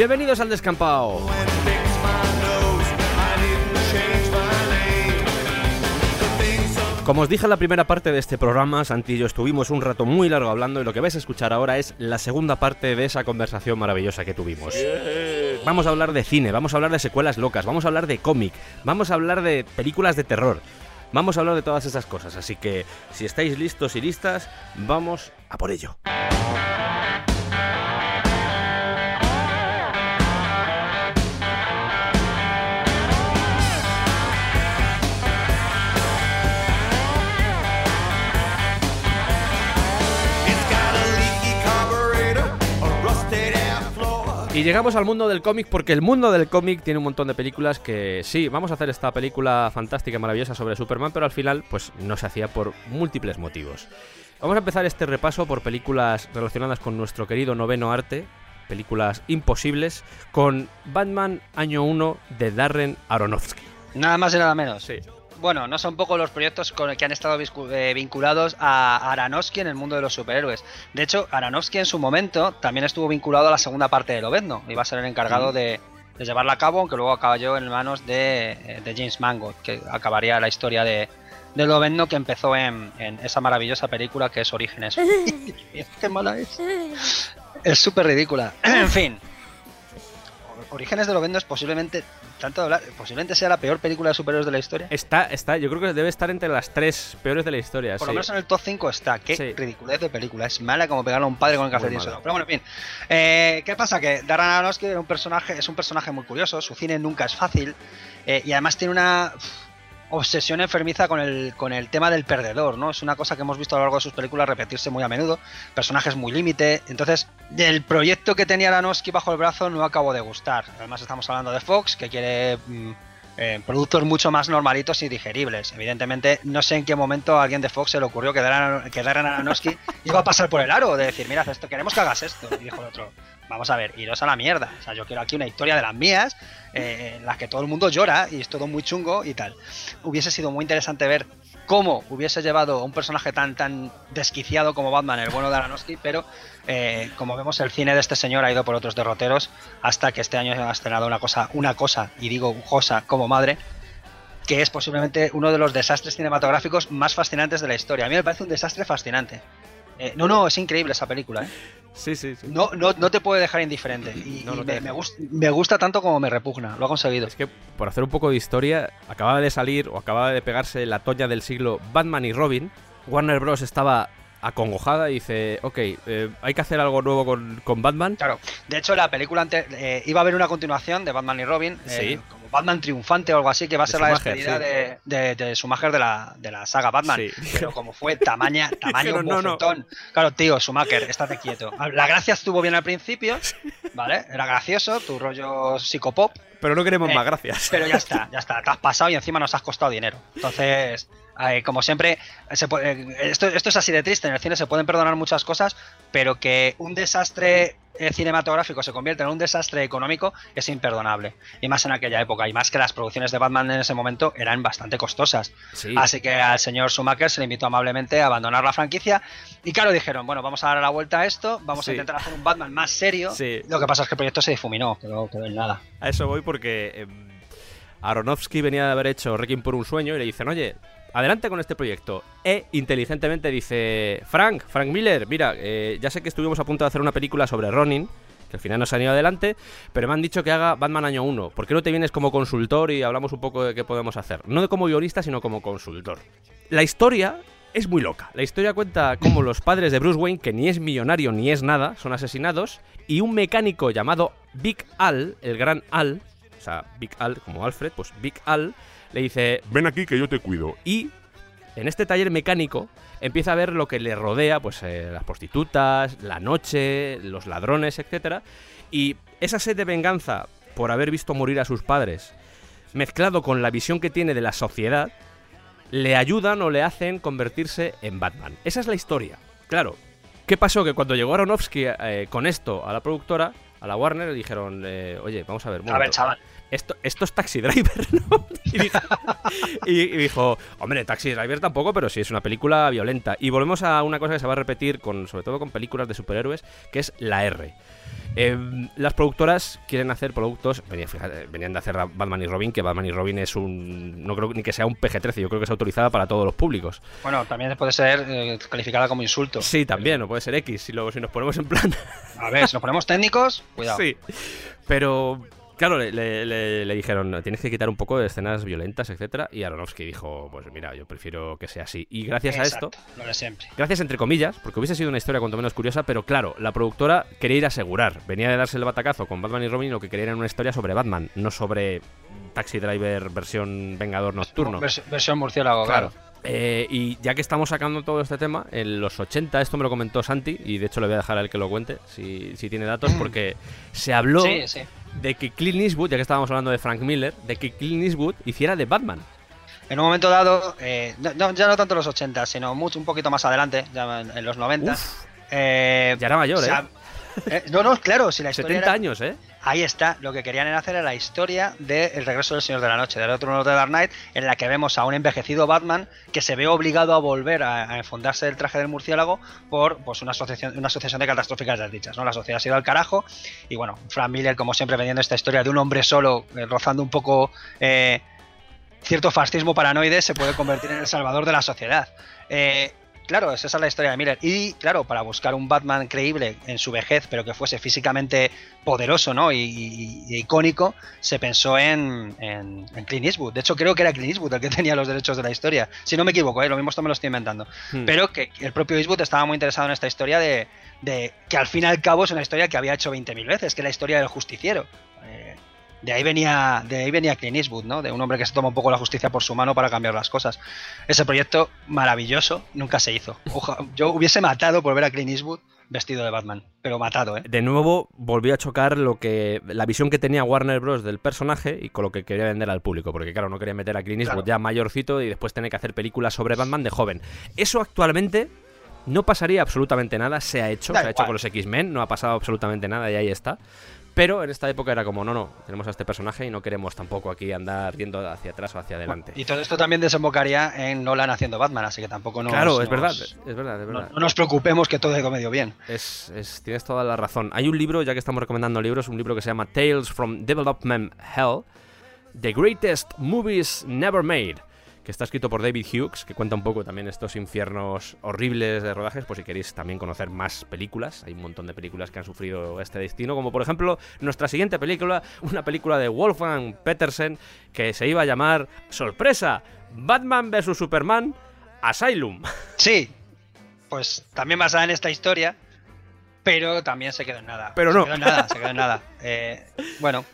Bienvenidos al descampado. Como os dije en la primera parte de este programa, Santi y yo estuvimos un rato muy largo hablando y lo que vais a escuchar ahora es la segunda parte de esa conversación maravillosa que tuvimos. Vamos a hablar de cine, vamos a hablar de secuelas locas, vamos a hablar de cómic, vamos a hablar de películas de terror. Vamos a hablar de todas esas cosas, así que si estáis listos y listas, vamos a por ello. Y llegamos al mundo del cómic porque el mundo del cómic tiene un montón de películas que sí, vamos a hacer esta película fantástica y maravillosa sobre Superman, pero al final pues no se hacía por múltiples motivos. Vamos a empezar este repaso por películas relacionadas con nuestro querido noveno arte, películas imposibles, con Batman Año 1 de Darren Aronofsky. Nada más y nada menos. Sí. Bueno, no son poco los proyectos con que han estado eh, vinculados a Aronofsky en el mundo de los superhéroes. De hecho, Aronofsky en su momento también estuvo vinculado a la segunda parte de Lobezno. Iba a ser el encargado de, de llevarla a cabo, aunque luego acabó en manos de, eh, de James Mangold, que acabaría la historia de, de Lobezno que empezó en, en esa maravillosa película que es Orígenes. ¡Qué mala es! Es súper ridícula. en fin. Orígenes de Lobezno es posiblemente, tanto hablar, posiblemente sea la peor película de superhéroes de la historia. Está, está, yo creo que debe estar entre las tres peores de la historia. Por lo sí. menos en el top 5 está. Qué Sí. ridiculez de película. Es mala como pegarle a un padre con el cafetín solo. Pero bueno, en fin. Eh, ¿Qué pasa? Que Darren Aronofsky era un personaje, es un personaje muy curioso. Su cine nunca es fácil. eh, y además tiene una obsesión enfermiza con el, con el tema del perdedor, ¿no? Es una cosa que hemos visto a lo largo de sus películas repetirse muy a menudo. Personajes muy límite. Entonces, del proyecto que tenía Aronofsky bajo el brazo no acabó de gustar. Además, estamos hablando de Fox, que quiere. mm, eh, productos mucho más normalitos y digeribles. Evidentemente, no sé en qué momento a alguien de Fox se le ocurrió que Darren, que Darren Aronofsky iba a pasar por el aro de decir, mira, esto, queremos que hagas esto. Y dijo el otro, vamos a ver, iros a la mierda. O sea, yo quiero aquí una historia de las mías, eh, en la que todo el mundo llora y es todo muy chungo y tal. Hubiese sido muy interesante ver cómo hubiese llevado a un personaje tan tan desquiciado como Batman, el bueno de Aronofsky, pero eh, como vemos el cine de este señor ha ido por otros derroteros hasta que este año ha estrenado una cosa, una cosa, y digo cosa como madre, que es posiblemente uno de los desastres cinematográficos más fascinantes de la historia. A mí me parece un desastre fascinante. Eh, no, no, es increíble esa película. ¿eh? Sí, sí, sí. No, no, no te puede dejar indiferente. Y, No, no y me, deja. me gust- me gusta tanto como me repugna. Lo ha conseguido. Es que, por hacer un poco de historia, acababa de salir o acababa de pegarse la toña del siglo Batman y Robin. Warner Bros. estaba acongojada y dice, ok, eh, hay que hacer algo nuevo con, con Batman. Claro, de hecho la película ante- eh, iba a haber una continuación de Batman y Robin, eh, Sí. como Batman triunfante o algo así, que va a De ser la despedida sí. de, de, de Schumacher de la, de la saga Batman. Sí. Pero como fue tamaña, tamaño Dijeron, no, no. Claro, tío, Schumacher, estate quieto. La gracia estuvo bien al principio, ¿vale? Era gracioso, tu rollo psicopop, Pero no queremos Eh, más gracias. pero ya está, ya está, te has pasado y encima nos has costado dinero. Entonces, eh, como siempre, se puede- eh, esto, esto es así de triste, en el cine se pueden perdonar muchas cosas, pero que un desastre cinematográfico se convierta en un desastre económico es imperdonable. Y más en aquella época, y más que las producciones de Batman en ese momento eran bastante costosas. Sí. Así que al señor Schumacher se le invitó amablemente a abandonar la franquicia. Y claro, dijeron, bueno, vamos a dar la vuelta a esto, vamos Sí. a intentar hacer un Batman más serio. Sí. Lo que pasa es que el proyecto se difuminó, quedó, quedó en nada. A eso voy porque em, Aronofsky venía de haber hecho Requiem por un sueño y le dicen, oye, adelante con este proyecto. E inteligentemente dice, Frank, Frank Miller, mira, eh, ya sé que estuvimos a punto de hacer una película sobre Ronin, que al final no se han ido adelante, pero me han dicho que haga Batman año 1. ¿Por qué no te vienes como consultor y hablamos un poco de qué podemos hacer? No como guionista, sino como consultor. La historia es muy loca. La historia cuenta cómo los padres de Bruce Wayne, que ni es millonario ni es nada, son asesinados, y un mecánico llamado Big Al, el gran Al, o sea, Big Al como Alfred, pues Big Al, le dice, Ven aquí que yo te cuido. y en este taller mecánico empieza a ver lo que le rodea, pues eh, las prostitutas, la noche, los ladrones, etcétera, y esa sed de venganza por haber visto morir a sus padres, mezclado con la visión que tiene de la sociedad, le ayudan o le hacen convertirse en Batman. Esa es la historia. Claro, ¿qué pasó? Que cuando llegó Aronofsky eh, con esto a la productora, a la Warner, le dijeron, eh, oye, vamos a ver. A ver, chaval. Esto, esto es Taxi Driver, ¿no? Y dijo, y dijo, hombre, Taxi Driver tampoco, pero sí es una película violenta. Y volvemos a una cosa que se va a repetir, con, sobre todo con películas de superhéroes, que es la R. Eh, las productoras quieren hacer productos. venían de hacer Batman y Robin, que Batman y Robin es un. No creo ni que sea un PG-13, yo creo que es autorizada para todos los públicos. Bueno, también puede ser eh, calificada como insulto. Sí, también, o puede ser X. Y luego, si nos ponemos en plan. A ver, si nos ponemos técnicos, cuidado. Sí. Pero Claro, le, dijeron, tienes que quitar un poco de escenas violentas, etcétera, y Aronofsky dijo, pues mira, yo prefiero que sea así. Y gracias a esto, lo de siempre. gracias entre comillas, porque hubiese sido una historia cuanto menos curiosa, pero claro, la productora quería ir a asegurar, venía de darse el batacazo con Batman y Robin, lo que quería era una historia sobre Batman, no sobre Taxi Driver versión Vengador Nocturno. versión murciélago, claro. Eh, y ya que estamos sacando todo este tema, en los 80, esto me lo comentó Santi, y de hecho le voy a dejar a él que lo cuente, si, si tiene datos, porque se habló sí, sí de que Clint Eastwood, ya que estábamos hablando de Frank Miller, de que Clint Eastwood hiciera de Batman. En un momento dado, eh, ya no tanto en los 80, sino mucho, un poquito más adelante, ya en, los 90. Eh, ya era mayor, ¿eh? ¿Eh? No, no, claro, si la historia. 70 años, ¿eh? Ahí está, lo que querían era hacer era la historia del El regreso del Señor de la Noche, del otro de Dark Knight, en la que vemos a un envejecido Batman que se ve obligado a volver a, enfundarse el traje del murciélago por pues, una, asociación, una asociación de catastróficas desdichas. ¿no? La sociedad ha sido al carajo y bueno, Frank Miller, como siempre, vendiendo esta historia de un hombre solo, eh, rozando un poco eh, cierto fascismo paranoide, se puede convertir en el salvador de la sociedad. Eh, Claro, esa es la historia de Miller. Y claro, para buscar un Batman creíble en su vejez, pero que fuese físicamente poderoso ¿no? y, icónico, se pensó en, en, Clint Eastwood. De hecho, creo que era Clint Eastwood el que tenía los derechos de la historia. Si no me equivoco, ¿eh? lo mismo esto me lo estoy inventando. Hmm. Pero que el propio Eastwood estaba muy interesado en esta historia de, de, que al fin y al cabo es una historia que había hecho 20.000 veces, que es la historia del justiciero. Eh, de ahí venía, de ahí venía Clint Eastwood, ¿no? De un hombre que se toma un poco la justicia por su mano para cambiar las cosas. Ese proyecto maravilloso nunca se hizo. yo hubiese matado por ver a Clint Eastwood vestido de Batman, pero matado, ¿eh? De nuevo volvió a chocar lo que la visión que tenía Warner Bros del personaje y con lo que quería vender al público, porque claro, no quería meter a Clint Eastwood ya mayorcito y después tener que hacer películas sobre Batman de joven. Eso actualmente no pasaría absolutamente nada, se ha hecho, se ha hecho con los X-Men, no ha pasado absolutamente nada y ahí está. Pero en esta época era como, no, no, tenemos a este personaje y no queremos tampoco aquí andar yendo hacia atrás o hacia adelante. Y todo esto también desembocaría en Nolan haciendo Batman, así que tampoco nos... Claro, es verdad, es verdad, es verdad. No, nos preocupemos que todo ha ido medio bien. Es, es, tienes toda la razón. Hay un libro, ya que estamos recomendando libros, un libro que se llama Tales from Development Hell, The Greatest Movies Never Made que está escrito por David Hughes, que cuenta un poco también estos infiernos horribles de rodajes, por si queréis también conocer más películas. Hay un montón de películas que han sufrido este destino, como por ejemplo nuestra siguiente película, una película de Wolfgang Petersen que se iba a llamar, sorpresa, Batman vs. Superman, Asylum. Sí, pues también basada en esta historia, pero también se quedó en nada. Pero no. Se quedó en nada, se quedó en nada. Eh, bueno,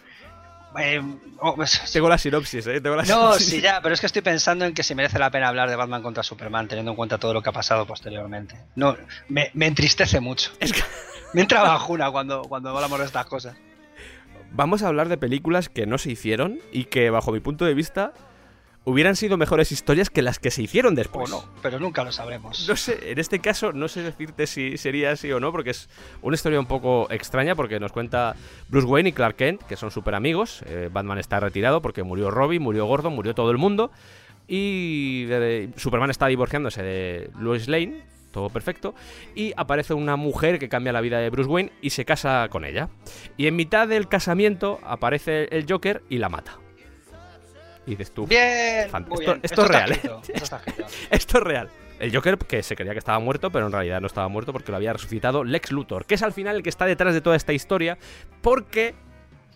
eh, oh, pues, tengo la sinopsis, ¿eh? no, sí, ya, pero es que estoy pensando en que si merece la pena hablar de Batman contra Superman, teniendo en cuenta todo lo que ha pasado posteriormente. No, me, entristece mucho. Es que... Me entra bajuna cuando, cuando hablamos de estas cosas. Vamos a hablar de películas que no se hicieron y que, bajo mi punto de vista, hubieran sido mejores historias que las que se hicieron después. O no, pero nunca lo sabremos. No sé, en este caso no sé decirte si sería así o no, porque es una historia un poco extraña, porque nos cuenta Bruce Wayne y Clark Kent, que son súper amigos. Eh, Batman está retirado porque murió Robin, murió Gordon, murió todo el mundo. Y Superman está divorciándose de Lois Lane, todo perfecto, y aparece una mujer que cambia la vida de Bruce Wayne y se casa con ella. Y en mitad del casamiento aparece el Joker y la mata. Y dices tú. Bien, esto, es real. ¿eh? Esto, es real. El Joker, que se creía que estaba muerto, pero en realidad no estaba muerto porque lo había resucitado Lex Luthor, que es al final el que está detrás de toda esta historia, porque.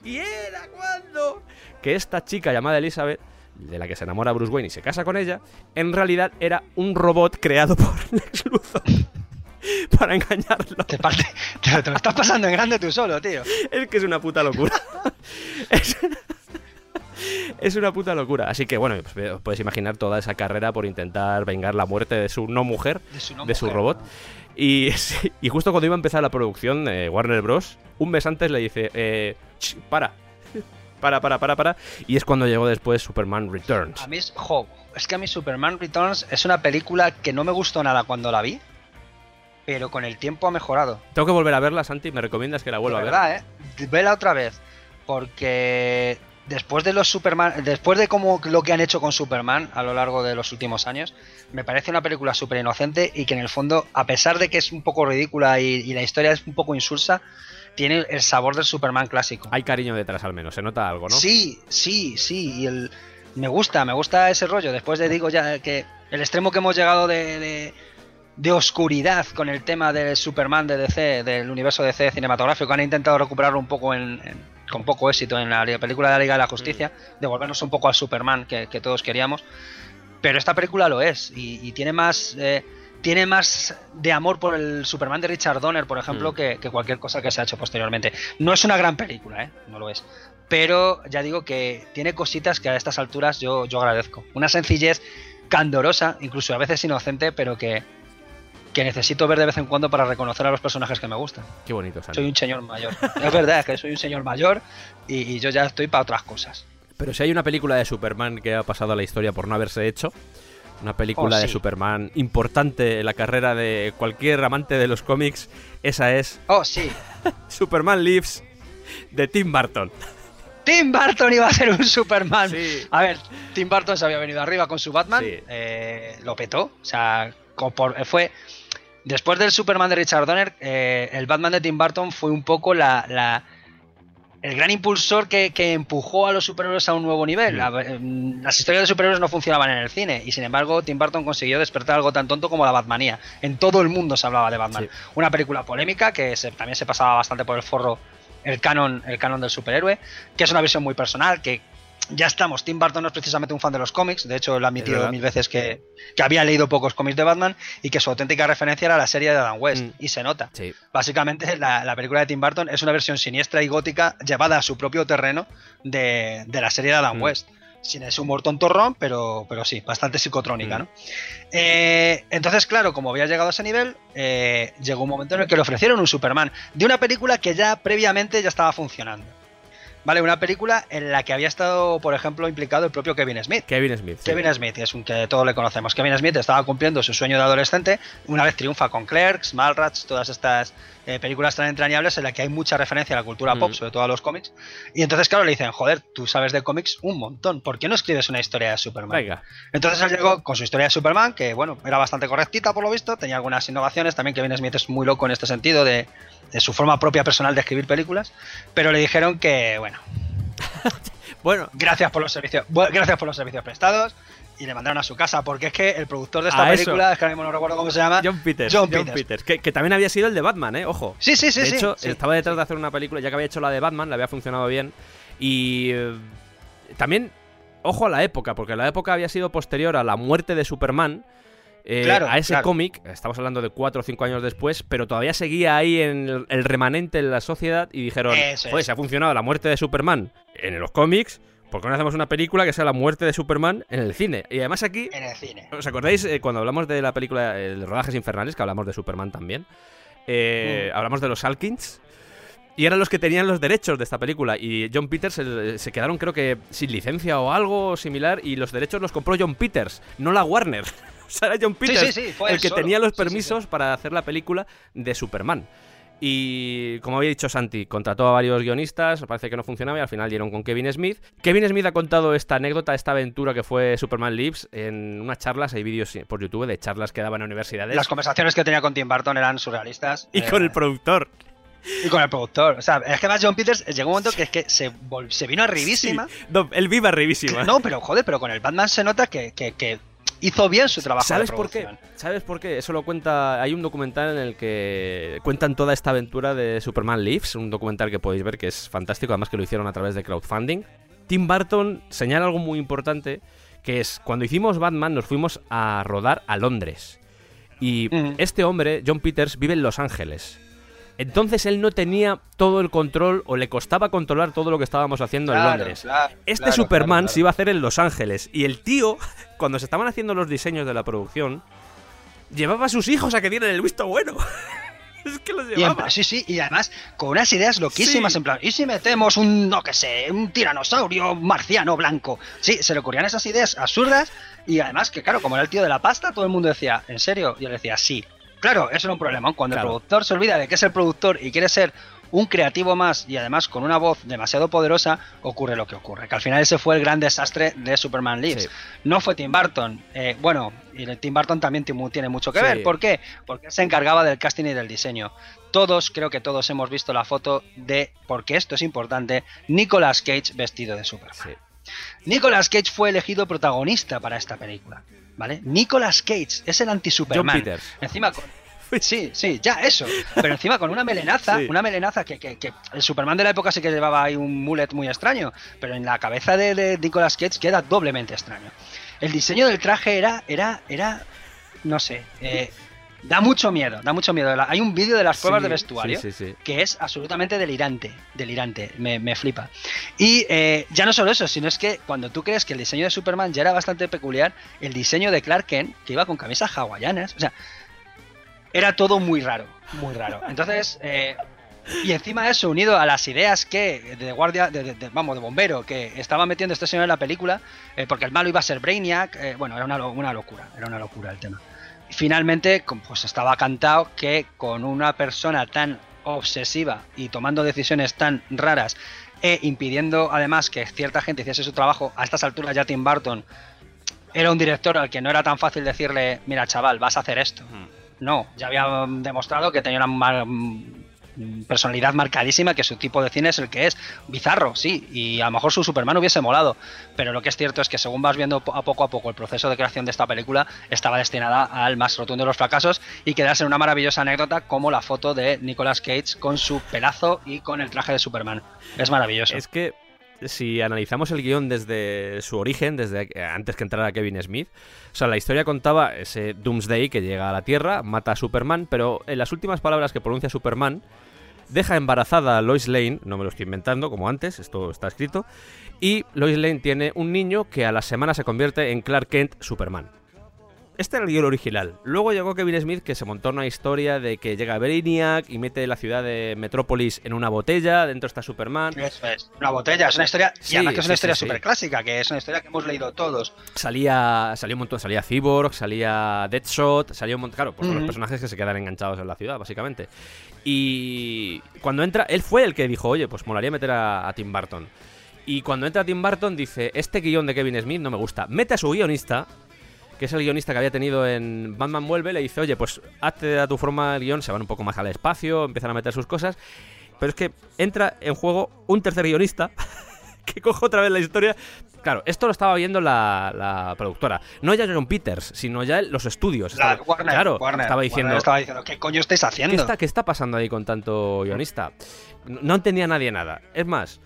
¿Y era cuando? Que esta chica llamada Elizabeth, de la que se enamora Bruce Wayne y se casa con ella, en realidad era un robot creado por Lex Luthor. para engañarlo. Te, te, lo estás pasando en grande tú solo, tío. Es que es una puta locura. es... es una puta locura. Así que bueno, pues, puedes imaginar toda esa carrera por intentar vengar la muerte de su no mujer, de su, robot. Y, y, justo cuando iba a empezar la producción, de Warner Bros., un mes antes le dice, eh, para, para, para, para, para. Y es cuando llegó después Superman Returns. A mí es, es que a mí Superman Returns es una película que no me gustó nada cuando la vi, pero con el tiempo ha mejorado. Tengo que volver a verla, Santi, me recomiendas que la vuelva a ver. verdad, ¿eh? Vela otra vez, porque después de los Superman, después de como lo que han hecho con Superman a lo largo de los últimos años, me parece una película súper inocente y que en el fondo, a pesar de que es un poco ridícula y, y la historia es un poco insulsa, tiene el sabor del Superman clásico. Hay cariño detrás al menos, se nota algo, ¿no? Sí, sí, sí. Y el, me gusta, me gusta ese rollo. Después de, digo ya, que el extremo que hemos llegado de, de, oscuridad con el tema del Superman de DC, del universo DC cinematográfico, han intentado recuperarlo un poco en, con poco éxito en la película de la Liga de la Justicia, mm. devolvernos un poco al Superman que, todos queríamos. Pero esta película lo es y, tiene más... Eh, tiene más de amor por el Superman de Richard Donner, por ejemplo, mm. que, cualquier cosa que se ha hecho posteriormente. No es una gran película, ¿eh? No lo es. Pero ya digo que tiene cositas que a estas alturas yo, yo agradezco. Una sencillez candorosa, incluso a veces inocente, pero que, que necesito ver de vez en cuando para reconocer a los personajes que me gustan. Qué bonito, Soy un señor mayor. es verdad, es que soy un señor mayor y yo ya estoy para otras cosas. Pero si hay una película de Superman que ha pasado a la historia por no haberse hecho, una película oh, de Superman importante en la carrera de cualquier amante de los cómics. Esa es. Oh, sí. Superman Lives de Tim Burton. Tim Burton iba a ser un Superman. A ver, Tim Burton se había venido arriba con su Batman. Eh, lo petó. O sea, fue. Después del Superman de Richard Donner, eh, el Batman de Tim Burton fue un poco la el gran impulsor que, empujó a los superhéroes a un nuevo nivel. Mm. las historias de superhéroes no funcionaban en el cine y sin embargo Tim Burton consiguió despertar algo tan tonto como la Batmanía. En todo el mundo se hablaba de Batman. Una película polémica que también se pasaba bastante por el forro el canon, el canon del superhéroe, que es una visión muy personal, que ya estamos. Tim Burton no es precisamente un fan de los cómics, de hecho, él ha admitido mil veces que, había leído pocos cómics de Batman y que su auténtica referencia era la serie de Adam West, mm. y se nota. Básicamente, la, película de Tim Burton es una versión siniestra y gótica llevada a su propio terreno de, la serie de Adam mm. West. Sin ese humor tontorrón, pero, pero sí, bastante psicotrónica, mm. ¿no? Eh, entonces, claro, como había llegado a ese nivel, eh, llegó un momento en el que le ofrecieron un Superman de una película que ya previamente ya estaba funcionando. Vale, una película en la que había estado, por ejemplo, implicado el propio Kevin Smith. Kevin Smith. Kevin Smith, es un que todos le conocemos. Kevin Smith estaba cumpliendo su sueño de adolescente, una vez triunfa con Clerks, Malrats, todas estas eh, películas tan entrañables en las que hay mucha referencia a la cultura pop, mm. sobre todo a los cómics. Y entonces, claro, le dicen, joder, tú sabes de cómics un montón, ¿por qué no escribes una historia de Superman? Venga. Entonces él llegó con su historia de Superman, que bueno, era bastante correctita por lo visto, tenía algunas innovaciones, también Kevin Smith es muy loco en este sentido de, de su forma propia personal de escribir películas, pero le dijeron que, bueno, bueno, gracias por los servicios, gracias por los servicios prestados y le mandaron a su casa, porque es que el productor de esta película, es que ahora mismo no recuerdo cómo se llama, John Peters. John, Peters, que, también había sido el de Batman, ¿eh? Ojo. Sí, sí, sí. De hecho, estaba detrás de hacer una película, ya que había hecho la de Batman, le había funcionado bien. Y eh, también, ojo a la época, porque la época había sido posterior a la muerte de Superman. Eh, a ese cómic, estamos hablando de cuatro o cinco años después, pero todavía seguía ahí en el, remanente en la sociedad y dijeron, pues se ha funcionado la muerte de Superman en los cómics, ¿por qué no hacemos una película que sea la muerte de Superman en el cine? Y además aquí... En el cine. ¿Os acordáis eh, cuando hablamos de la película de Rodajes Infernales, que hablamos de Superman también? Eh, mm. Hablamos de los Alkins. Y eran los que tenían los derechos de esta película. Y John Peters se, quedaron, creo que, sin licencia o algo similar. Y los derechos los compró John Peters, no la Warner. era John Peters el que tenía los permisos para hacer la película de Superman. Y como había dicho Santi, contrató a varios guionistas, parece que no funcionaba y al final dieron con Kevin Smith. Kevin Smith ha contado esta anécdota, esta aventura que fue Superman Lives en unas charlas, hay vídeos por YouTube de charlas que daban en universidades. Las conversaciones que tenía con Tim Burton eran surrealistas. Y con el eh, productor. Y con el productor. O sea, es que más John Peters llegó un momento que es que se, se vino arribísima. No, él viva arribísima. No, pero joder, pero con el Batman se nota que, que, que hizo bien su trabajo. ¿Sabes por qué? ¿Sabes por qué? Eso lo cuenta. Hay un documental en el que cuentan toda esta aventura de Superman Lives, un documental que podéis ver que es fantástico, además que lo hicieron a través de crowdfunding. Tim Burton señala algo muy importante, que es cuando hicimos Batman nos fuimos a rodar a Londres. Y este hombre, John Peters, vive en Los Ángeles. Entonces él no tenía todo el control o le costaba controlar todo lo que estábamos haciendo en Londres. este Superman se iba a hacer en Los Ángeles y el tío, cuando se estaban haciendo los diseños de la producción, llevaba a sus hijos a que dieran el visto bueno. es que los llevaba. sí, sí, y además con unas ideas loquísimas en plan, ¿y si metemos un, no que sé, un tiranosaurio marciano blanco? Sí, se le ocurrían esas ideas absurdas y además que claro, como era el tío de la pasta, todo el mundo decía, ¿en serio? Y él decía, sí, Claro, eso era un problema. Cuando el productor se olvida de que es el productor y quiere ser un creativo más y además con una voz demasiado poderosa, ocurre lo que ocurre. Que al final ese fue el gran desastre de Superman Lives. No fue Tim Burton. Eh, bueno, y Tim Burton también tiene mucho que ver. ¿Por qué? Porque se encargaba del casting y del diseño. Todos, creo que todos hemos visto la foto de, porque esto es importante, Nicolas Cage vestido de Superman. Nicolas Cage fue elegido protagonista para esta película. ¿Vale? Nicolas Cage es el anti-Superman. Encima con... Sí, sí, ya eso. Pero encima con una melenaza, una melenaza que, que, el Superman de la época sí que llevaba ahí un mullet muy extraño, pero en la cabeza de, Nicolas Cage queda doblemente extraño. El diseño del traje era, era, era, no sé, eh, Da mucho miedo, da mucho miedo. Hay un vídeo de las pruebas de vestuario que es absolutamente delirante, delirante, me, flipa. Y eh, ya no solo eso, sino es que cuando tú crees que el diseño de Superman ya era bastante peculiar, el diseño de Clark Kent, que iba con camisas hawaianas, o sea, era todo muy raro, muy raro. Entonces, eh, y encima de eso, unido a las ideas que de guardia, de, vamos, de bombero, que estaba metiendo este señor en la película, eh, porque el malo iba a ser Brainiac, bueno, era una, una locura, era una locura el tema finalmente, pues estaba cantado que con una persona tan obsesiva y tomando decisiones tan raras e impidiendo además que cierta gente hiciese su trabajo, a estas alturas ya Tim Burton era un director al que no era tan fácil decirle, mira chaval, vas a hacer esto. No, ya había demostrado que tenía una personalidad marcadísima, que su tipo de cine es el que es. Bizarro, sí, y a lo mejor su Superman hubiese molado, pero lo que es cierto es que según vas viendo a poco a poco el proceso de creación de esta película, estaba destinada al más rotundo de los fracasos y quedarse en una maravillosa anécdota como la foto de Nicolas Cage con su pelazo y con el traje de Superman. Es maravilloso. Es que si analizamos el guion desde su origen, desde antes que entrara Kevin Smith, o sea, la historia contaba ese Doomsday que llega a la Tierra, mata a Superman, pero en las últimas palabras que pronuncia Superman, deja embarazada a Lois Lane, no me lo estoy inventando como antes, esto está escrito, y Lois Lane tiene un niño que a la semana se convierte en Clark Kent Superman. Este era el guion original. Luego llegó Kevin Smith que se montó una historia de que llega Brainiac y mete la ciudad de Metrópolis en una botella, dentro está Superman. Eso es, una botella, es una historia, y además que es una historia súper clásica, que es una historia que hemos leído todos. Salía, salía un montón, salía Cyborg, salía Deadshot, salía un montón, claro, pues los personajes que se quedan enganchados en la ciudad, básicamente. Y cuando entra, él fue el que dijo, oye, pues molaría meter a, Tim Burton. Y cuando entra Tim Burton dice, este guion de Kevin Smith no me gusta. Mete a su guionista, que es el guionista que había tenido en Batman Vuelve, le dice, oye, pues hazte a tu forma el guion, se van un poco más al espacio, empiezan a meter sus cosas. Pero es que entra en juego un tercer guionista que coge otra vez la historia. Claro, esto lo estaba viendo la, productora. No ya John Peters, sino ya los estudios. claro, estaba diciendo, ¿qué coño estáis haciendo? ¿qué está, ¿Qué está pasando ahí con tanto guionista? No entendía nadie nada. Es más,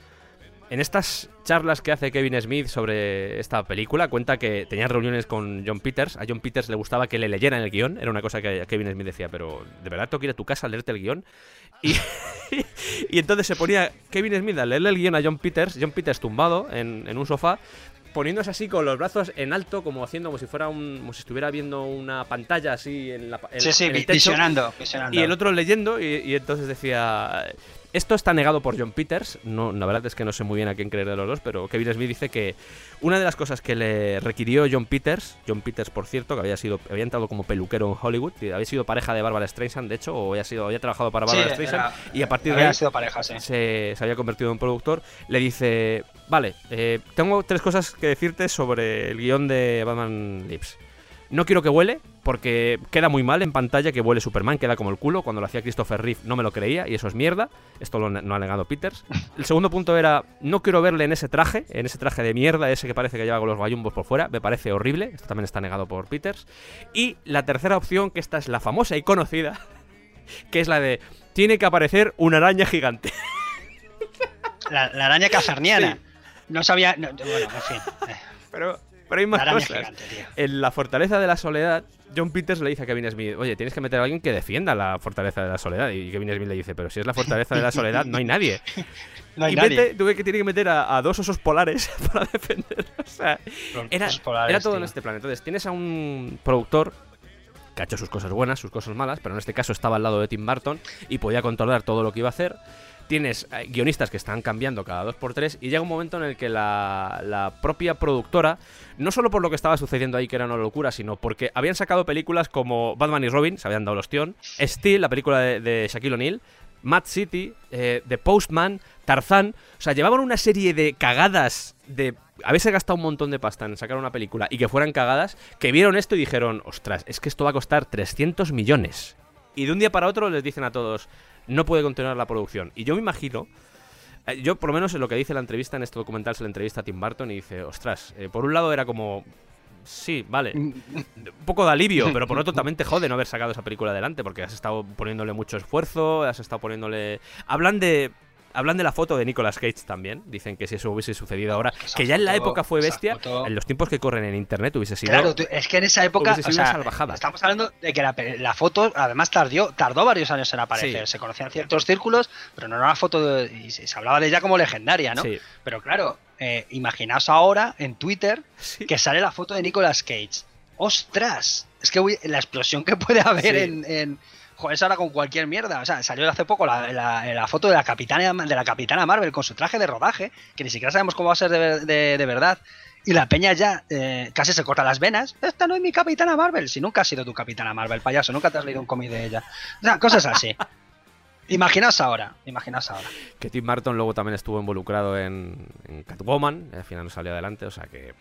en estas charlas que hace Kevin Smith sobre esta película, cuenta que tenía reuniones con John Peters. A John Peters le gustaba que le leyeran el guion. Era una cosa que Kevin Smith decía, pero ¿de verdad tengo que ir a tu casa a leerte el guion? Y, y entonces se ponía Kevin Smith a leerle el guion a John Peters, John Peters tumbado en, en un sofá, poniéndose así con los brazos en alto, como haciendo como si fuera un, como si estuviera viendo una pantalla así en la sí, sí, visionando, Y el otro leyendo, y entonces decía esto está negado por John Peters. No, la verdad es que no sé muy bien a quién creer de los dos, pero Kevin Smith dice que una de las cosas que le requirió John Peters, John Peters por cierto, que había sido había entrado como peluquero en Hollywood, y había sido pareja de Barbara Streisand, de hecho, o había sido había trabajado para Barbara Streisand y a partir de ahí sido pareja, sí. se, había convertido en productor. Le dice, vale, eh, tengo tres cosas que decirte sobre el guion de Batman Lips. No quiero que huele, porque queda muy mal en pantalla que huele Superman, queda como el culo. Cuando lo hacía Christopher Reeve no me lo creía y eso es mierda. Esto lo, no ha negado Peters. El segundo punto era, no quiero verle en ese traje, en ese traje de mierda, ese que parece que lleva con los gallumbos por fuera. Me parece horrible. Esto también está negado por Peters. Y la tercera opción, que esta es la famosa y conocida, que es la de, tiene que aparecer una araña gigante. La, araña cazarniana. No sabía... bueno, en fin. Pero Pero hay más araña cosas. gigante. En la Fortaleza de la Soledad, John Peters le dice a Kevin Smith, oye, tienes que meter a alguien que defienda la Fortaleza de la Soledad. Y Kevin Smith le dice, pero si es la Fortaleza de la Soledad, no hay nadie. No hay y nadie. mete- tuve que tiene que meter a, a dos osos polares para defender. O sea, Los era, osos polares, era todo en este plan. Entonces, tienes a un productor que ha hecho sus cosas buenas, sus cosas malas, pero en este caso estaba al lado de Tim Burton y podía controlar todo lo que iba a hacer. Tienes eh, guionistas que están cambiando cada dos por tres y llega un momento en el que la, propia productora, no solo por lo que estaba sucediendo ahí, que era una locura, sino porque habían sacado películas como Batman y Robin, se habían dado los ostión, Steel, la película de, de Shaquille O'Neal, Mad City, eh, The Postman, Tarzán. O sea, llevaban una serie de cagadas de haberse gastado un montón de pasta en sacar una película y que fueran cagadas, que vieron esto y dijeron, ostras, es que esto va a costar 300 millones. Y de un día para otro les dicen a todos, no puede continuar la producción. Y yo me imagino, eh, yo por lo menos en lo que dice la entrevista en este documental se le entrevista a Tim Burton y dice, ostras, eh, por un lado era como... Sí, vale. Un poco de alivio, pero por otro también te jode no haber sacado esa película adelante porque has estado poniéndole mucho esfuerzo, has estado poniéndole... Hablan de... Hablan de la foto de Nicolas Cage también. Dicen que si eso hubiese sucedido ahora, Esa que ya en la época fue bestia, foto- en los tiempos que corren en internet hubiese sido. Claro, tú- es que en esa época, o sea, salvajada. estamos hablando de que la, foto además tardó, tardó varios años en aparecer. Sí. Se conocían ciertos círculos, pero no era una foto de- y se, se hablaba de ella como legendaria, ¿no? Sí. Pero claro, eh, imaginaos ahora en Twitter Sí. que sale la foto de Nicolas Cage. ¡Ostras! Es que uy, la explosión que puede haber en- Joder, ahora con cualquier mierda. O sea, salió hace poco la, foto de la capitana de la capitana Marvel con su traje de rodaje, que ni siquiera sabemos cómo va a ser de, de- verdad. Y la peña ya eh, casi se corta las venas. Esta no es mi capitana Marvel. Si nunca has sido tu capitana Marvel, payaso, nunca te has leído un cómic de ella. O sea, cosas así. Imaginaos ahora, imaginaos ahora. Que Tim Burton luego también estuvo involucrado en, en Catwoman, al final no salió adelante, o sea que...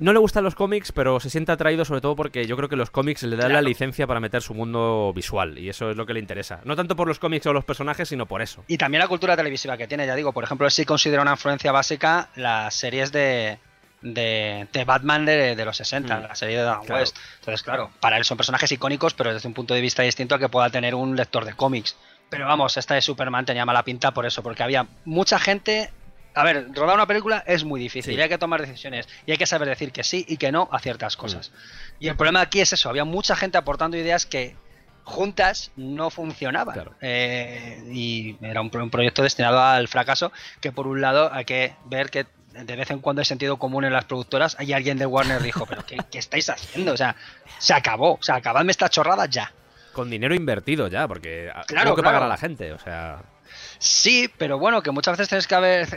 No le gustan los cómics, pero se siente atraído sobre todo porque yo creo que los cómics le dan la licencia para meter su mundo visual, y eso es lo que le interesa. No tanto por los cómics o los personajes, sino por eso. Y también la cultura televisiva que tiene, ya digo, por ejemplo, sí considera una influencia básica las series de, de, de Batman de, de los 60, Mm. la serie de Dan Claro. West. Entonces, claro, para él son personajes icónicos, pero desde un punto de vista distinto a que pueda tener un lector de cómics. Pero vamos, esta de Superman tenía mala pinta por eso, porque había mucha gente. A ver, rodar una película es muy difícil Sí. y hay que tomar decisiones y hay que saber decir que sí y que no a ciertas Mm. cosas. Y el problema aquí es eso, había mucha gente aportando ideas que juntas no funcionaban. Claro. Eh, y era un, pro- un proyecto destinado al fracaso que por un lado hay que ver que de vez en cuando hay sentido común en las productoras y alguien de Warner dijo, pero ¿qué, qué estáis haciendo? O sea, se acabó, o sea, acabadme esta chorrada ya. Con dinero invertido ya, porque ah, Claro, tengo que pagar a la gente, o sea... Sí, pero bueno, que muchas veces tienes que haber,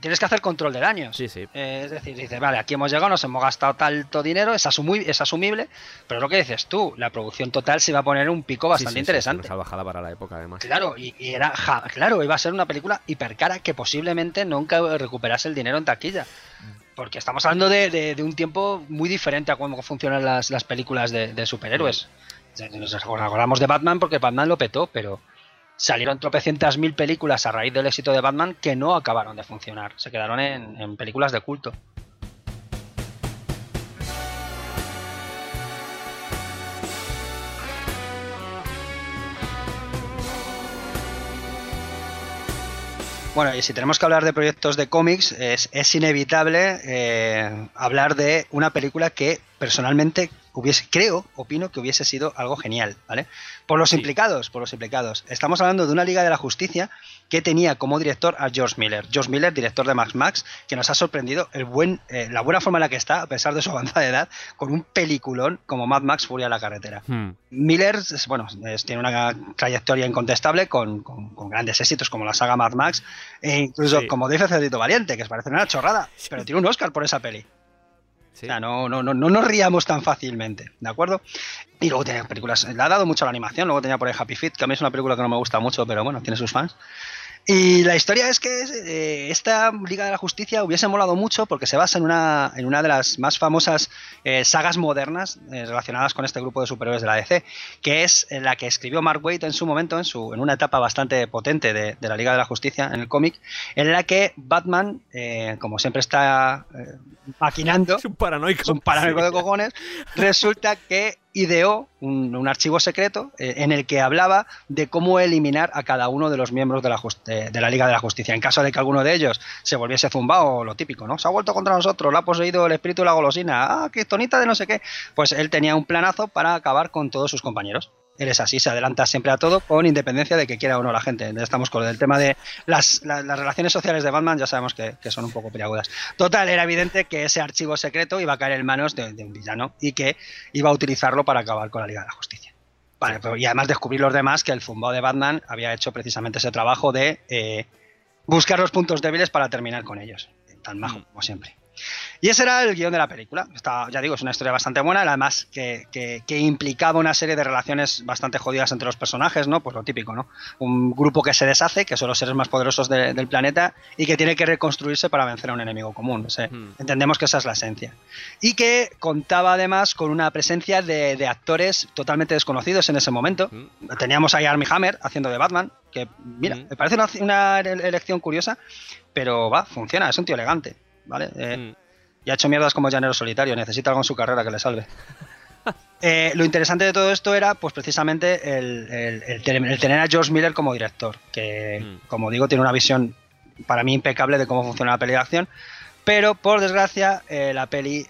tienes que hacer control de daños. Sí, sí. Eh, es decir, dices, vale, aquí hemos llegado, nos hemos gastado tanto dinero, es, asumi- es asumible, pero lo que dices tú, la producción total se va a poner un pico bastante Sí, sí, sí, interesante. una salvajada para la época, además. Claro, y, y era, ja- claro, iba a ser una película hipercara que posiblemente nunca recuperase el dinero en taquilla. Porque estamos hablando de, de- de un tiempo muy diferente a cómo funcionan las, las películas de, de superhéroes. Nos acordamos de Batman porque Batman lo petó, pero salieron tropecientas mil películas a raíz del éxito de Batman que no acabaron de funcionar. Se quedaron en, películas de culto. Bueno, y si tenemos que hablar de proyectos de cómics, es, es inevitable eh, hablar de una película que personalmente hubiese, creo, opino que hubiese sido algo genial, ¿vale? Por los Sí. implicados, por los implicados. Estamos hablando de una Liga de la Justicia que tenía como director a George Miller. George Miller, director de Max Max, que nos ha sorprendido el buen, eh, la buena forma en la que está, a pesar de su avanzada edad, con un peliculón como Mad Max Furia a la carretera. Hmm. Miller bueno, es- tiene una trayectoria incontestable con, con- con grandes éxitos como la saga Mad Max e incluso Sí. como Dave Cerdito Valiente, que os parece una chorrada, pero tiene un Oscar por esa peli. Sí. O sea, no, no, no, no nos riamos tan fácilmente, ¿de acuerdo? Y luego tiene películas, le ha dado mucho a la animación, luego tenía por ahí Happy Feet, que a mí es una película que no me gusta mucho, pero bueno, tiene sus fans. Y la historia es que eh, esta Liga de la Justicia hubiese molado mucho porque se basa en una, en una de las más famosas eh, sagas modernas eh, relacionadas con este grupo de superhéroes de la DC, que es la que escribió Mark Waid en su momento, en, su, en una etapa bastante potente de, de la Liga de la Justicia en el cómic, en la que Batman, eh, como siempre está maquinando, Es un paranoico. es un paranoico de cojones, resulta que ideó un, archivo secreto eh, en el que hablaba de cómo eliminar a cada uno de los miembros de la, de la, Liga de la Justicia. En caso de que alguno de ellos se volviese zumbado, lo típico, ¿no? Se ha vuelto contra nosotros, lo ha poseído el espíritu de la golosina, ah, tonita de no sé qué. Pues él tenía un planazo para acabar con todos sus compañeros. Él es así, se adelanta siempre a todo con independencia de que quiera o no la gente. Estamos con el tema de las, relaciones sociales de Batman, ya sabemos que, son un poco peliagudas. Total, era evidente que ese archivo secreto iba a caer en manos de, un villano y que iba a utilizarlo para acabar con la Liga de la Justicia. Vale, y además descubrir los demás que el zumbao de Batman había hecho precisamente ese trabajo de eh, buscar los puntos débiles para terminar con ellos. Tan majo mm. como siempre. Y ese era el guion de la película. Está, ya digo, es una historia bastante buena, además que, que, implicaba una serie de relaciones bastante jodidas entre los personajes, ¿no? Pues lo típico, ¿no? Un grupo que se deshace, que son los seres más poderosos del planeta, y que tiene que reconstruirse para vencer a un enemigo común. Hmm. Entendemos que esa es la esencia. Y que contaba además con una presencia de, actores totalmente desconocidos en ese momento. Hmm. Teníamos ahí a Armie Hammer haciendo de Batman, que, mira, hmm. me parece una, una elección curiosa, pero va, funciona, es un tío elegante. ¿Vale? Eh, mm. Y ha hecho mierdas como llanero solitario, necesita algo en su carrera que le salve. Eh, lo interesante de todo esto era, pues precisamente, el, tener a George Miller como director, que, mm. como digo, tiene una visión para mí impecable de cómo funciona la peli de acción, pero por desgracia, eh, la peli,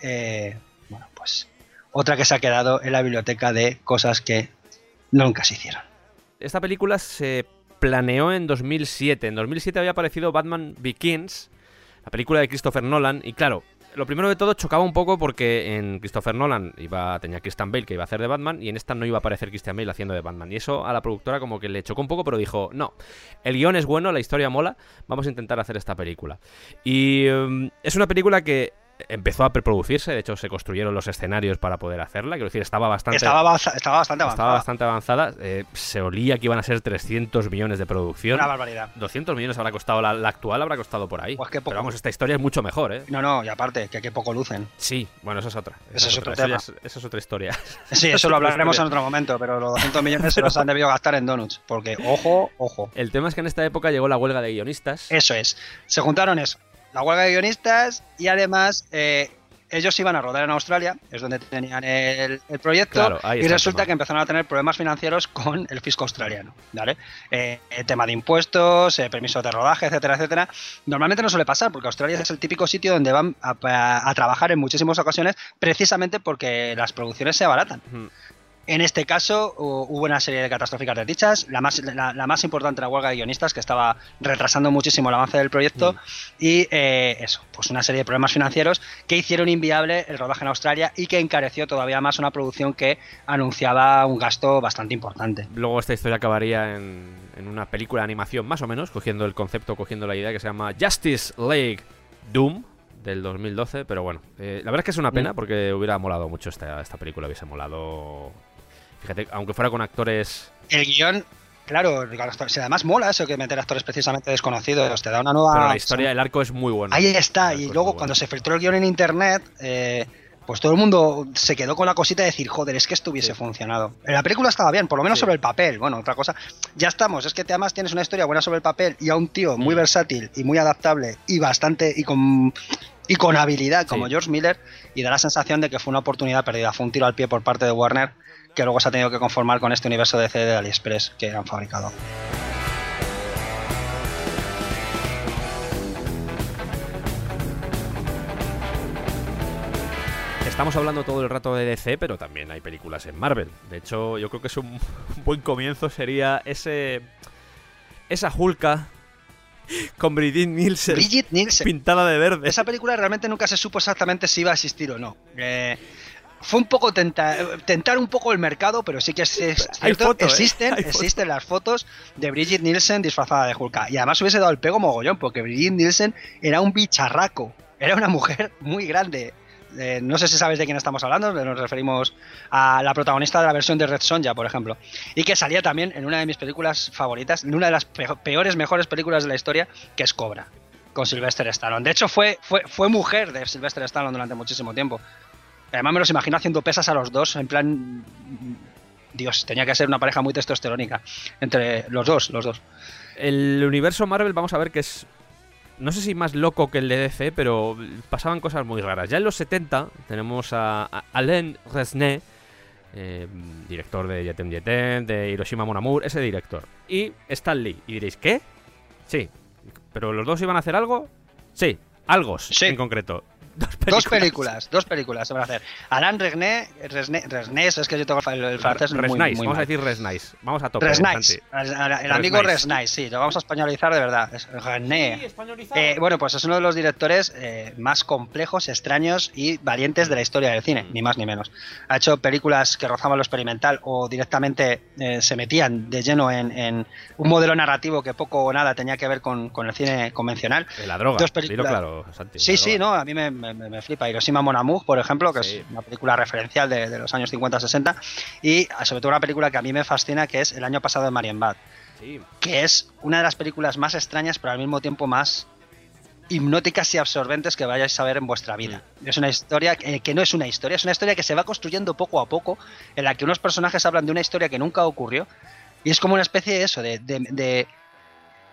bueno, pues otra que se ha quedado en la biblioteca de cosas que nunca se hicieron. Esta película se planeó en 2007. En 2007 había aparecido Batman Begins, la película de Christopher Nolan. Y claro, lo primero de todo chocaba un poco porque en Christopher Nolan iba, tenía Christian Bale que iba a hacer de Batman y en esta no iba a aparecer Christian Bale haciendo de Batman. Y eso a la productora como que le chocó un poco, pero dijo, no, el guion es bueno, la historia mola, vamos a intentar hacer esta película. Y em, es una película que empezó a preproducirse, de hecho se construyeron los escenarios para poder hacerla, quiero decir, estaba bastante estaba, bastante avanzada. Estaba bastante avanzada, eh, se olía que iban a ser 300 millones de producción. Una barbaridad. 200 millones habrá costado, la, actual habrá costado por ahí. Pues que Pero vamos, esta historia es mucho mejor, ¿eh? No, no, y aparte, que qué poco lucen. Sí, bueno, esa es otra. Esa, es, otro tema. esa es otra historia. Sí, eso lo hablaremos en otro momento, pero los 200 millones se los han debido gastar en donuts, porque ojo, ojo. El tema es que en esta época llegó la huelga de guionistas. Eso es. Se juntaron eso, la huelga de guionistas y además... Eh, ellos iban a rodar en Australia, es donde tenían el, proyecto, y resulta que empezaron a tener problemas financieros con el fisco australiano, ¿vale? Eh, tema de impuestos, eh, permisos de rodaje, etcétera, etcétera. Normalmente no suele pasar, porque Australia es el típico sitio donde van a, trabajar en muchísimas ocasiones, precisamente porque las producciones se abaratan. En este caso hubo una serie de catastróficas desdichas, la más, la, más importante la huelga de guionistas que estaba retrasando muchísimo el avance del proyecto mm. y eh, eso, pues una serie de problemas financieros que hicieron inviable el rodaje en Australia y que encareció todavía más una producción que anunciaba un gasto bastante importante. Luego esta historia acabaría en, una película de animación más o menos, cogiendo el concepto, cogiendo la idea que se llama Justice League Doom, del 2012, pero bueno, eh, la verdad es que es una pena mm. porque hubiera molado mucho esta, esta película, hubiese molado Fíjate, aunque fuera con actores. El guion, claro, además mola eso que meter actores precisamente desconocidos, te da una nueva. Pero la historia, el arco es muy bueno. Ahí está, y luego cuando se filtró el guion en internet. Eh, pues todo el mundo se quedó con la cosita de decir, joder, es que esto hubiese funcionado. La película estaba bien, por lo menos sobre el papel. Bueno, otra cosa. Ya estamos, es que además tienes una historia buena sobre el papel y a un tío muy mm. versátil y muy adaptable y bastante y con y con habilidad como George Miller y da la sensación de que fue una oportunidad perdida, fue un tiro al pie por parte de Warner que luego se ha tenido que conformar con este universo de CD de AliExpress que han fabricado. Estamos hablando todo el rato de DC, pero también hay películas en Marvel. De hecho, yo creo que es un buen comienzo sería ese esa Hulka con Brigitte Nielsen, Nielsen pintada de verde. Esa película realmente nunca se supo exactamente si iba a existir o no. Eh, fue un poco tentar, tentar un poco el mercado, pero sí que es, cierto, ¿eh? existen, existen las fotos de Brigitte Nielsen disfrazada de Hulk. Y además hubiese dado el pego mogollón, porque Brigitte Nielsen era un bicharraco, era una mujer muy grande. Eh, no sé si sabes de quién estamos hablando, nos referimos a la protagonista de la versión de Red Sonja, por ejemplo, y que salía también en una de mis películas favoritas, en una de las peores, mejores películas de la historia, que es Cobra, con Sylvester Stallone. De hecho, fue, fue, fue mujer de Sylvester Stallone durante muchísimo tiempo. Además me los imagino haciendo pesas a los dos, en plan... Dios, tenía que ser una pareja muy testosterónica. Entre los dos, los dos. El universo Marvel, vamos a ver que es... No sé si más loco que el de DC, pero pasaban cosas muy raras. Ya en los 70 tenemos a Alain Resnais, eh, director de Yetem Yetem, de Hiroshima Mon Amour, ese director. Y Stan Lee. Y diréis, ¿qué? Sí. ¿Pero los dos iban a hacer algo? Sí, algo Sí. en concreto. Dos películas. Dos películas, dos películas se van a hacer. Alain Resnais, Resnais, es que yo tengo el, el francés muy, Resnais, muy vamos a decir Resnais. Vamos a tope. Resnais, el, el amigo Resnais. Sí, lo vamos a españolizar de verdad. Es. Eh, bueno, pues es uno de los directores eh, más complejos, extraños y valientes de la historia del cine, ni más ni menos. Ha hecho películas que rozaban lo experimental o directamente eh, se metían de lleno en, en un modelo narrativo que poco o nada tenía que ver con, con el cine convencional. La droga, Dos dilo películas. claro, Santi. Sí, la sí, no, a mí me, me- me flipa. Hiroshima Mon Amour, por ejemplo, que Sí. es una película referencial de, de los años 50-60 y sobre todo una película que a mí me fascina que es El año pasado de Marienbad Sí. que es una de las películas más extrañas, pero al mismo tiempo más hipnóticas y absorbentes que vayáis a ver en vuestra vida. Mm. Es una historia que, que no es una historia, es una historia que se va construyendo poco a poco, en la que unos personajes hablan de una historia que nunca ocurrió, y es como una especie de eso, de, de, de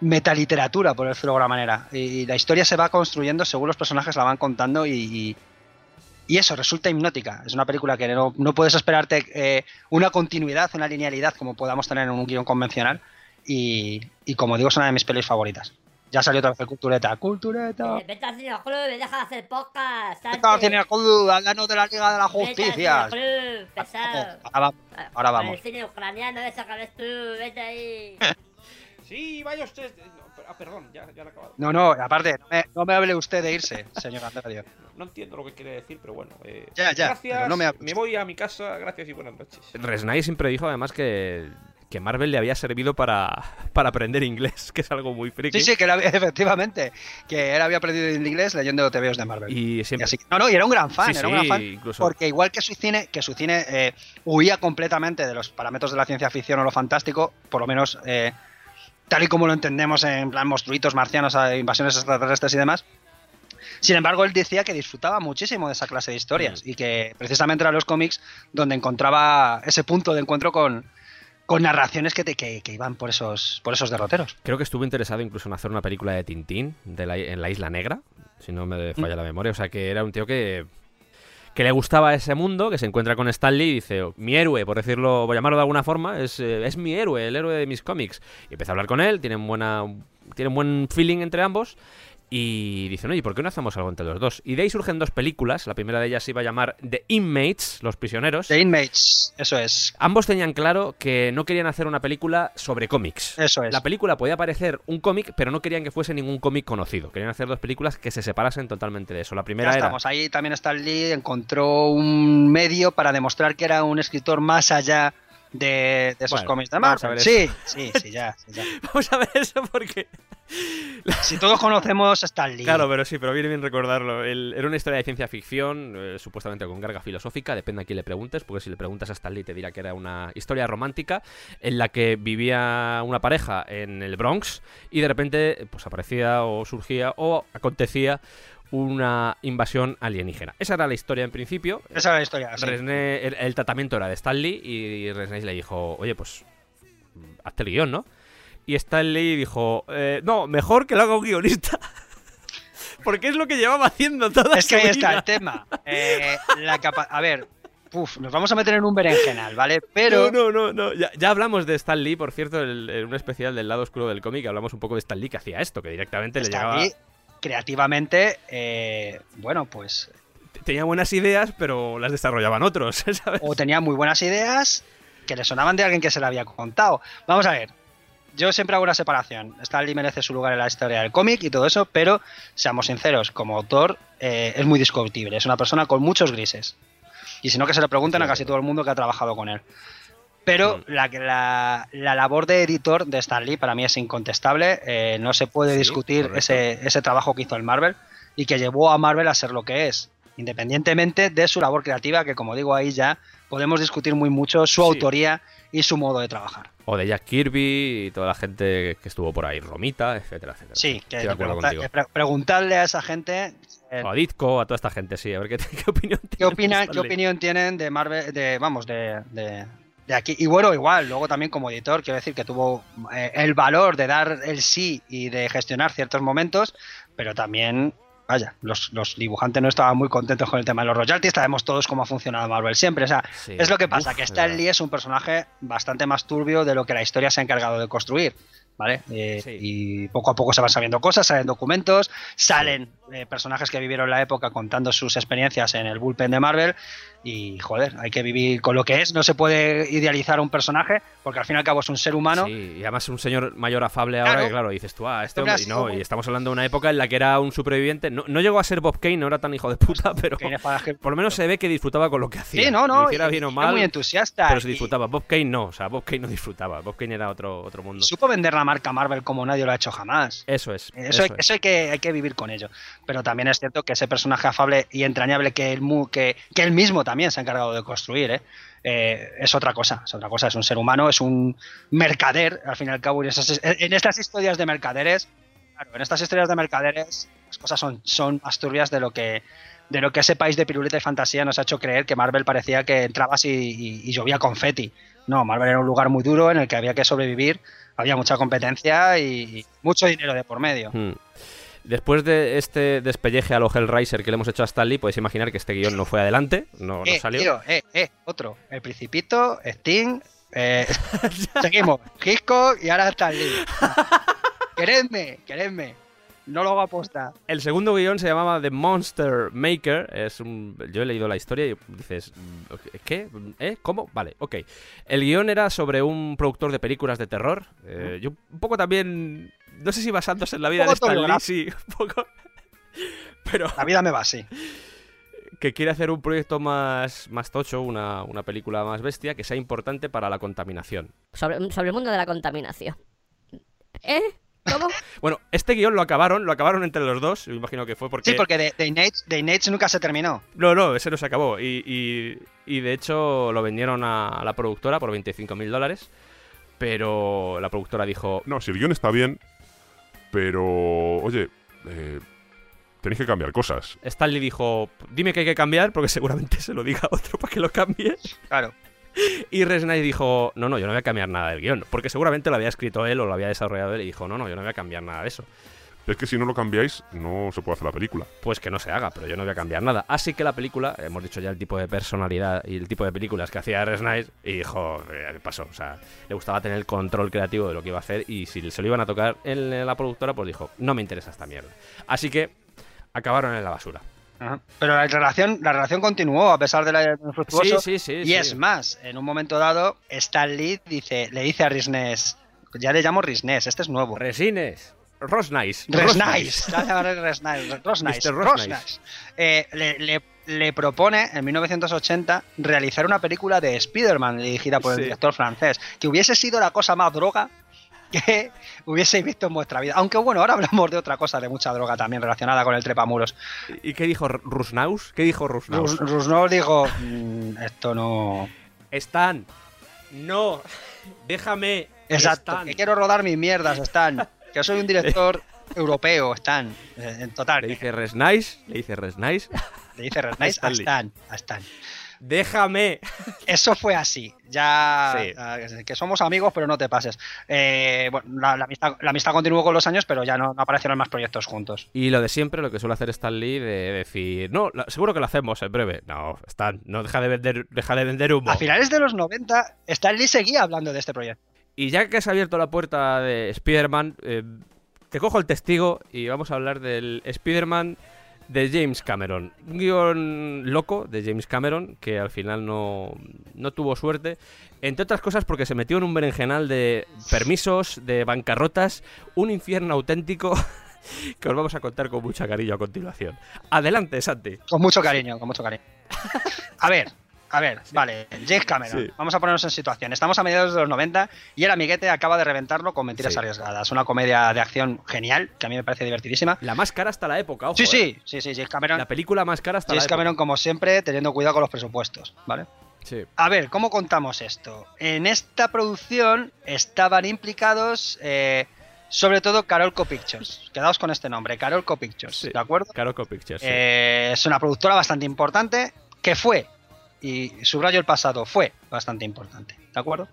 metaliteratura, por decirlo de alguna manera. Y la historia se va construyendo según los personajes la van contando y, y- y eso, resulta hipnótica. Es una película que no, no puedes esperarte eh, una continuidad, una linealidad como podamos tener en un guion convencional. Y, y como digo, es una de mis pelis favoritas. Ya salió otra vez el Cultureta. ¡Cultureta! Eh, vete al Cine Club deja de hacer podcast. ¿Qué tal, Cine Club? Háblanos de la Liga de la Justicia. Vete al Cine Club, pesado. Ahora vamos. Ahora Con vamos. El cine ucraniano ese que ves tú, vete ahí. Sí, vaya usted. Ah, perdón, ya, ya lo he acabado. No, no, aparte, no me, no me hable usted de irse, señor Antonio. No entiendo lo que quiere decir, pero bueno. eh, Ya, ya, Gracias, no me me, voy a mi casa, gracias y buenas noches. Resnais siempre dijo además que, que Marvel le había servido para, para aprender inglés, que es algo muy friki. Sí, sí, que él había- efectivamente, que él había aprendido inglés leyendo TVOs de Marvel. Y Y siempre... así- no, no, y era un gran fan, Sí, era un sí, gran fan. incluso- Porque igual que su cine, que su cine eh, huía completamente de los parámetros de la ciencia ficción o lo fantástico, por lo menos eh, tal y como lo entendemos en plan monstruitos marcianos, invasiones extraterrestres y demás. Sin embargo, él decía que disfrutaba muchísimo de esa clase de historias Mm. y que precisamente eran los cómics donde encontraba ese punto de encuentro con, con narraciones que, te- que, que iban por esos, por esos derroteros. Creo que estuvo interesado incluso en hacer una película de Tintín de la- en la Isla Negra, si no me falla la memoria. O sea, que era un tío que, que le gustaba ese mundo, que se encuentra con Stanley y dice, "Oh, mi héroe, por decirlo, por llamarlo de alguna forma, es, eh, es mi héroe, el héroe de mis cómics. Y empieza a hablar con él, tienen, buena, buen feeling entre ambos. Y dicen, oye, ¿por qué no hacemos algo entre los dos? Y de ahí surgen dos películas. La primera de ellas se iba a llamar The Inmates, Los Prisioneros. The Inmates, eso es. Ambos tenían claro que no querían hacer una película sobre cómics. Eso es. La película podía parecer un cómic, pero no querían que fuese ningún cómic conocido. Querían hacer dos películas que se separasen totalmente de eso. La Ya primera era. estamos. Ahí también Stan Lee encontró un medio para demostrar que era un escritor más allá de, de esos Bueno, cómics de vamos a Marvel. ver Sí, sí, sí, ya, sí, ya. Vamos a ver eso porque. Si todos conocemos a Stan Lee. Claro, pero sí, pero viene bien recordarlo. El- era una historia de ciencia ficción, eh, supuestamente con carga filosófica, depende a quién le preguntes, porque si le preguntas a Stan Lee te dirá que era una historia romántica en la que vivía una pareja en el Bronx y de repente pues aparecía o surgía o acontecía una invasión alienígena. Esa era la historia en principio. Esa era la historia. sí. Resné- el, el tratamiento era de Stanley y Resnais le dijo, oye, pues mm, hazte el guion, ¿no? Y Stanley dijo, "Eh, no, mejor que lo haga un guionista. Porque es lo que llevaba haciendo toda Es que ahí está el tema. Eh, la capa- a ver, uf, nos vamos a meter en un berenjenal, ¿vale? Pero No, no, no, no. Ya, ya hablamos de Stan Lee, por cierto, en un especial del lado oscuro del cómic, hablamos un poco de Stan Lee que hacía esto, que directamente le llegaba... Lee, creativamente, eh, bueno, pues Tenía buenas ideas, pero las desarrollaban otros, ¿sabes? o tenía muy buenas ideas que le sonaban de alguien que se le había contado. Vamos a ver. Yo siempre hago una separación. Stan Lee merece su lugar en la historia del cómic y todo eso, pero seamos sinceros, como autor eh, es muy discutible. Es una persona con muchos grises. Y si no, que se le pregunten a casi todo el mundo que ha trabajado con él. Pero Mm. la, la, la labor de editor de Stan Lee para mí es incontestable. Eh, no se puede Sí, discutir ese, ese trabajo que hizo el Marvel y que llevó a Marvel a ser lo que es, independientemente de su labor creativa, que como digo ahí ya podemos discutir muy mucho su Sí. autoría y su modo de trabajar. O de Jack Kirby y toda la gente que estuvo por ahí, Romita, etcétera, etcétera. Sí, que Estoy de acuerdo pregunta- pre- preguntarle a esa gente eh, a Ditko, a toda esta gente, sí, a ver qué, qué opinión qué, tienen de opina, qué opinión tienen de Marvel, de, vamos, de, de- de aquí. Y bueno, igual, luego también como editor, quiero decir que tuvo eh, el valor de dar el sí y de gestionar ciertos momentos, pero también vaya, los, los dibujantes no estaban muy contentos con el tema de los royalties, sabemos todos cómo ha funcionado Marvel siempre, o sea, Sí. es lo que pasa, Uf, que Stan. Lee es un personaje bastante más turbio de lo que la historia se ha encargado de construir, ¿vale? Eh, Sí. Y poco a poco se van sabiendo cosas, salen documentos, salen eh, personajes que vivieron la época contando sus experiencias en el bullpen de Marvel y, joder, hay que vivir con lo que es, no se puede idealizar un personaje porque al fin y al cabo es un ser humano. Sí, y además un señor mayor afable ahora Claro. que, claro, dices tú, ah, este Hombre, Y no, y estamos hablando de una época en la que era un superviviente. No, no llegó a ser Bob Kane, no era tan hijo de puta, pero es por lo menos se ve que disfrutaba con lo que hacía. Sí, no, no, hiciera bien o mal, muy entusiasta. pero se y- disfrutaba. Bob Kane no, o sea, Bob Kane no disfrutaba. Bob Kane era otro, otro mundo. Supo vender la marca Marvel como nadie lo ha hecho jamás. Eso es. Eso, hay, es. eso hay que, hay que vivir con ello. Pero también es cierto que ese personaje afable y entrañable que él, que, que él mismo también se ha encargado de construir, ¿eh? Eh, es otra cosa. Es otra cosa. Es un ser humano, es un mercader, al fin y al cabo. esas- en estas historias de mercaderes, claro, en estas historias de mercaderes, las cosas son, son más turbias de lo que de lo que ese país de piruleta y fantasía nos ha hecho creer que Marvel parecía que entrabas y, y- y llovía confeti. No, Marvel era un lugar muy duro en el que había que sobrevivir, había mucha competencia y, y mucho dinero de por medio. Hmm. Después de este despelleje a lo Hellraiser que le hemos hecho a Stanley, podéis imaginar que este guion no fue adelante, no, no eh, salió. tío, eh, eh, otro. El Principito, Sting, eh, seguimos. Hitchcock y ahora Stan Lee. queredme, queredme. No lo hago aposta. El segundo guion se llamaba The Monster Maker. Es un... Yo he leído la historia y dices, ¿qué? ¿Eh? ¿Cómo? Vale, ok. El guion era sobre un productor de películas de terror. Eh, yo un poco también... No sé si basándose en la vida de poco Stan Lee, autobiográfico. sí, un poco... Pero La vida me va así. que quiere hacer un proyecto más, más tocho, una, una película más bestia, que sea importante para la contaminación. Sobre, sobre el mundo de la contaminación. ¿Eh? ¿Cómo? Bueno, este guion lo acabaron, lo acabaron entre los dos, me imagino que fue porque... Sí, porque de Innate nunca se terminó. No, no, ese no se acabó. Y, y- y de hecho lo vendieron a, a la productora por 25 mil dólares. Pero la productora dijo, No, si el guion está bien, pero. Oye, eh, tenéis que cambiar cosas. Stanley dijo, dime que hay que cambiar porque seguramente se lo diga a otro para que lo cambie. Claro. Y Resnick dijo, no, no, yo no voy a cambiar nada del guion. Porque seguramente lo había escrito él o lo había desarrollado él y dijo, no, no, yo no voy a cambiar nada de eso. Es que si no lo cambiáis, no se puede hacer la película. Pues que no se haga, pero yo no voy a cambiar nada. Así que la película, hemos dicho ya el tipo de personalidad y el tipo de películas que hacía Resnick y dijo, ¿qué pasó? O sea, le gustaba tener el control creativo de lo que iba a hacer y si se lo iban a tocar en la productora, pues dijo, no me interesa esta mierda. Así que acabaron en la basura. Ajá. Pero la relación, la relación continuó a pesar de la infructuoso. Sí, sí, sí. y sí. es más, en un momento dado, Stan Lee dice, le dice a Risnes, ya le llamo Risnes, este es nuevo. Resines. Rosnice. Rosnice. Rosnice. Rosnice. Eh, le, le- le propone en 1980 realizar una película de Spider-Man dirigida por Sí. el director francés, que hubiese sido la cosa más droga que hubieseis visto en vuestra vida. Aunque bueno, ahora hablamos de otra cosa, de mucha droga también relacionada con el trepamuros. ¿Y qué dijo Rusnaus? ¿Qué dijo Rusnaus? Rus- Rusnov dijo, "Mm, esto no... Stan. No. Déjame. Exacto, Stan. que quiero rodar mis mierdas, Stan. Que soy un director europeo, Stan. Eh, En total, Le dice Resnice. Le dice Resnice. le dice Resnice a Stan a Stan. Déjame. Eso fue así. Ya Sí. ah, que somos amigos, pero no te pases. Eh, bueno, la, la amistad, la amistad continuó con los años, pero ya no, no aparecieron más proyectos juntos. Y lo de siempre, lo que suele hacer Stan Lee de decir, no, la- seguro que lo hacemos en breve. No, Stan, no deja de vender, deja de vender humo. A finales de los 90, Stan Lee seguía hablando de este proyecto. Y ya que has abierto la puerta de Spider-Man, eh, te cojo el testigo y vamos a hablar del Spider-Man de James Cameron. Un guion loco de James Cameron que al final no, no tuvo suerte. Entre otras cosas porque se metió en un berenjenal de permisos, de bancarrotas, un infierno auténtico que os vamos a contar con mucha cariño a continuación. Adelante, Santi. Con mucho cariño, con mucho cariño. A ver, a ver, vale, James Cameron, Sí. vamos a ponernos en situación. Estamos a mediados de los 90 y el amiguete acaba de reventarlo con Mentiras Sí. Arriesgadas, una comedia de acción genial, que a mí me parece divertidísima. La más cara hasta la época, ojo. Sí, eh. sí, sí, sí, James Cameron. La película más cara hasta James la época. Cameron, como siempre, teniendo cuidado con los presupuestos, ¿vale? Sí. A ver, ¿cómo contamos esto? En esta producción estaban implicados, eh, sobre todo, Carolco Pictures. Quedaos con este nombre, Carolco Pictures, Sí. ¿de acuerdo? Carolco Pictures. sí. Eh, es una productora bastante importante que fue y subrayo el pasado, fue bastante importante, ¿de acuerdo?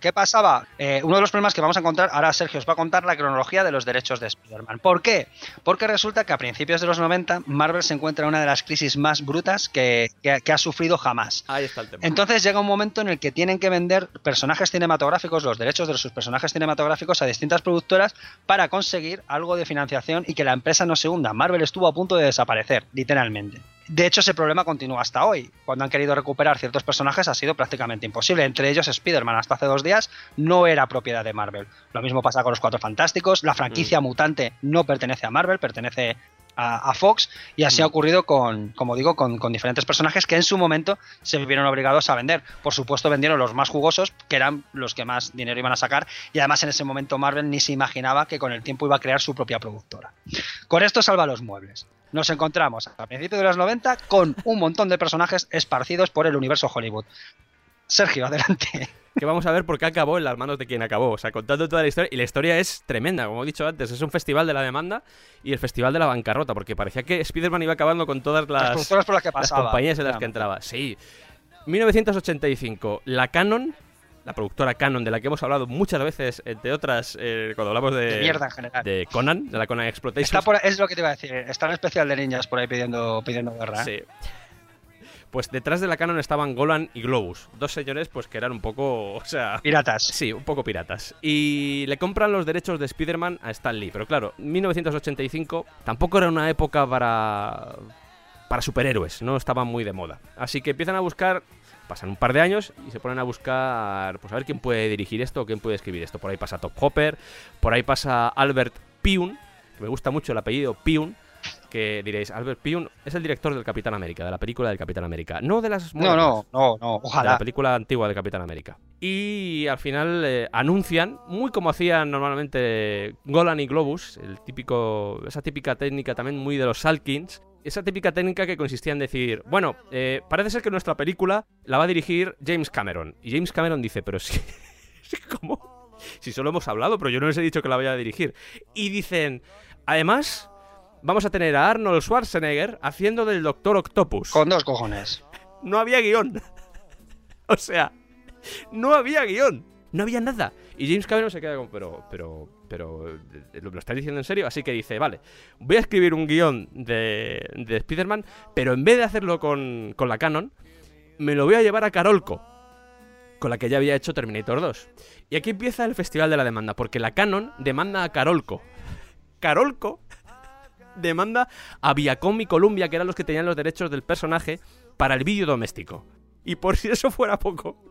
¿Qué pasaba? Eh, uno de los problemas que vamos a encontrar, ahora Sergio os va a contar la cronología de los derechos de Spider-Man. ¿Por qué? Porque resulta que a principios de los 90 Marvel se encuentra en una de las crisis más brutas que, que- que ha sufrido jamás. Ahí está el tema. Entonces llega un momento en el que tienen que vender personajes cinematográficos, los derechos de sus personajes cinematográficos a distintas productoras para conseguir algo de financiación y que la empresa no se hunda. Marvel estuvo a punto de desaparecer, literalmente. De hecho, ese problema continúa hasta hoy. Cuando han querido recuperar ciertos personajes ha sido prácticamente imposible. Entre ellos Spider-Man hasta hace dos días no era propiedad de Marvel. Lo mismo pasa con los Cuatro Fantásticos. La franquicia mutante no pertenece a Marvel, pertenece a, a Fox y así Mm. ha ocurrido con, como digo, con, con diferentes personajes que en su momento se vieron obligados a vender. Por supuesto, vendieron los más jugosos, que eran los que más dinero iban a sacar, y además en ese momento Marvel ni se imaginaba que con el tiempo iba a crear su propia productora. Con esto salva los muebles. Nos encontramos a principios de los 90 con un montón de personajes esparcidos por el universo Hollywood. Sergio, adelante. que vamos a ver por qué acabó en las manos de quien acabó. O sea, contando toda la historia. Y la historia es tremenda, como he dicho antes. Es un festival de la demanda y el festival de la bancarrota, porque parecía que Spider-Man iba acabando con todas Las, las, por las que las pasaba. compañías en las que entraba. Sí. 1985, la Canon, la productora Canon, de la que hemos hablado muchas veces, entre otras, eh, cuando hablamos de, De mierda en general. de Conan, de la Conan Exploitation. Está por- es lo que te iba a decir. Está en especial de niñas por ahí pidiendo, pidiendo guerra. ¿eh? Sí. Pues detrás de la Canon estaban Golan y Globus, dos señores pues que eran un poco, o sea, Piratas. Sí, un poco piratas. Y le compran los derechos de Spider-Man a Stan Lee. Pero claro, 1985 tampoco era una época para. para superhéroes, no estaban muy de moda. Así que empiezan a buscar. Pasan un par de años y se ponen a buscar. Pues a ver quién puede dirigir esto o quién puede escribir esto. Por ahí pasa Top Hopper, por ahí pasa Albert Piun, que me gusta mucho el apellido Piun. Que diréis, Albert Piun es el director del Capitán América, de la película del Capitán América. No de las. No, modernas no, no, no. de la Ojalá. película antigua de Capitán América. Y al final eh, anuncian, muy como hacían normalmente Golan y Globus, el típico, esa típica técnica también muy de los Salkins, esa típica técnica que consistía en decir, bueno, eh, parece ser que nuestra película la va a dirigir James Cameron. Y James Cameron dice, pero si, ¿cómo? Si solo hemos hablado, pero yo no les he dicho que la vaya a dirigir. Y dicen, además, vamos a tener a Arnold Schwarzenegger haciendo del Doctor Octopus Con dos cojones. no había guion. o sea, no había guion. No había nada. Y James Cameron se queda como, pero, pero, pero, eh, ¿lo, lo estás diciendo en serio? Así que dice, vale, voy a escribir un guion de, de Spider-Man, pero en vez de hacerlo con, con la Canon, me lo voy a llevar a Carolco, con la que ya había hecho Terminator 2. Y aquí empieza el Festival de la Demanda, porque la Canon demanda a Carolco. Carolco demanda a Viacom y Columbia, que eran los que tenían los derechos del personaje, para el vídeo doméstico. Y por si eso fuera poco,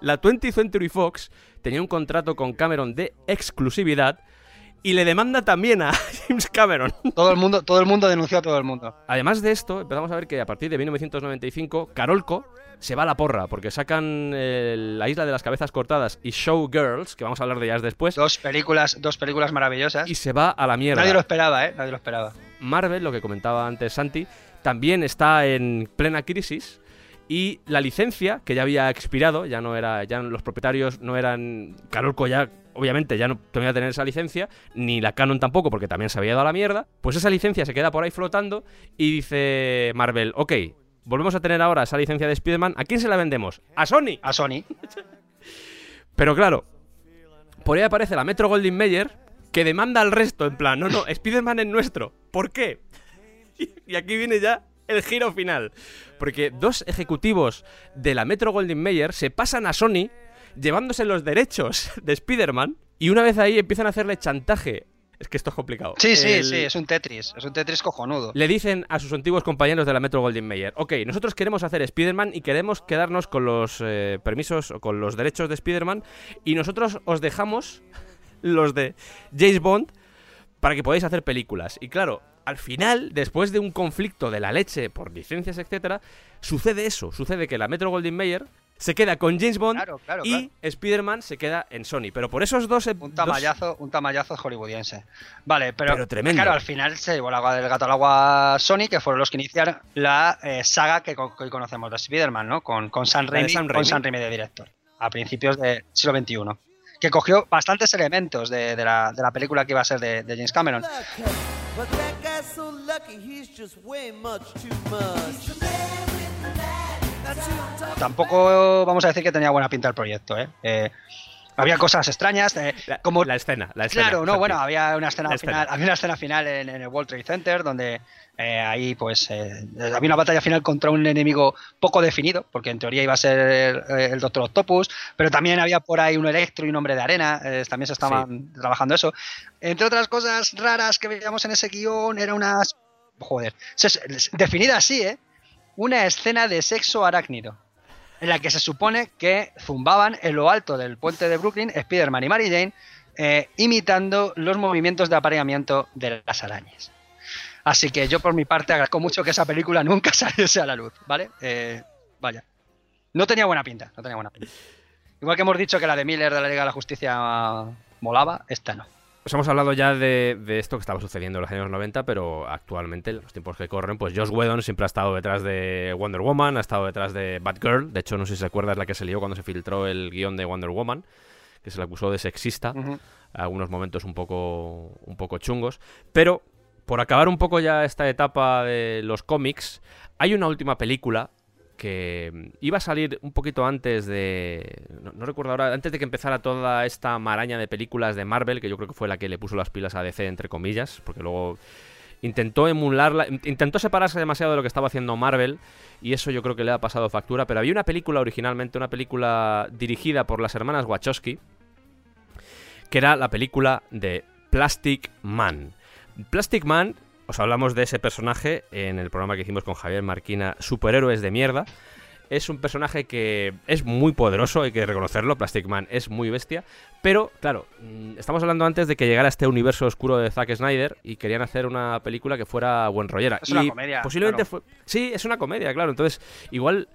la 20th Century Fox tenía un contrato con Cameron de exclusividad y le demanda también a James Cameron. Todo el mundo, todo el mundo denunció a todo el mundo. Además de esto, empezamos a ver que a partir de 1995, Carolco se va a la porra, porque sacan eh, La Isla de las Cabezas Cortadas y Showgirls, que vamos a hablar de ellas después, Dos películas, dos películas maravillosas. y se va a la mierda. Nadie lo esperaba, ¿eh? Nadie lo esperaba. Marvel, lo que comentaba antes Santi, también está en plena crisis y la licencia que ya había expirado, ya no era, ya los propietarios no eran Carolco ya obviamente ya no tenía que tener esa licencia, ni la Canon tampoco porque también se había ido a la mierda, pues esa licencia se queda por ahí flotando y dice Marvel, ok, volvemos a tener ahora esa licencia de Spider-Man, ¿a quién se la vendemos? A Sony. A Sony. Pero claro, por ahí aparece la Metro Goldwyn Mayer que demanda al resto, en plan, no, no, Spider-Man es nuestro. ¿Por qué? Y aquí viene ya el giro final. Porque dos ejecutivos de la Metro Goldwyn Mayer se pasan a Sony llevándose los derechos de Spider-Man y una vez ahí empiezan a hacerle chantaje. Es que esto es complicado. Sí, sí, El- sí, es un Tetris. Es un Tetris cojonudo. le dicen a sus antiguos compañeros de la Metro Goldwyn Mayer, ok, nosotros queremos hacer Spider-Man y queremos quedarnos con los eh, permisos o con los derechos de Spider-Man y nosotros os dejamos los de James Bond para que podáis hacer películas. Y claro, al final, después de un conflicto de la leche por licencias, etcétera, sucede eso, sucede que la Metro Goldwyn Mayer se queda con James Bond Claro, claro, y claro. Spider-Man se queda en Sony. Pero por esos dos... Un tamallazo, un tamallazo hollywoodiense. Vale, pero, Pero tremendo. claro, al final se llevó la agua del gato al agua Sony, que fueron los que iniciaron la eh, saga que, hoy conocemos de Spider-Man, ¿no? Con, con de Raimi, Sam con Raimi. Sam Raimi de director, a principios del siglo XXI. Que cogió bastantes elementos de, de la, de la película que iba a ser de, de James Cameron. So lucky, he's just way much too much. tampoco vamos a decir que tenía buena pinta el proyecto, ¿eh? Eh, había cosas extrañas, eh, La, como la escena, la escena. Claro, no, Santi. bueno, había una escena La final, escena. había una escena final en, en el World Trade Center donde eh, ahí pues eh, había una batalla final contra un enemigo poco definido, porque en teoría iba a ser eh, el Doctor Octopus, pero también había por ahí un Electro y un Hombre de Arena, eh, también se estaban trabajando eso. Entre otras cosas raras que veíamos en ese guion, era unas... Joder, definida así, ¿eh? Una escena de sexo arácnido en la que se supone que zumbaban en lo alto del puente de Brooklyn Spider-Man y Mary Jane eh, imitando los movimientos de apareamiento de las arañas. Así que yo por mi parte agradezco mucho que esa película nunca saliese a la luz, ¿vale? Eh, vaya. No tenía buena pinta, no tenía buena pinta. Igual que hemos dicho que la de Miller de la Liga de la Justicia molaba, esta no. Os hemos hablado ya de, de esto que estaba sucediendo en los años 90, pero actualmente, en los tiempos que corren, pues Josh Whedon siempre ha estado detrás de Wonder Woman, ha estado detrás de Batgirl. De hecho, no sé si se acuerdas la que se lió cuando se filtró el guion de Wonder Woman, que se le acusó de sexista. Algunos momentos un poco, un poco chungos. Pero, por acabar un poco ya esta etapa de los cómics, hay una última película que mm, iba a salir un poquito antes de... No, recuerdo ahora, antes de que empezara toda esta maraña de películas de Marvel, que yo creo que fue la que le puso las pilas a DC, entre comillas, porque luego intentó emularla, in- intentó separarse demasiado de lo que estaba haciendo Marvel y eso yo creo que le ha pasado factura, pero había una película originalmente, una película dirigida por las hermanas Wachowski, que era la película de Plastic Man. Plastic Man, os hablamos de ese personaje en el programa que hicimos con Javier Marquina, Superhéroes de mierda. Es un personaje que es muy poderoso, hay que reconocerlo, Plastic Man es muy bestia, pero claro, mm, estamos hablando antes de que llegara este universo oscuro de Zack Snyder y querían hacer una película que fuera buen rollera. Es una comedia, Posiblemente claro. fue... Sí, es una comedia, claro, entonces igual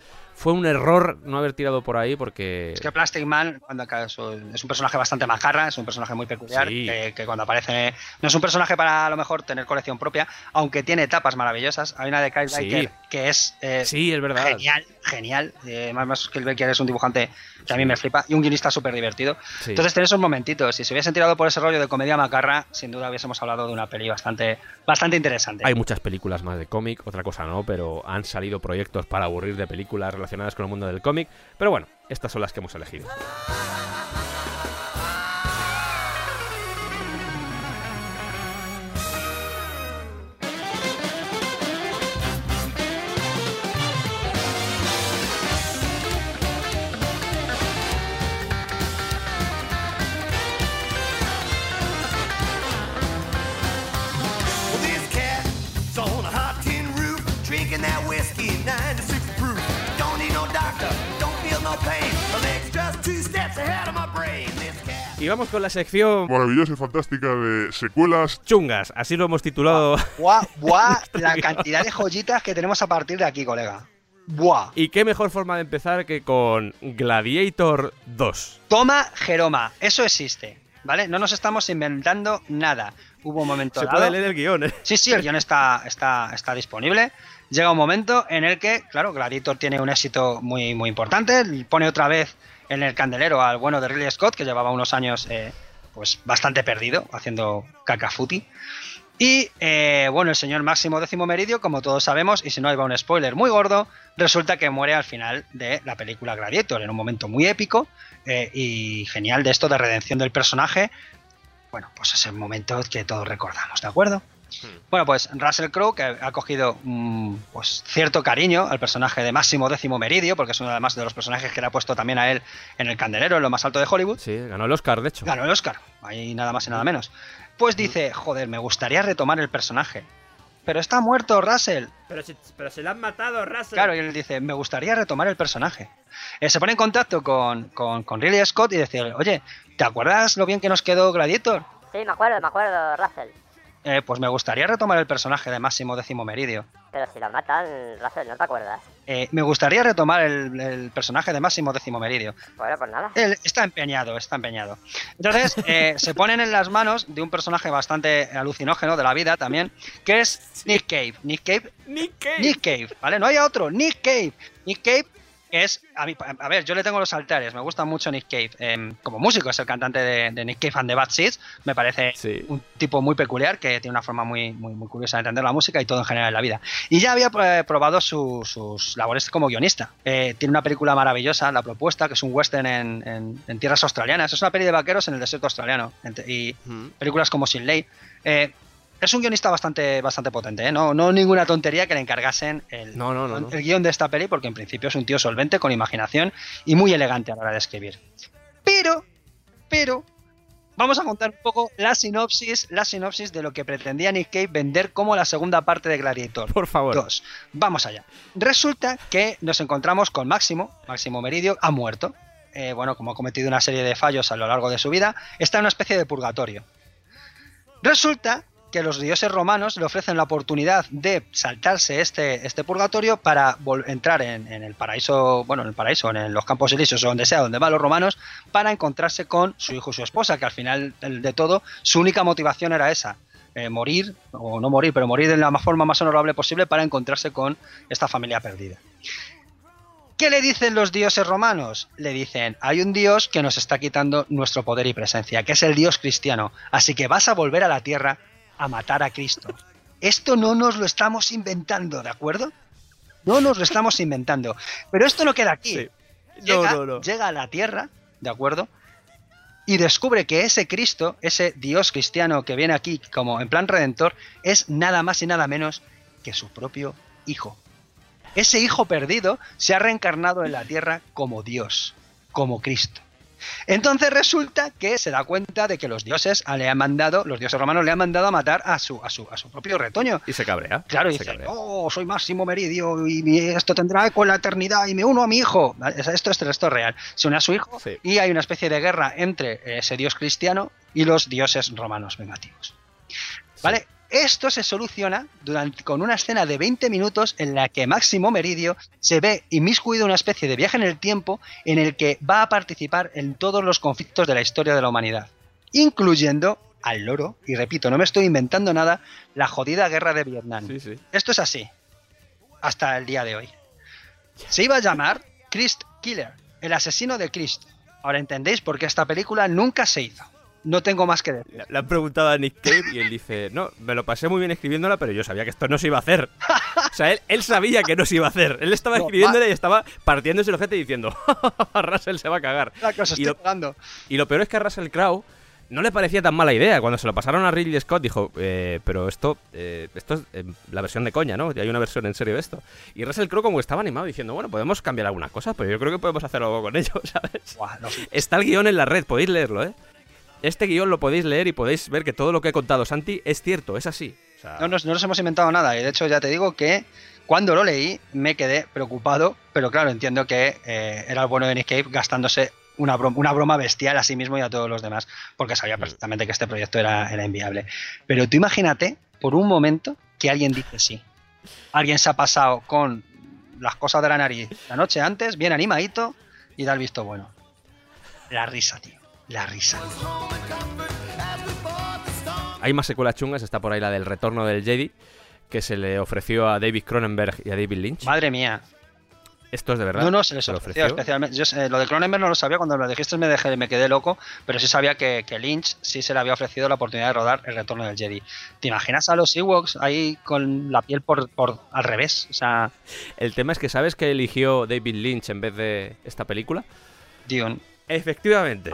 fue un error no haber tirado por ahí porque... Es que Plastic Man cuando acaso, es un personaje bastante macarra, es un personaje muy peculiar, Sí. que, que cuando aparece no es un personaje para a lo mejor tener colección propia, aunque tiene etapas maravillosas. Hay una de Kyle Sí. Baker que es eh, Sí, es verdad. genial, genial. Eh, Además, más Kyle Baker es un dibujante que a mí me flipa y un guionista súper divertido. Sí. Entonces tiene esos momentitos. Si se hubiesen tirado por ese rollo de comedia macarra, sin duda hubiésemos hablado de una peli bastante, bastante interesante. Hay muchas películas más de cómic, otra cosa no, pero han salido proyectos para aburrir de películas relacionadas con el mundo del cómic. Pero bueno, estas son las que hemos elegido. Y vamos con la sección Maravillosa y fantástica de secuelas. chungas, así lo hemos titulado. Buah, buah, la cantidad de joyitas que tenemos a partir de aquí, colega. Buah. Y qué mejor forma de empezar que con Gladiator 2. Toma Jeroma, eso existe, ¿vale? No nos estamos inventando nada. Hubo un momento Se dado- puede leer el guion, ¿eh? Sí, sí, el guion está, está, está disponible. Llega un momento en el que, claro, Gladiator tiene un éxito muy, muy importante. Pone otra vez en el candelero al bueno de Ridley Scott, que llevaba unos años eh, pues bastante perdido, haciendo cacafuti. Y eh, bueno, el señor Máximo Décimo Meridio, como todos sabemos, y si no va un spoiler muy gordo, resulta que muere al final de la película Gladiator, en un momento muy épico eh, y genial de esto de redención del personaje. Bueno, pues ese momento que todos recordamos, ¿de acuerdo? Bueno, pues Russell Crowe, que ha cogido mm, pues, cierto cariño al personaje de Máximo Décimo Meridio, porque es uno además de los personajes que le ha puesto también a él en el candelero, en lo más alto de Hollywood, Sí, ganó el Oscar, de hecho. ganó el Oscar, ahí nada más y nada menos. Pues dice, joder, me gustaría retomar el personaje. Pero está muerto Russell. Pero se, pero se le han matado, Russell. Claro, y él dice, me gustaría retomar el personaje. Eh, se pone en contacto con, con, con Ridley Scott y dice, oye, ¿te acuerdas lo bien que nos quedó Gladiator? Sí, me acuerdo, me acuerdo, Russell. Eh, pues me gustaría retomar el personaje de Máximo Décimo Meridio. Pero si lo matan, Russell, ¿no te acuerdas? Eh, me gustaría retomar el, el personaje de Máximo Décimo Meridio. Bueno, pues nada. Él está empeñado, está empeñado. Entonces, eh, se ponen en las manos de un personaje bastante alucinógeno de la vida también, que es Nick Cave. Nick Cave, Nick Cave. Nick Cave, ¿vale? No hay otro, Nick Cave. Nick Cave es, a, mí, a ver, yo le tengo los altares, me gusta mucho Nick Cave. em, como músico, es el cantante de, de Nick Cave and the Bad Seeds. Me parece Sí. un tipo muy peculiar que tiene una forma muy, muy, muy curiosa de entender la música y todo en general en la vida. Y ya había eh, probado su- sus labores como guionista. Eh, tiene una película maravillosa, La Propuesta, que es un western en, en- en tierras australianas. Es una peli de vaqueros en el desierto australiano. Y películas como Sin Ley. Es un guionista bastante, bastante potente, ¿eh? no, no ninguna tontería que le encargasen el, No, no, no, no. el guion de esta peli, porque en principio es un tío solvente, con imaginación y muy elegante a la hora de escribir. Pero, pero, vamos a contar un poco la sinopsis, la sinopsis de lo que pretendía Nick Cave vender como la segunda parte de Gladiator. Por favor. Dos. Vamos allá. Resulta que nos encontramos con Máximo, Máximo Meridio, ha muerto. Eh, bueno, como ha cometido una serie de fallos a lo largo de su vida, está en una especie de purgatorio. Resulta que los dioses romanos le ofrecen la oportunidad de saltarse este, este purgatorio para entrar en, el paraíso, bueno, en el paraíso, en los campos elíseos o donde sea, donde van los romanos, para encontrarse con su hijo y su esposa, que al final de todo su única motivación era esa, eh, morir, o no morir, pero morir de la forma más honorable posible para encontrarse con esta familia perdida. ¿Qué le dicen los dioses romanos? Le dicen, hay un dios que nos está quitando nuestro poder y presencia, que es el dios cristiano, así que vas a volver a la tierra a matar a Cristo. Esto no nos lo estamos inventando, ¿de acuerdo? No nos lo estamos inventando. Pero esto no queda aquí. Sí. Llega, No, no, no. llega a la tierra, ¿de acuerdo? Y descubre que ese Cristo, ese Dios cristiano que viene aquí como en plan redentor, es nada más y nada menos que su propio hijo. Ese hijo perdido se ha reencarnado en la tierra como Dios, como Cristo. Entonces resulta que se da cuenta de que los dioses le han mandado, los dioses romanos le han mandado a matar a su, a su, a su propio retoño. Y se cabrea. Claro, y se dice, cabrea. oh, soy Máximo Meridio y esto tendrá eco en la eternidad y me uno a mi hijo. Esto, esto, esto es real. Se une a su hijo Sí. y hay una especie de guerra entre ese dios cristiano y los dioses romanos vengativos. ¿Vale? Esto se soluciona durante, con una escena de 20 minutos en la que Máximo Meridio se ve inmiscuido en una especie de viaje en el tiempo en el que va a participar en todos los conflictos de la historia de la humanidad, incluyendo al loro, y repito, no me estoy inventando nada, la jodida guerra de Vietnam. Sí, sí. Esto es así. Hasta el día de hoy. Se iba a llamar Christ Killer, el asesino de Christ. Ahora entendéis por qué esta película nunca se hizo. No tengo más que decir. Le- han preguntado a Nick Cave y él dice, no, me lo pasé muy bien escribiéndola, pero yo sabía que esto no se iba a hacer. O sea, él, él sabía que no se iba a hacer. Él estaba No, escribiéndola y estaba partiéndose el ojete diciendo, Russell se va a cagar. La os Y lo, y lo peor es que a Russell Crowe no le parecía tan mala idea. Cuando se lo pasaron a Ridley Scott dijo, eh, pero esto, eh, esto es eh, la versión de coña, ¿no? Hay una versión en serio de esto. Y Russell Crowe como que estaba animado diciendo, bueno, podemos cambiar alguna cosa, pero yo creo que podemos hacer algo con ello, ¿sabes? Buah, Está el guion en la red, podéis leerlo, ¿eh? Este guion lo podéis leer y podéis ver que todo lo que he contado Santi es cierto, es así. O sea, No nos, no nos hemos inventado nada. Y de hecho, ya te digo que cuando lo leí me quedé preocupado. Pero claro, entiendo que eh, era el bueno de Nick Cave gastándose una broma, una broma bestial a sí mismo y a todos los demás. Porque sabía perfectamente que este proyecto era, era inviable. Pero tú imagínate, por un momento, que alguien dice sí. Alguien se ha pasado con las cosas de la nariz la noche antes, bien animadito, y da el visto bueno. La risa, tío. La risa. Hay más secuelas chungas, está por ahí la del retorno del Jedi, que se le ofreció a David Cronenberg y a David Lynch. Madre mía. Esto es de verdad. No, no, se les ofreció, especialmente. Yo sé, lo de Cronenberg no lo sabía, cuando me lo dijiste me, dejé, me quedé loco, pero sí sabía que, que Lynch sí se le había ofrecido la oportunidad de rodar El Retorno del Jedi. ¿Te imaginas a los Ewoks ahí con la piel por, por al revés? O sea, El tema es que sabes que eligió David Lynch en vez de esta película. Dune. Efectivamente.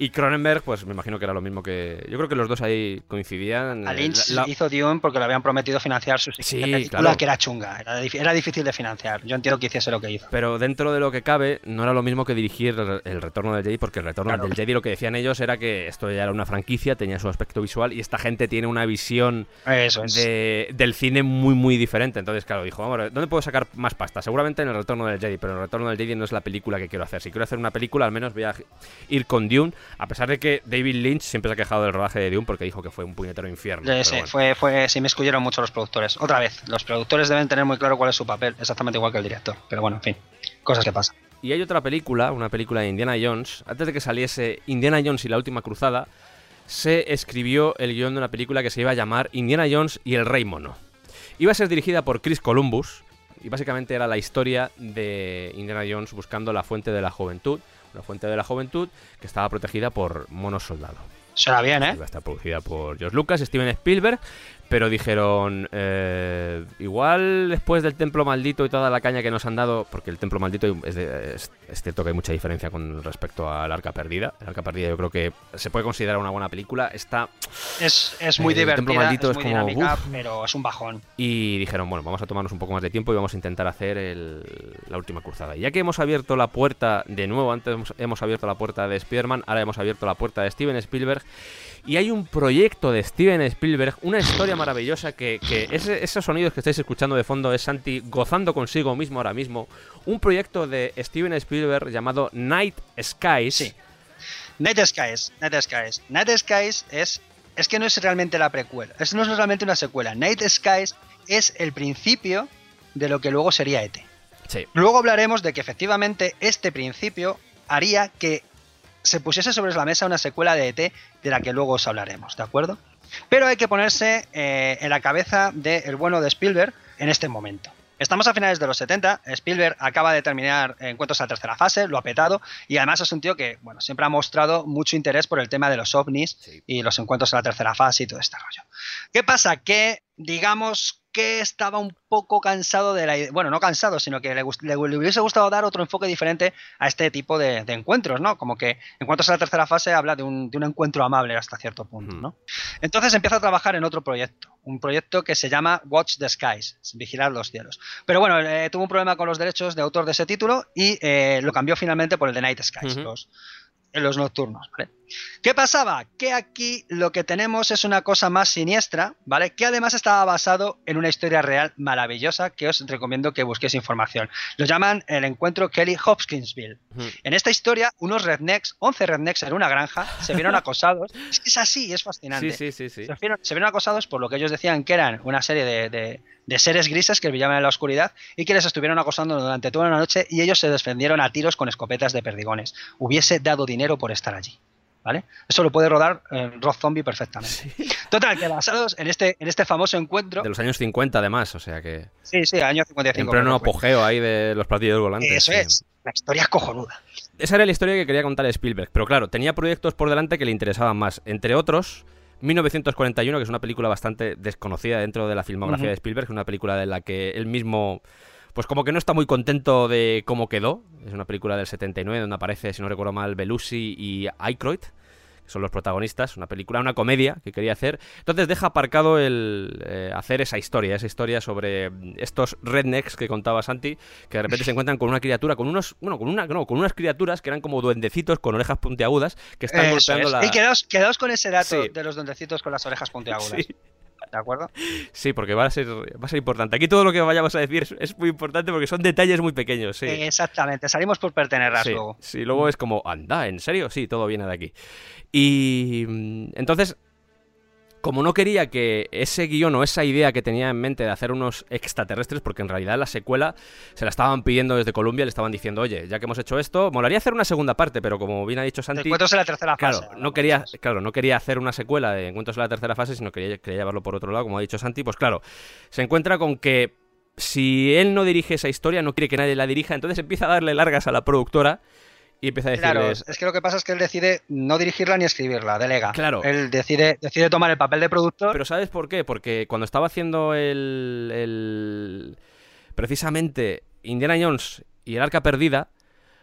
Y Cronenberg, pues me imagino que era lo mismo que. Yo creo que los dos ahí coincidían. A Lynch La- la- hizo Dune porque le habían prometido financiar su Sí, película, claro. que era chunga. Era, era difícil de financiar. Yo entiendo que hiciese lo que hizo. Pero dentro de lo que cabe, no era lo mismo que dirigir el, el retorno del Jedi, porque el retorno Claro. del Jedi lo que decían ellos era que esto ya era una franquicia, tenía su aspecto visual y esta gente tiene una visión Eso es. de- del cine muy muy diferente. Entonces, claro, dijo, vamos ¿dónde puedo sacar más pasta? Seguramente en el retorno del Jedi, pero el retorno del Jedi no es la película que quiero hacer. Si quiero hacer una película, al menos voy a ir con Dune, a pesar de que David Lynch siempre se ha quejado del rodaje de Dune porque dijo que fue un puñetero infierno. Sí, bueno. fue, fue, se inmiscuyeron mucho los productores. Otra vez, los productores deben tener muy claro cuál es su papel, exactamente igual que el director. Pero bueno, en fin, cosas que pasan. Y hay otra película, una película de Indiana Jones. Antes de que saliese Indiana Jones y la última cruzada, se escribió el guion de una película que se iba a llamar Indiana Jones y el Rey Mono. Iba a ser dirigida por Chris Columbus, y básicamente era la historia de Indiana Jones buscando la fuente de la juventud, una fuente de la juventud que estaba protegida por monos soldado. Suena bien, ¿eh? Iba a estar producida por George Lucas, Steven Spielberg, pero dijeron, eh, igual después del Templo Maldito y toda la caña que nos han dado, porque el Templo Maldito es, de- es- es cierto que hay mucha diferencia con respecto al Arca Perdida. El Arca Perdida yo creo que se puede considerar una buena película, está... Es, es muy El Templo divertida, Maldito es es muy como, dinámica, uf. pero es un bajón. Y dijeron, bueno, vamos a tomarnos un poco más de tiempo y vamos a intentar hacer el- la última cruzada. Y ya que hemos abierto la puerta de nuevo, antes hemos, hemos abierto la puerta de Spider-Man, ahora hemos abierto la puerta de Steven Spielberg. Y hay un proyecto de Steven Spielberg, una historia maravillosa que, que ese- esos sonidos que estáis escuchando de fondo es Santi gozando consigo mismo ahora mismo. Un proyecto de Steven Spielberg llamado Night Skies. Sí. Night Skies, Night Skies. Night Skies es. Es que no es realmente la precuela. Es, no es realmente una secuela. Night Skies es el principio de lo que luego sería ET. Sí. Luego hablaremos de que efectivamente este principio haría que se pusiese sobre la mesa una secuela de ET de la que luego os hablaremos, ¿de acuerdo? Pero hay que ponerse eh, en la cabeza del bueno de Spielberg en este momento. Estamos a finales de los 70, Spielberg acaba de terminar Encuentros a la tercera fase, lo ha petado y además es un tío que bueno, siempre ha mostrado mucho interés por el tema de los ovnis Sí. y los encuentros a la tercera fase y todo este rollo. ¿Qué pasa? Que digamos que estaba un poco cansado de la idea, bueno, no cansado, sino que le, gust- le- le hubiese gustado dar otro enfoque diferente a este tipo de, de encuentros, ¿no? Como que Encuentros a la tercera fase habla de un, de un encuentro amable hasta cierto punto. ¿no? Entonces empieza a trabajar en otro proyecto, un proyecto que se llama Watch the Skies, vigilar los cielos. Pero bueno, eh, tuvo un problema con los derechos de autor de ese título y eh, lo cambió finalmente por el de Night Skies, los, en los nocturnos, ¿vale? ¿Qué pasaba? Que aquí lo que tenemos es una cosa más siniestra, ¿vale? Que además estaba basado en una historia real maravillosa que os recomiendo que busquéis información. Lo llaman el encuentro Kelly Hopkinsville. En esta historia, unos rednecks, 11 rednecks en una granja, se vieron acosados. Es que es así, es fascinante. Sí, sí, sí, sí. Se, vieron, se vieron acosados por lo que ellos decían que eran una serie de, de- de seres grises que brillaban en la oscuridad y que les estuvieron acosando durante toda la noche y ellos se defendieron a tiros con escopetas de perdigones. Hubiese dado dinero por estar allí. ¿Vale? Eso lo puede rodar en Rob Zombie perfectamente. Total, que basados en este, en este famoso encuentro. De los años 50 además, o sea que... Sí, sí, año 55. En pleno apogeo ahí de los platillos volantes. Eso sí. es. La historia es cojonuda. Esa era la historia que quería contar Spielberg. Pero claro, tenía proyectos por delante que le interesaban más. Entre otros, 1941, que es una película bastante desconocida dentro de la filmografía Ujú. de Spielberg. Es una película de la que él mismo, pues como que no está muy contento de cómo quedó. Es una película del 79 donde aparece, si no recuerdo mal, Belushi y Aykroyd. que Son los protagonistas, una película, una comedia que quería hacer. Entonces deja aparcado el eh, hacer esa historia, esa historia sobre mm, estos rednecks que contaba Santi, que de repente se encuentran con una criatura, con unos, bueno, con una, no, con unas criaturas que eran como duendecitos con orejas puntiagudas que están Eso golpeando es. la. Y quedaos, quedaos con ese dato Sí. de los duendecitos con las orejas puntiagudas. Sí. ¿De acuerdo? Sí, porque va a ser, va a ser importante. Aquí todo lo que vayamos a decir es, es muy importante porque son detalles muy pequeños, sí. Eh, Exactamente. Salimos por pertenecer sí, luego. sí, luego es como, anda, ¿en serio? Sí, todo viene de aquí. Y mm, entonces, como no quería que ese guion o esa idea que tenía en mente de hacer unos extraterrestres, porque en realidad la secuela se la estaban pidiendo desde Colombia, le estaban diciendo, oye, ya que hemos hecho esto, molaría hacer una segunda parte, pero como bien ha dicho Te Santi, encuentros en la tercera Claro, fase. no quería, claro, no quería hacer una secuela de Encuentros en la tercera fase, sino quería, quería llevarlo por otro lado, como ha dicho Santi. Pues claro, se encuentra con que si él no dirige esa historia, no quiere que nadie la dirija, entonces empieza a darle largas a la productora y empieza a Claro, decirles... es que lo que pasa es que él decide no dirigirla ni escribirla, delega. Claro. Él decide, decide tomar el papel de productor. Pero ¿sabes por qué? Porque cuando estaba haciendo el, el- precisamente Indiana Jones y el Arca Perdida,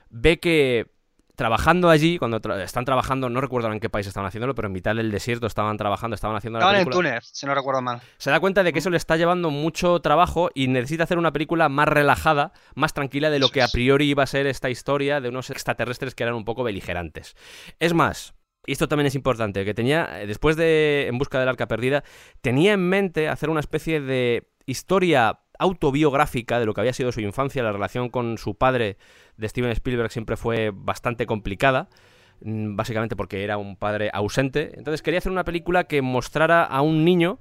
ve que trabajando allí, cuando tra- están trabajando, no recuerdo en qué país estaban haciéndolo, pero en mitad del desierto estaban trabajando, estaban haciendo la Estaban en película. Túnez, si no recuerdo mal. se da cuenta de que eso le está llevando mucho trabajo y necesita hacer una película más relajada, más tranquila de lo que a priori iba a ser esta historia de unos extraterrestres que eran un poco beligerantes. Es más, y esto también es importante, que tenía, eh, después de En busca del arca perdida, tenía en mente hacer una especie de historia autobiográfica de lo que había sido su infancia, la relación con su padre de Steven Spielberg siempre fue bastante complicada mm, básicamente porque era un padre ausente. Entonces quería hacer una película que mostrara a un niño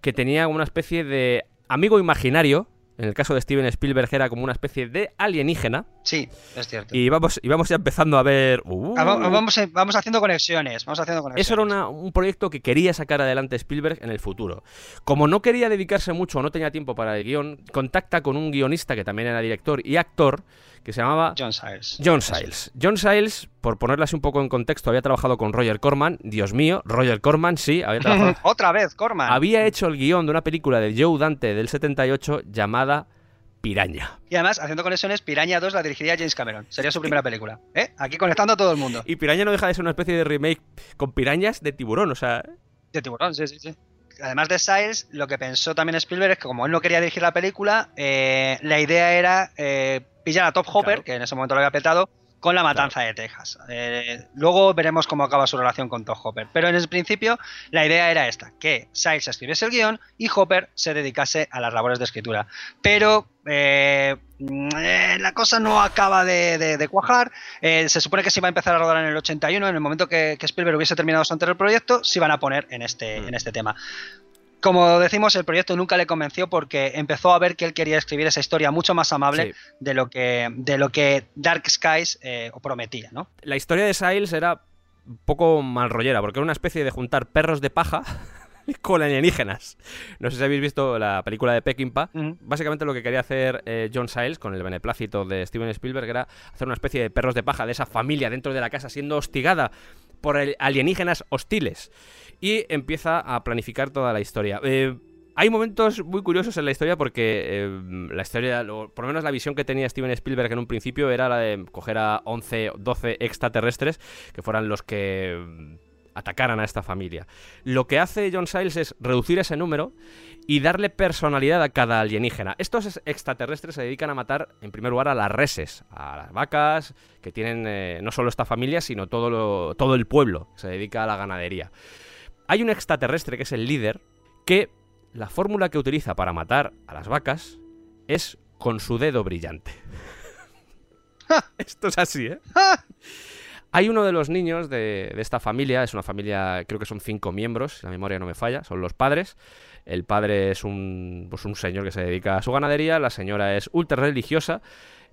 que tenía una especie de amigo imaginario En el caso de Steven Spielberg era como una especie de alienígena. Sí, es cierto. Y vamos, y vamos ya empezando a ver. uh, Ah, va- vamos, vamos haciendo conexiones. Vamos haciendo conexiones. Eso era una- un proyecto que quería sacar adelante Spielberg en el futuro. Como no quería dedicarse mucho o no tenía tiempo para el guion, contacta con un guionista que también era director y actor, que se llamaba John Sayles. John Sayles. John Sayles, por ponerle así un poco en contexto, había trabajado con Roger Corman. Dios mío, Roger Corman, sí, había trabajado. Otra vez, Corman. había hecho el guion de una película de Joe Dante del 78 llamada Piraña. Y además, haciendo conexiones, Piraña 2 la dirigiría James Cameron. Sería su primera película. ¿Eh? Aquí conectando a todo el mundo. Y Piraña no deja de ser una especie de remake con pirañas de tiburón, o sea. De tiburón, sí, sí, sí. Además de Sayles, lo que pensó también Spielberg es que como él no quería dirigir la película, eh, la idea era eh, pillar a Top Hopper, Claro. que en ese momento lo había petado, con la matanza de Texas. Eh, luego veremos cómo acaba su relación con Top Hopper. Pero en el principio la idea era esta, que Sayles escribiese el guion y Hopper se dedicase a las labores de escritura. Pero eh, mm, eh, la cosa no acaba de, de- de cuajar. Se supone que se iba a empezar a rodar en el 81, en el momento que, que Spielberg hubiese terminado su anterior proyecto, se iban a poner en este, Mm. en este tema. Como decimos, el proyecto nunca le convenció porque empezó a ver que él quería escribir esa historia mucho más amable Sí. de, lo que, de lo que Dark Skies eh, prometía, ¿no? La historia de Sayles era un poco mal rollera, porque era una especie de juntar perros de paja con alienígenas. No sé si habéis visto la película de Peckinpah. Ujú. Básicamente lo que quería hacer eh, John Sayles con el beneplácito de Steven Spielberg era hacer una especie de perros de paja de esa familia dentro de la casa siendo hostigada por alienígenas hostiles. Y empieza a planificar toda la historia. Eh, hay momentos muy curiosos en la historia porque eh, la historia, o por lo menos la visión que tenía Steven Spielberg en un principio era la de coger a 11 o 12 extraterrestres que fueran los que atacaran a esta familia. Lo que hace John Sayles es reducir ese número y darle personalidad a cada alienígena. Estos es- extraterrestres se dedican a matar, en primer lugar, a las reses, a las vacas, que tienen eh, no solo esta familia, sino todo, lo- todo el pueblo, se dedica a la ganadería. Hay un extraterrestre que es el líder, que la fórmula que utiliza para matar a las vacas es con su dedo brillante. Esto es así, ¿eh? Hay uno de los niños de, esta familia, es una familia, creo que son cinco miembros, si la memoria no me falla, son los padres. El padre es un, pues un señor que se dedica a su ganadería, la señora es ultra religiosa.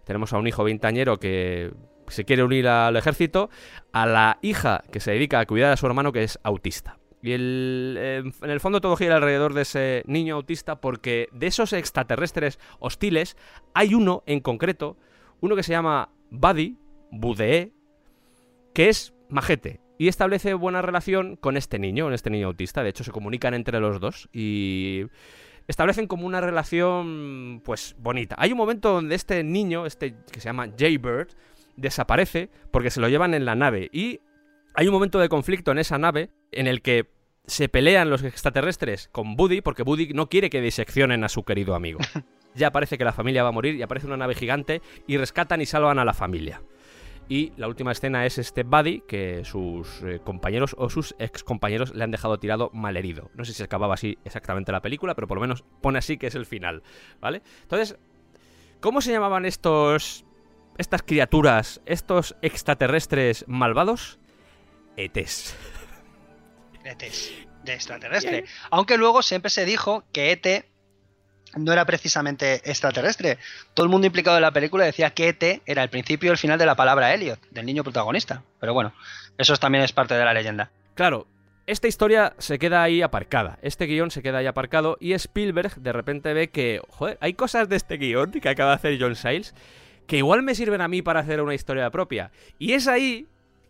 Tenemos a un hijo veintañero que se quiere unir al ejército, a la hija que se dedica a cuidar a su hermano que es autista. Y en el fondo todo gira alrededor de ese niño autista porque de esos extraterrestres hostiles hay uno en concreto, uno que se llama Buddy, Budee, que es majete y establece buena relación con este niño, con este niño autista. De hecho, se comunican entre los dos y establecen como una relación, pues, bonita. Hay un momento donde este niño, este que se llama Jaybird, desaparece porque se lo llevan en la nave y hay un momento de conflicto en esa nave en el que se pelean los extraterrestres con Buddy porque Buddy no quiere que diseccionen a su querido amigo. Ya parece que la familia va a morir y aparece una nave gigante y rescatan y salvan a la familia. Y la última escena es este Buddy que sus eh, compañeros o sus ex compañeros le han dejado tirado malherido. No sé si acababa así exactamente la película, pero por lo menos pone así que es el final, ¿vale? Entonces, ¿cómo se llamaban estos estas criaturas, estos extraterrestres malvados? ETs. ETs, de extraterrestre. Aunque luego siempre se dijo que ET no era precisamente extraterrestre. Todo el mundo implicado en la película decía que ET era el principio y el final de la palabra Elliot, del niño protagonista. Pero bueno, eso también es parte de la leyenda. Claro, esta historia se queda ahí aparcada. Este guion se queda ahí aparcado y Spielberg de repente ve que, joder, hay cosas de este guion que acaba de hacer John Sayles que igual me sirven a mí para hacer una historia propia. Y es ahí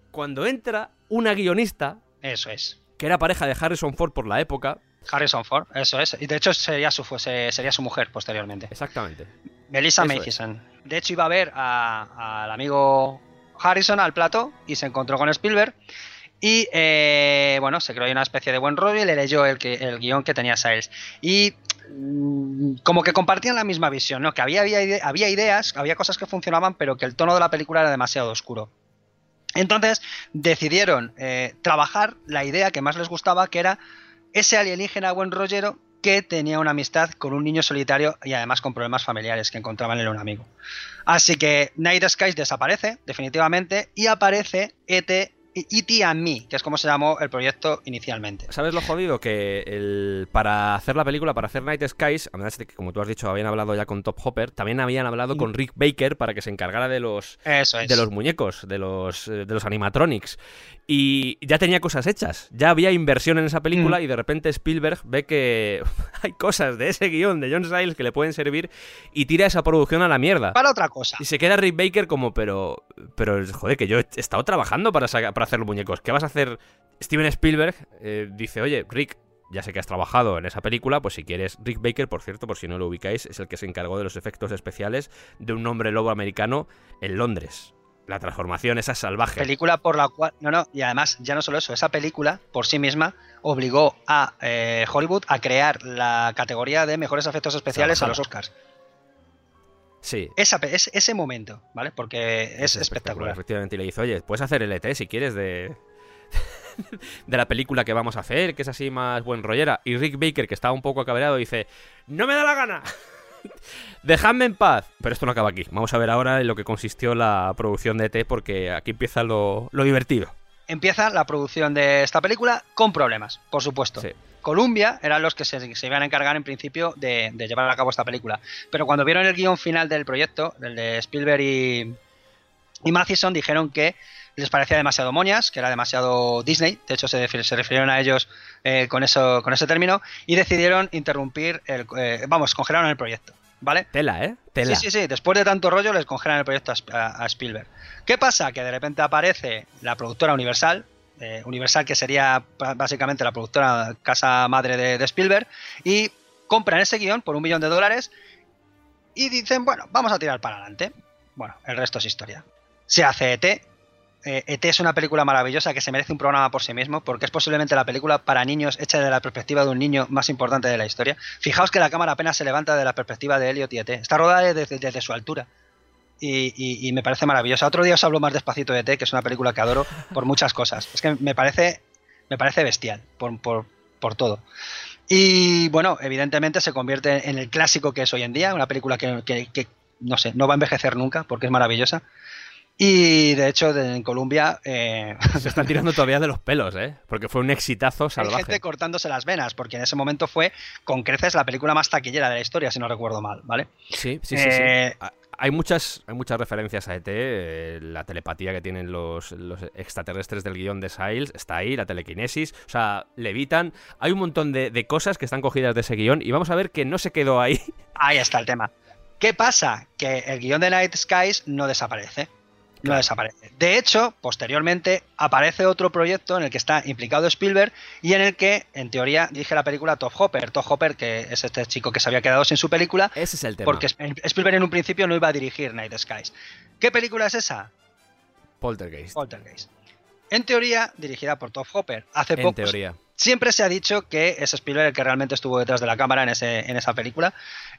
cuando entra una guionista Eso es. que era pareja de Harrison Ford por la época. Harrison Ford, eso es. Y de hecho sería su, se- sería su mujer posteriormente. Exactamente. Melissa. Mathison. De hecho iba a ver al amigo Harrison al plato y se encontró con Spielberg. Y eh, bueno, se creó una especie de buen rollo y le leyó el, que- el guion que tenía Sayles. Y mm, como que compartían la misma visión, ¿no? Que había, había, ide- había ideas, había cosas que funcionaban, pero que el tono de la película era demasiado oscuro. Entonces decidieron eh, trabajar la idea que más les gustaba, que era ese alienígena buen rollero que tenía una amistad con un niño solitario y además con problemas familiares que encontraban en un amigo. Así que Night Skies desaparece definitivamente y aparece ET E.T. and Me, que es como se llamó el proyecto inicialmente. ¿Sabes lo jodido? Que el, para hacer la película, para hacer Night Skies, además de que, como tú has dicho, habían hablado ya con Top Hopper, también habían hablado con Rick Baker para que se encargara de los, Eso es. de los muñecos, de los, eh, de los animatronics. Y ya tenía cosas hechas, ya había inversión en esa película Mm. y de repente Spielberg ve que hay cosas de ese guion de John Sayles que le pueden servir y tira esa producción a la mierda. Para otra cosa. Y se queda Rick Baker como, pero, pero joder, que yo he estado trabajando para, para hacer los muñecos. ¿Qué vas a hacer? Steven Spielberg eh, dice, oye, Rick, ya sé que has trabajado en esa película, pues si quieres, Rick Baker, por cierto, por si no lo ubicáis, es el que se encargó de los efectos especiales de un hombre lobo americano en Londres. La transformación esa es salvaje. Película por la cual. No, no, y además, ya no solo eso, esa película por sí misma obligó a eh, Hollywood a crear la categoría de mejores efectos especiales a los Oscars. Sí. Esa, es- ese momento, ¿vale? Porque es, espectacular. Efectivamente, y le dice, oye, puedes hacer el ET si quieres de... de la película que vamos a hacer, que es así más buen rollera. Y Rick Baker, que estaba un poco cabreado, dice, no me da la gana. Dejadme en paz. Pero esto no acaba aquí. Vamos a ver ahora en lo que consistió la producción de ET, porque aquí empieza lo, lo divertido. Empieza la producción de esta película con problemas, por supuesto. Sí. Columbia eran los que se, se iban a encargar en principio de, de llevar a cabo esta película. Pero cuando vieron el guion final del proyecto, el de Spielberg y, y Mathison, dijeron que les parecía demasiado moñas, que era demasiado Disney. De hecho, se, se refirieron a ellos eh, con, eso, con ese término y decidieron interrumpir, el, eh, vamos, congelaron el proyecto. ¿Vale? Tela, ¿eh? Tela. Sí, sí, sí. Después de tanto rollo les congelan el proyecto a, Sp- a- a Spielberg. ¿Qué pasa? Que de repente aparece la productora Universal, eh, Universal que sería básicamente la productora casa madre de, de Spielberg, y compran ese guion por un millón de dólares y dicen, bueno, vamos a tirar para adelante. Bueno, el resto es historia. Se hace ET. Eh, ET es una película maravillosa que se merece un programa por sí mismo porque es posiblemente la película para niños hecha de la perspectiva de un niño más importante de la historia. Fijaos que la cámara apenas se levanta de la perspectiva de Elliot y ET. Está rodada desde, su altura. Y, me parece maravillosa. Otro día os hablo más despacito de ET, que es una película que adoro por muchas cosas. Es que me parece, me parece bestial por, por- por todo. Y bueno, evidentemente se convierte en el clásico que es hoy en día, una película que, que- que, no sé, no va a envejecer nunca porque es maravillosa. Y de hecho, en Colombia eh, Se están tirando todavía de los pelos, ¿eh? Porque fue un exitazo hay salvaje. gente cortándose las venas, porque en ese momento fue con creces la película más taquillera de la historia, si no recuerdo mal, ¿vale? Sí, sí, sí. Eh, sí. Hay muchas, hay muchas referencias a ET, eh, la telepatía que tienen los, los extraterrestres del guion de Siles está ahí, la telequinesis, o sea, levitan. Hay un montón de, de cosas que están cogidas de ese guion y vamos a ver que no se quedó ahí. Ahí está el tema. ¿Qué pasa? Que el guion de Night Skies no desaparece. No desaparece. De hecho, posteriormente aparece otro proyecto en el que está implicado Spielberg y en el que, en teoría, dirige la película Top Hopper. Top Hopper, que es este chico que se había quedado sin su película, Ese es el tema. porque Sp- Spielberg en un principio no iba a dirigir Night Skies. ¿Qué película es esa? Poltergeist. Poltergeist. En teoría, dirigida por Top Hopper. Hace En poco teoría. Siempre se ha dicho que es Spielberg el que realmente estuvo detrás de la cámara en, ese, en esa película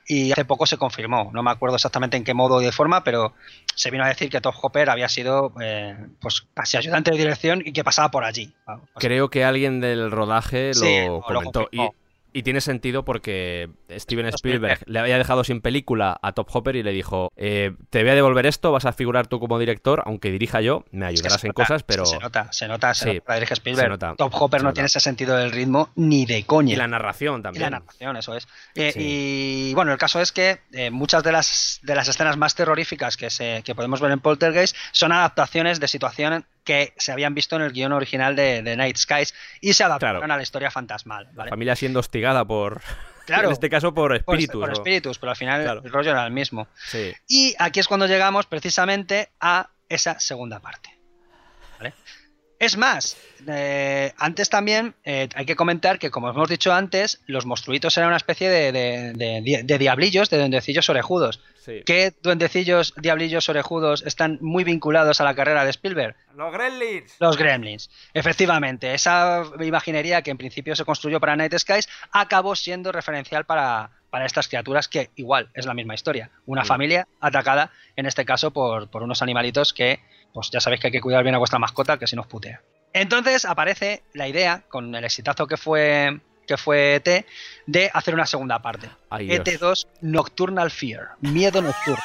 y hace poco se confirmó. No me acuerdo exactamente en qué modo y de forma, pero se vino a decir que Top Hopper había sido eh, pues casi ayudante de dirección y que pasaba por allí. Vamos, pues, Creo que alguien del rodaje Sí, lo lo comentó. y. y tiene sentido porque Steven Spielberg le había dejado sin película a Top Hopper y le dijo: eh, Te voy a devolver esto, vas a figurar tú como director, aunque dirija yo, me es que ayudarás en nota, cosas, pero. Se nota, se nota, se Sí, nota, la dirige Spielberg. se nota, Top Hopper se no tiene ese sentido del ritmo ni de coña. Y la narración Y también. la narración, eso es. Eh, Sí. Y bueno, el caso es que eh, muchas de las, de las escenas más terroríficas que, se, que podemos ver en Poltergeist son adaptaciones de situaciones que se habían visto en el guion original de, de Night Skies y se adaptaron Claro. a la historia fantasmal. ¿vale? Familia siendo hostigada por. Claro. En este caso por Por- espíritus. por ¿no? espíritus, pero al final Claro. el rollo era el mismo. Sí. Y aquí es cuando llegamos precisamente a esa segunda parte. Es más, eh, antes también eh, hay que comentar que, como hemos dicho antes, los monstruitos eran una especie de, de- de- de diablillos, de duendecillos orejudos. sí. ¿Qué duendecillos, diablillos orejudos están muy vinculados a la carrera de Spielberg? Los Gremlins. Los Gremlins. Efectivamente, esa imaginería que en principio se construyó para Night Skies acabó siendo referencial para, para estas criaturas que igual es la misma historia. Una Sí. familia atacada, en este caso, por, por unos animalitos que, pues ya sabéis que hay que cuidar bien a vuestra mascota, que si nos putea. Entonces aparece la idea, con el exitazo que fue que fue ET, de hacer una segunda parte. Ay, Dios. ET2 Nocturnal Fear, miedo nocturno.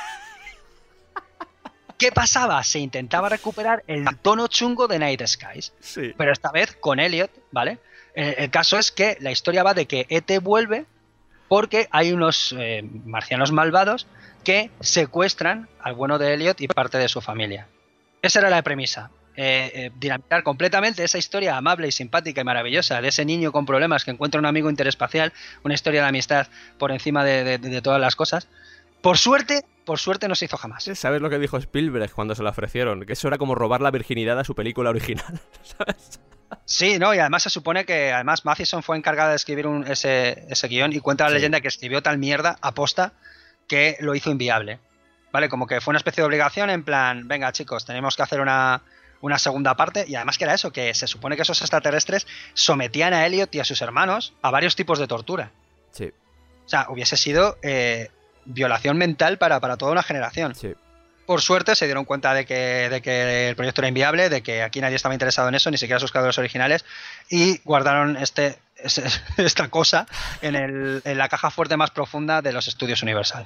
¿Qué pasaba? Se intentaba recuperar el tono chungo de Night Skies, Sí. pero esta vez con Elliot, ¿vale? El caso es que la historia va de que ET vuelve porque hay unos eh, marcianos malvados que secuestran al bueno de Elliot y parte de su familia. Esa era la premisa. Eh, eh, dinamitar completamente esa historia amable y simpática y maravillosa de ese niño con problemas que encuentra un amigo interespacial, una historia de amistad por encima de, de- de todas las cosas. Por suerte, por suerte no se hizo jamás. ¿Sabes lo que dijo Spielberg cuando se la ofrecieron? Que eso era como robar la virginidad a su película original. ¿Sabes? Sí, no, y además se supone que además Matheson fue encargada de escribir un- ese, ese guion y cuenta la Sí. leyenda que escribió tal mierda aposta que lo hizo inviable. ¿Vale? Como que fue una especie de obligación en plan, venga chicos, tenemos que hacer una, una segunda parte y además que era eso, que se supone que esos extraterrestres sometían a Elliot y a sus hermanos a varios tipos de tortura. Sí, O sea, hubiese sido eh, violación mental para, para toda una generación. sí. Por suerte se dieron cuenta de que, de que el proyecto era inviable, de que aquí nadie estaba interesado en eso, ni siquiera sus creadores originales, y guardaron este, ese- esta cosa en, el- en la caja fuerte más profunda de los estudios Universal.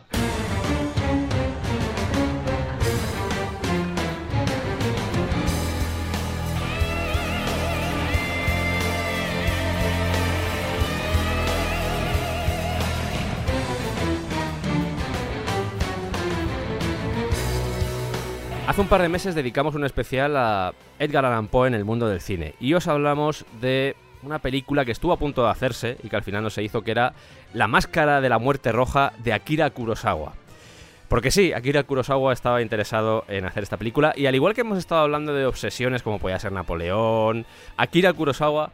Hace un par de meses dedicamos un especial a Edgar Allan Poe en el mundo del cine y os hablamos de una película que estuvo a punto de hacerse y que al final no se hizo, que era La Máscara de la Muerte Roja de Akira Kurosawa. Porque sí, Akira Kurosawa estaba interesado en hacer esta película y al igual que hemos estado hablando de obsesiones como podía ser Napoleón, Akira Kurosawa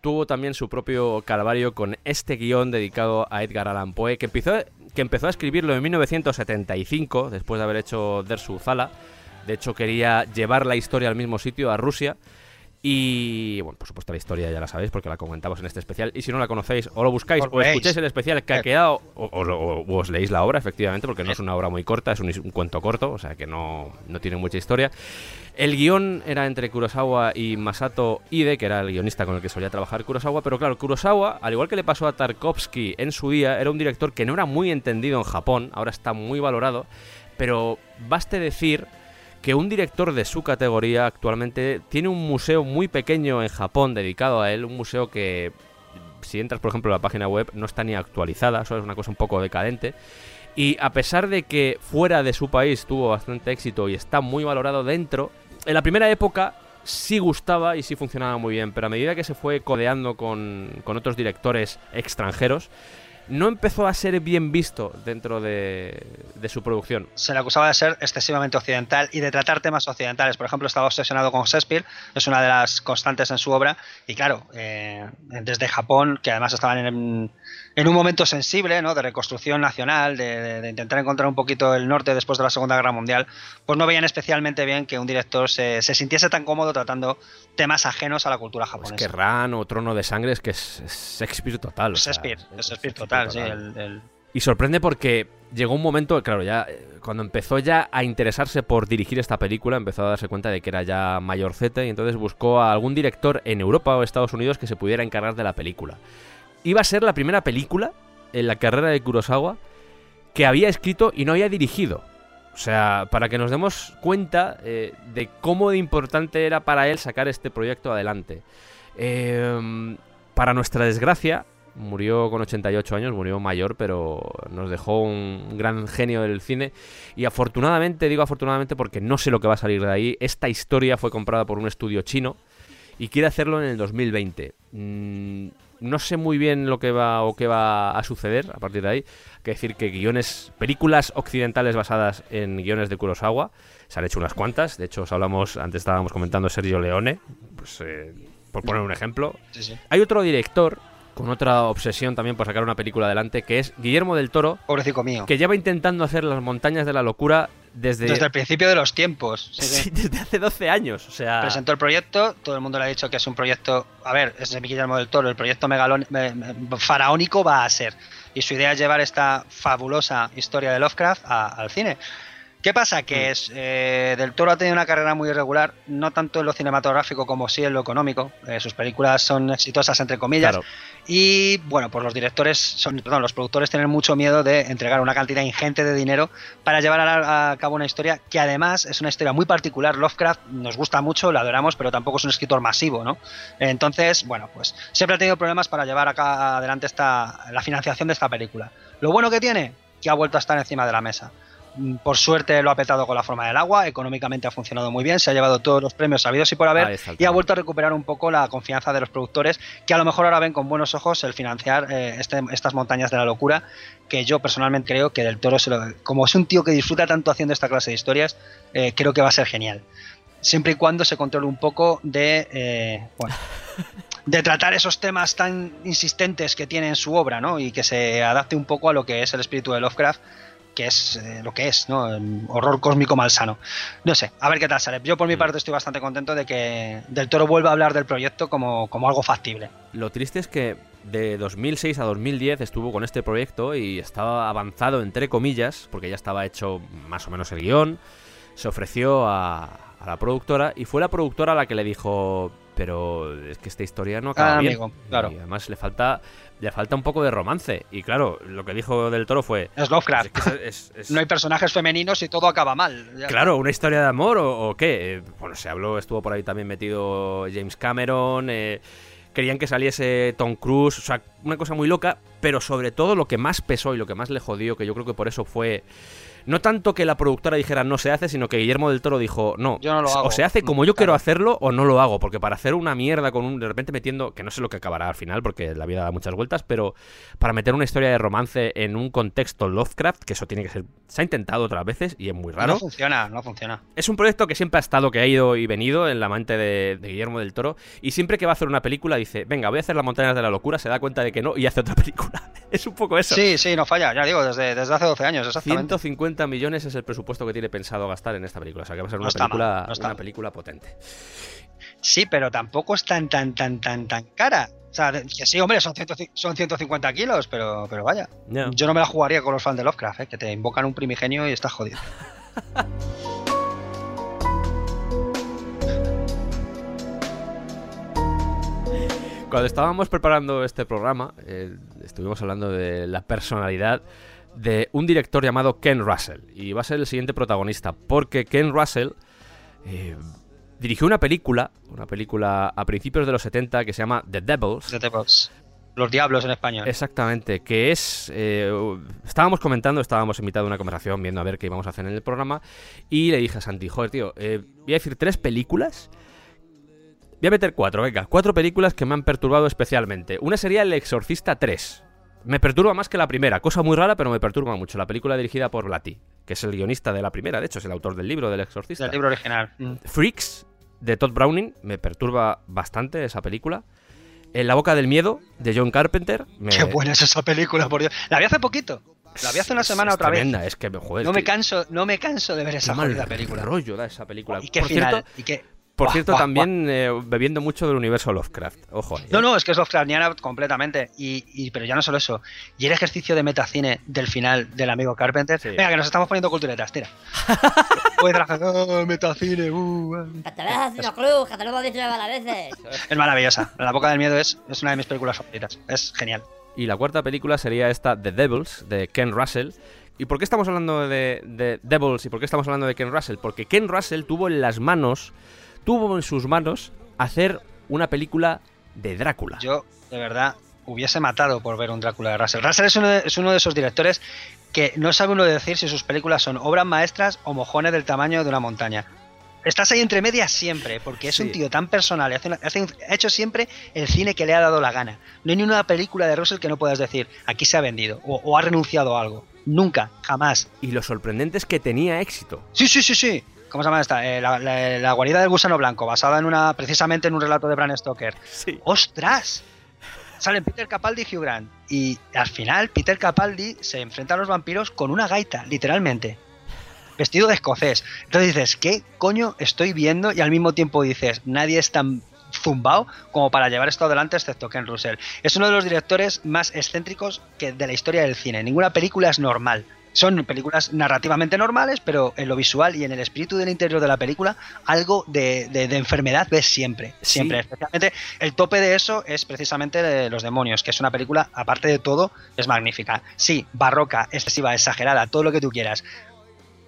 tuvo también su propio calvario con este guion dedicado a Edgar Allan Poe que empezó, que empezó a escribirlo en 1975 después de haber hecho Der Zala. De hecho, quería llevar la historia al mismo sitio, a Rusia. Y, bueno, por supuesto, la historia ya la sabéis porque la comentamos en este especial. Y si no la conocéis, o lo buscáis, o escucháis el especial que ha Eh. quedado, o, o lo- o os leéis la obra, efectivamente, porque no es una obra muy corta, es un, un cuento corto, o sea que no, no tiene mucha historia. El guion era entre Kurosawa y Masato Ide, que era el guionista con el que solía trabajar Kurosawa, pero claro, Kurosawa, al igual que le pasó a Tarkovsky en su día, era un director que no era muy entendido en Japón, ahora está muy valorado, pero baste decir que un director de su categoría actualmente tiene un museo muy pequeño en Japón dedicado a él, un museo que si entras por ejemplo en la página web no está ni actualizada, eso es una cosa un poco decadente. Y a pesar de que fuera de su país tuvo bastante éxito y está muy valorado dentro, en la primera época sí gustaba y sí funcionaba muy bien, pero a medida que se fue codeando con, con otros directores extranjeros, no empezó a ser bien visto dentro de, de su producción. Se le acusaba de ser excesivamente occidental y de tratar temas occidentales. Por ejemplo, estaba obsesionado con Shakespeare, es una de las constantes en su obra. Y claro, eh, desde Japón, que además estaban en, en un momento sensible, ¿no? de reconstrucción nacional, de, de- de intentar encontrar un poquito el norte después de la Segunda Guerra Mundial, pues no veían especialmente bien que un director se, se sintiese tan cómodo tratando temas ajenos a la cultura Pues japonesa. que Ran o Trono de Sangre es que es, es Shakespeare total. o sea, Shakespeare, es es Shakespeare total, sí. el- el- Y sorprende porque llegó un momento, claro, ya eh, cuando empezó ya a interesarse por dirigir esta película, empezó a darse cuenta de que era ya mayorcete y entonces buscó a algún director en Europa o Estados Unidos que se pudiera encargar de la película. Iba a ser la primera película en la carrera de Kurosawa que había escrito y no había dirigido. O sea, para que nos demos cuenta eh, de cómo de importante era para él sacar este proyecto adelante. Eh, para nuestra desgracia, murió con 88 años, murió mayor, pero nos dejó un gran genio del cine. Y afortunadamente, digo afortunadamente porque no sé lo que va a salir de ahí, esta historia fue comprada por un estudio chino y quiere hacerlo en el 2020. Mm, no sé muy bien lo que va o qué va a suceder a partir de ahí. Hay que decir que guiones, películas occidentales basadas en guiones de Kurosawa, se han hecho unas cuantas. De hecho, os hablamos, antes estábamos comentando Sergio Leone, pues, eh, por poner un ejemplo. sí, sí. Hay otro director con otra obsesión también por sacar una película adelante, que es Guillermo del Toro, Pobrecito mío. que lleva intentando hacer las montañas de la locura desde, Desde el principio de los tiempos. sí, sí. Sí, desde hace 12 años. O sea, presentó el proyecto, todo el mundo le ha dicho que es un proyecto, a ver, es Guillermo del Toro, el proyecto megalón, me- me- faraónico va a ser. Y su idea es llevar esta fabulosa historia de Lovecraft a- al cine. ¿Qué pasa? Que es, eh, Del Toro ha tenido una carrera muy irregular, no tanto en lo cinematográfico como sí en lo económico. Eh, sus películas son exitosas, entre comillas. Claro. Y bueno, pues los directores, son, perdón, los productores tienen mucho miedo de entregar una cantidad ingente de dinero para llevar a, a cabo una historia que además es una historia muy particular. Lovecraft nos gusta mucho, lo adoramos, pero tampoco es un escritor masivo, ¿no? Entonces, bueno, pues siempre ha tenido problemas para llevar acá adelante esta, la financiación de esta película. Lo bueno que tiene, que ha vuelto a estar encima de la mesa. Mm, Por suerte lo ha petado con la forma del agua, económicamente ha funcionado muy bien, se ha llevado todos los premios sabidos y por haber y ha vuelto a recuperar un poco la confianza de los productores que a lo mejor ahora ven con buenos ojos el financiar eh, este- estas montañas de la locura que yo personalmente creo que del toro se lo- como es un tío que disfruta tanto haciendo esta clase de historias eh, creo que va a ser genial siempre y cuando se controle un poco de eh, bueno, de tratar esos temas tan insistentes que tiene en su obra, ¿no? Y que se adapte un poco a lo que es el espíritu de Lovecraft, que es eh, lo que es, ¿no? El horror cósmico malsano. No sé, a ver qué tal sale. Yo por mi parte estoy bastante contento de que Del Toro vuelva a hablar del proyecto como, como algo factible. Lo triste es que de 2006 a 2010 estuvo con este proyecto y estaba avanzado entre comillas, porque ya estaba hecho más o menos el guion. Se ofreció a, a la productora y fue la productora la que le dijo, pero es que esta historia no acaba Ah, bien. amigo, claro. Y además le falta, le falta un poco de romance. Y claro, lo que dijo del toro fue... Es Lovecraft. "Es que es- es- No hay personajes femeninos y todo acaba mal. Ya Claro, una historia de amor o, o qué. Eh, bueno, se habló, estuvo por ahí también metido James Cameron. eh, querían que saliese Tom Cruise, o sea, una cosa muy loca. Pero sobre todo lo que más pesó y lo que más le jodió, que yo creo que por eso fue. No tanto que la productora dijera no se hace, sino que Guillermo del Toro dijo no. Yo no lo o hago". se hace como yo quiero hacerlo o no lo hago. Porque para hacer una mierda con un. De repente metiendo. Que no sé lo que acabará al final, porque la vida da muchas vueltas. Pero para meter una historia de romance en un contexto Lovecraft, que eso tiene que ser. Se ha intentado otras veces y es muy raro No funciona, no funciona. es un proyecto que siempre ha estado, que ha ido y venido en la mente de, de Guillermo del Toro. Y siempre que va a hacer una película dice, venga, voy a hacer las montañas de la locura, se da cuenta de que no y hace otra película. es un poco eso. Sí, sí, no falla, ya digo, desde, desde hace 12 años, exactamente. 150 millones es el presupuesto que tiene pensado gastar en esta película. O sea que va a ser No una, mal, película, no está una mal. película potente. Sí, pero tampoco es tan, tan, tan, tan, tan cara. O sea, que sí, hombre, son, 100 son 150 kilos, pero, pero vaya. Ya. Yo no me la jugaría con los fans de Lovecraft, ¿eh? que te invocan un primigenio y estás jodido. Cuando estábamos preparando este programa, eh, estuvimos hablando de la personalidad de un director llamado Ken Russell. Y va a ser el siguiente protagonista, porque Ken Russell eh, dirigió una película, una película a principios de los 70 que se llama The Devils. The Devils. Los diablos en español. Exactamente, que es... eh, estábamos comentando, estábamos invitados a una conversación viendo a ver qué íbamos a hacer en el programa y le dije a Santi, joder, tío, eh, voy a decir tres películas. Voy a meter cuatro, venga, cuatro películas que me han perturbado especialmente. Una sería El Exorcista 3. Me perturba más que la primera, cosa muy rara, pero me perturba mucho. La película dirigida por Blatty, que es el guionista de la primera, de hecho, es el autor del libro del Exorcista. Del libro original. Mm. Freaks, de Todd Browning, me perturba bastante esa película. En la boca del miedo, de John Carpenter. Me... Qué buena es esa película, por Dios. La vi hace poquito. La vi hace una semana es otra tremenda, vez. es que, joder, No me canso, no me canso de ver esa qué mal película. rollo da esa película. Y qué por final. cierto, y qué... por cierto también eh, bebiendo mucho del universo Lovecraft. Ojo. ahí, No, eh. no, es que es Lovecraftiana completamente. Y, y- pero ya no solo eso. Y el ejercicio de metacine del final del amigo Carpenter. Sí. Venga, que nos estamos poniendo culturetas, tira. Puede trabajar, oh, metacine, uh, uh. Haciendo cruz, veces. Es maravillosa. La boca del miedo es, es una de mis películas favoritas. Es genial. Y la cuarta película sería esta The Devils, de Ken Russell. ¿Y por qué estamos hablando de, de Devils y por qué estamos hablando de Ken Russell? Porque Ken Russell tuvo en las manos, tuvo en sus manos hacer una película de Drácula. Yo, de verdad, hubiese matado por ver un Drácula de Russell. Russell es uno de, es uno de esos directores que no sabe uno decir si sus películas son obras maestras o mojones del tamaño de una montaña. Estás ahí entre medias siempre, porque es Sí. un tío tan personal y hace hace- ha hecho siempre el cine que le ha dado la gana. No hay ni una película de Russell que no puedas decir, aquí se ha vendido o, o ha renunciado a algo. Nunca, jamás. Y lo sorprendente es que tenía éxito. Sí, sí, sí, sí. ¿Cómo se llama esta? Eh, la, la- la guarida del gusano blanco, basada en una, precisamente en un relato de Bram Stoker. Sí. ¡Ostras! Salen Peter Capaldi y Hugh Grant. Y al final, Peter Capaldi se enfrenta a los vampiros con una gaita, literalmente. Vestido de escocés. Entonces dices, ¿qué coño estoy viendo? Y al mismo tiempo dices, nadie es tan zumbao como para llevar esto adelante excepto Ken Russell. Es uno de los directores más excéntricos que de la historia del cine. Ninguna película es normal. Son películas narrativamente normales, pero en lo visual y en el espíritu del interior de la película, algo de, de- de enfermedad ves siempre. Siempre. Sí. Especialmente el tope de eso es precisamente de Los Demonios, que es una película, aparte de todo, es magnífica. Sí, barroca, excesiva, exagerada, todo lo que tú quieras.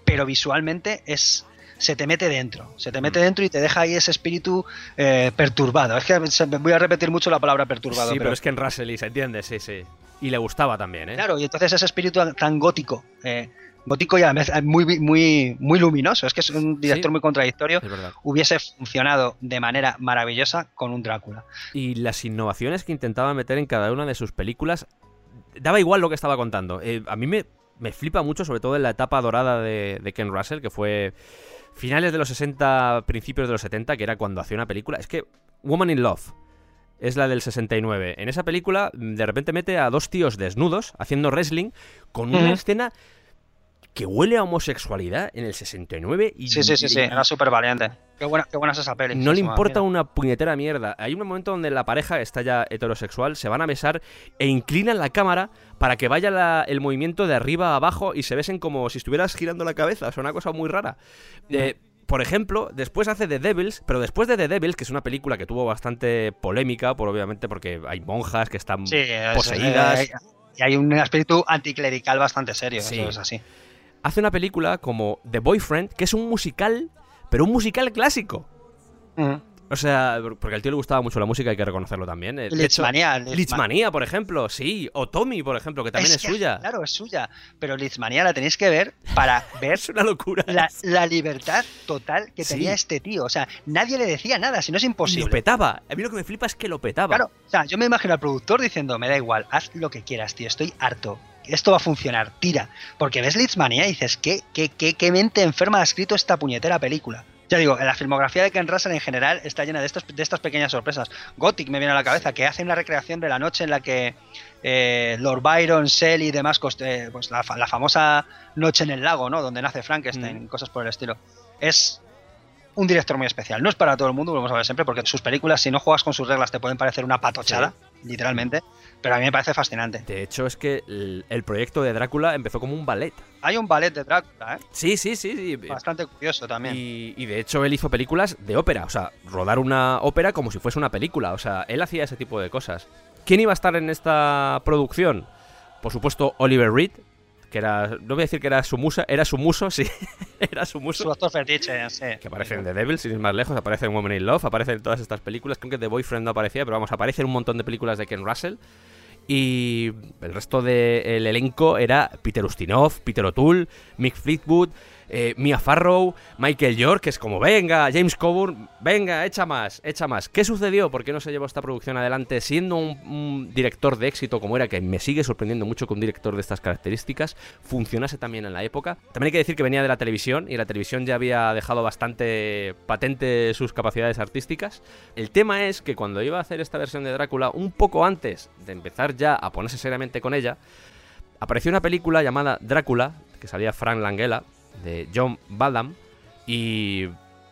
Pero visualmente es. Se te mete dentro, se te mete Mm. dentro y te deja ahí ese espíritu eh, perturbado. Es que voy a repetir mucho la palabra perturbado. sí, pero, pero es que en Russell y se entiende, sí, sí. Y le gustaba también, ¿eh? Claro, y entonces ese espíritu tan- gótico, eh, gótico y a la vez muy, muy, muy luminoso, es que es un director Sí. muy contradictorio, Es verdad. hubiese funcionado de manera maravillosa con un Drácula. Y las innovaciones que intentaba meter en cada una de sus películas, daba igual lo que estaba contando. Eh, a mí me, me flipa mucho, sobre todo en la etapa dorada de, de Ken Russell, que fue finales de los 60, principios de los 70, que era cuando hacía una película. Es que Woman in Love es la del 69. En esa película, mm, de repente mete a dos tíos desnudos haciendo wrestling con una escena que huele a homosexualidad en el 69 y Sí, sí, sí, sí, era súper valiente. Qué buena, qué buena es esa peli. no le importa una puñetera mierda. Hay un momento donde la pareja está ya heterosexual, se van a besar e inclinan la cámara para que vaya la- el movimiento de arriba a abajo y se besen como si estuvieras girando la cabeza. Es una cosa muy rara. Eh, por ejemplo, después hace The Devils, pero después de The Devils, que es una película que tuvo bastante polémica, por obviamente porque hay monjas que están Sí, es- poseídas. eh, y hay un espíritu anticlerical bastante serio, Sí. eso es así. Hace una película como The Boyfriend, que es un musical, pero un musical clásico. Ujú. O sea, porque al tío le gustaba mucho la música, hay que reconocerlo también. Eh, de hecho, Litzmania, Litzma- Litzmanía, por ejemplo, sí. O Tommy, por ejemplo, que también es, suya. Claro, es suya. Pero Litzmania la tenéis que ver para ver Es una locura. la, la libertad total que Sí. tenía este tío. O sea, nadie le decía nada, si no es Y lo imposible. petaba. A mí lo que me flipa es que lo petaba. Claro, o sea, yo me imagino al productor diciendo, me da igual, haz lo que quieras, tío, estoy harto. Esto va a funcionar, tira. Porque ves Litzmania y dices, ¿qué, qué, qué, qué mente enferma ha escrito esta puñetera película? Ya digo, la filmografía de Ken Russell en general está llena de, estos, de estas pequeñas sorpresas. Gothic me viene a la cabeza, que hace una recreación de la noche en la que eh, Lord Byron, Shelley y demás, eh, pues la famosa noche en el lago, ¿no? Donde nace Frankenstein, Mm. cosas por el estilo. Es un director muy especial. No es para todo el mundo, lo vamos a ver siempre, porque sus películas, si no juegas con sus reglas, te pueden parecer una patochada, literalmente. Pero a mí me parece fascinante. De hecho, es que el, el proyecto de Drácula empezó como un ballet. Hay un ballet de Drácula, ¿eh? Sí, sí, sí. sí. Bastante curioso también. Y, y de hecho él hizo películas de ópera, o sea, rodar una ópera como si fuese una película, o sea, él hacía ese tipo de cosas. ¿Quién iba a estar en esta producción? Por supuesto, Oliver Reed, que era, no voy a decir que era su musa, era su muso, sí, era su Su muso. doctor fetiche, sí. Que aparece en The Devil, sin ir más lejos, aparece en Woman in Love, aparece en todas estas películas. Creo que The Boyfriend no aparecía, pero vamos, aparece en un montón de películas de Ken Russell. Y el resto del elenco era Peter Ustinov, Peter O'Toole, Mick Fleetwood, eh, Mia Farrow, Michael York, que es como, venga, James Coburn, venga, echa más, echa más. ¿Qué sucedió? ¿Por qué no se llevó esta producción adelante siendo un, director de éxito como era, que me sigue sorprendiendo mucho que un director de estas características funcionase también en la época? También hay que decir que venía de la televisión y la televisión ya había dejado bastante patente sus capacidades artísticas. El tema es que cuando iba a hacer esta versión de Drácula, un poco antes de empezar ya a ponerse seriamente con ella, apareció una película llamada Drácula, que salía Frank Langella, de John Badham, y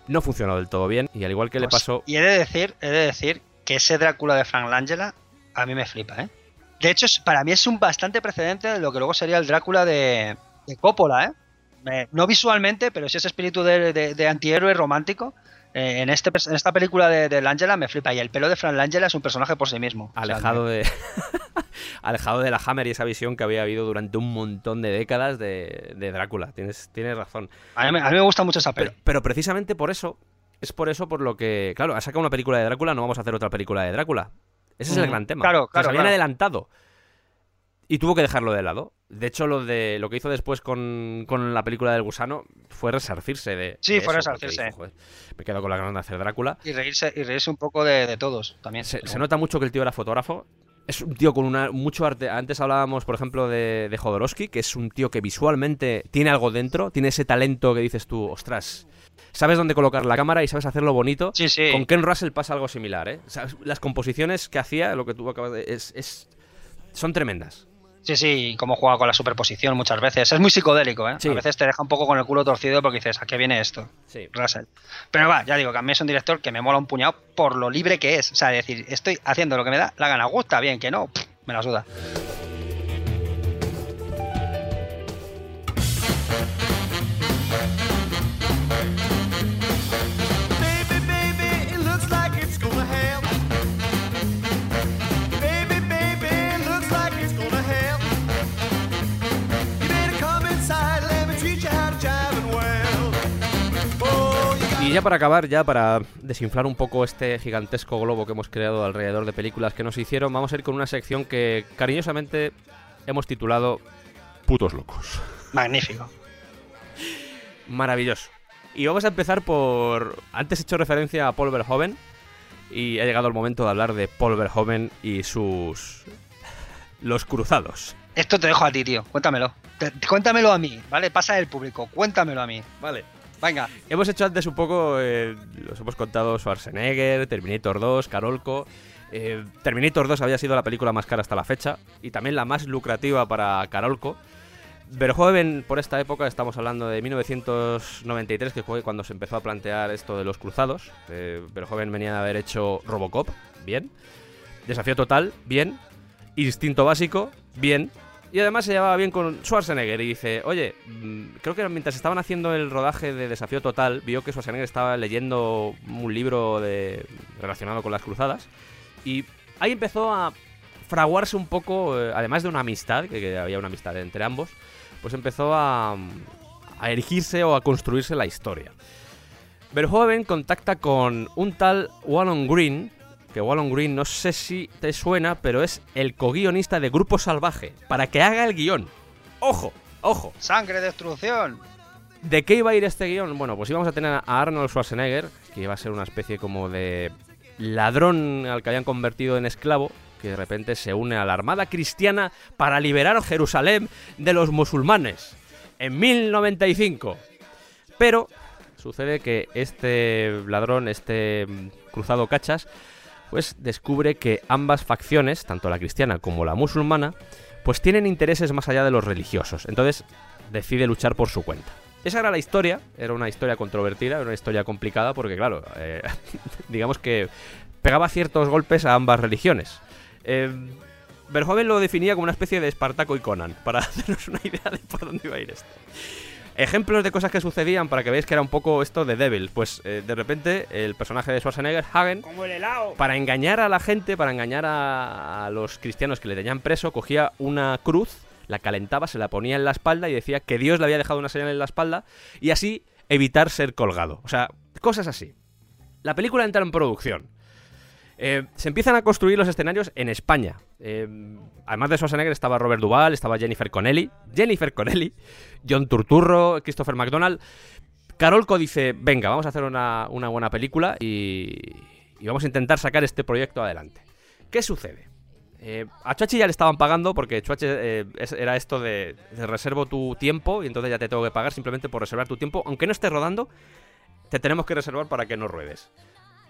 no funcionó del todo bien. Y al igual que le Pues, pasó. Y he de decir, he de decir que ese Drácula de Frank Langella a mí me flipa, ¿eh? De hecho, para mí es un bastante precedente de lo que luego sería el Drácula de, de Coppola, ¿eh? Eh, No visualmente, pero sí ese espíritu de, de- de antihéroe romántico. Eh, en, este, en esta película de, de Langella me flipa. Y el pelo de Frank Langella es un personaje por sí mismo. O sea, Alejado de. alejado de la Hammer y esa visión que había habido durante un montón de décadas de, de Drácula. Tienes, tienes razón. a, mí, me- a mí me gusta mucho esa peli. Pero, pero precisamente por eso. Es por eso por lo que. Claro, ha sacado una película de Drácula, no vamos a hacer otra película de Drácula. Ese es el gran tema. Claro, claro, Se habían claro. adelantado. Y tuvo que dejarlo de lado. De hecho, lo de lo que hizo después con, con la película del gusano fue resarcirse de. Sí, de fue eso, resarcirse. dijo, "Joder, me quedo con la ganas de hacer Drácula. Y reírse, y reírse un poco de, de todos también. Se, se nota mucho que el tío era fotógrafo. Es un tío con una, mucho arte. Antes hablábamos, por ejemplo, de, de Jodorowsky, que es un tío que visualmente tiene algo dentro, tiene ese talento que dices tú, ostras, sabes dónde colocar la cámara y sabes hacerlo bonito. Sí, sí. Con Ken Russell pasa algo similar, ¿eh? O sea, las composiciones que hacía, lo que tú acabas de... Es, es- son tremendas. Sí, sí, y cómo juega con la superposición muchas veces. Es muy psicodélico, ¿eh? Sí. A veces te deja un poco con el culo torcido porque dices, ¿a qué viene esto? Sí. Russell. Pero va, ya digo, que a mí es un director que me mola un puñado por lo libre que es. O sea, decir, estoy haciendo lo que me da la gana. Gusta, bien, que no, pff, me la suda. Y ya para acabar, ya para desinflar un poco este gigantesco globo que hemos creado alrededor de películas que nos hicieron, vamos a ir con una sección que cariñosamente hemos titulado Putos locos. Magnífico. Maravilloso. Y vamos a empezar por... Antes he hecho referencia a Paul Verhoeven y ha llegado el momento de hablar de Paul Verhoeven y sus... Los cruzados. Esto te dejo a ti, tío. Cuéntamelo. Te- cuéntamelo a mí, ¿vale? Pasa del público. Cuéntamelo a mí. Vale. Venga. Hemos hecho antes un poco, eh, los hemos contado Schwarzenegger, Terminator 2, Carolco. Eh, Terminator 2 había sido la película más cara hasta la fecha y también la más lucrativa para Carolco. Verhoeven, por esta época, estamos hablando de 1993, que fue cuando se empezó a plantear esto de los cruzados. Eh, Verhoeven venía de haber hecho Robocop, bien. Desafío Total, bien. Instinto Básico, bien. Y además se llevaba bien con Schwarzenegger y dice, oye, mm, creo que mientras estaban haciendo el rodaje de Desafío Total, vio que Schwarzenegger estaba leyendo un libro de, relacionado con las cruzadas. Y ahí empezó a fraguarse un poco, eh, además de una amistad, que, había una amistad entre ambos, pues empezó a, a erigirse o a construirse la historia. Verhoeven contacta con un tal Wallon Green, que Wallon Green no sé si te suena, pero es el co-guionista de Grupo Salvaje, para que haga el guion. ¡Ojo! ¡Ojo! Sangre, destrucción. ¿De qué iba a ir este guion? Bueno, pues íbamos a tener a Arnold Schwarzenegger, que iba a ser una especie como de ladrón al que habían convertido en esclavo, que de repente se une a la Armada Cristiana para liberar Jerusalén de los musulmanes, en 1095. Pero sucede que este ladrón, este mm, cruzado cachas, pues descubre que ambas facciones, tanto la cristiana como la musulmana, pues tienen intereses más allá de los religiosos. Entonces decide luchar por su cuenta. Esa era la historia, era una historia controvertida, era una historia complicada porque, claro, eh, digamos que pegaba ciertos golpes a ambas religiones. Eh, Verhoeven lo definía como una especie de Espartaco y Conan, para hacernos una idea de por dónde iba a ir esto. Ejemplos de cosas que sucedían para que veáis que era un poco esto de Devil. Pues eh, de repente el personaje de Schwarzenegger, Hagen, Como el helado. para engañar a la gente, para engañar a, a los cristianos que le tenían preso, cogía una cruz, la calentaba, se la ponía en la espalda y decía que Dios le había dejado una señal en la espalda y así evitar ser colgado. O sea, cosas así. La película entra en producción. Eh, se empiezan a construir los escenarios en España. Eh, además de Schwarzenegger estaba Robert Duvall, estaba Jennifer Connelly, Jennifer Connelly, John Turturro, Christopher McDonald. Carolco dice, venga, vamos a hacer una, buena película y, y vamos a intentar sacar este proyecto adelante. ¿Qué sucede? Eh, a Chuachi ya le estaban pagando porque Chuachi eh, era esto de, de reservo tu tiempo y entonces ya te tengo que pagar simplemente por reservar tu tiempo. Aunque no estés rodando, te tenemos que reservar para que no ruedes.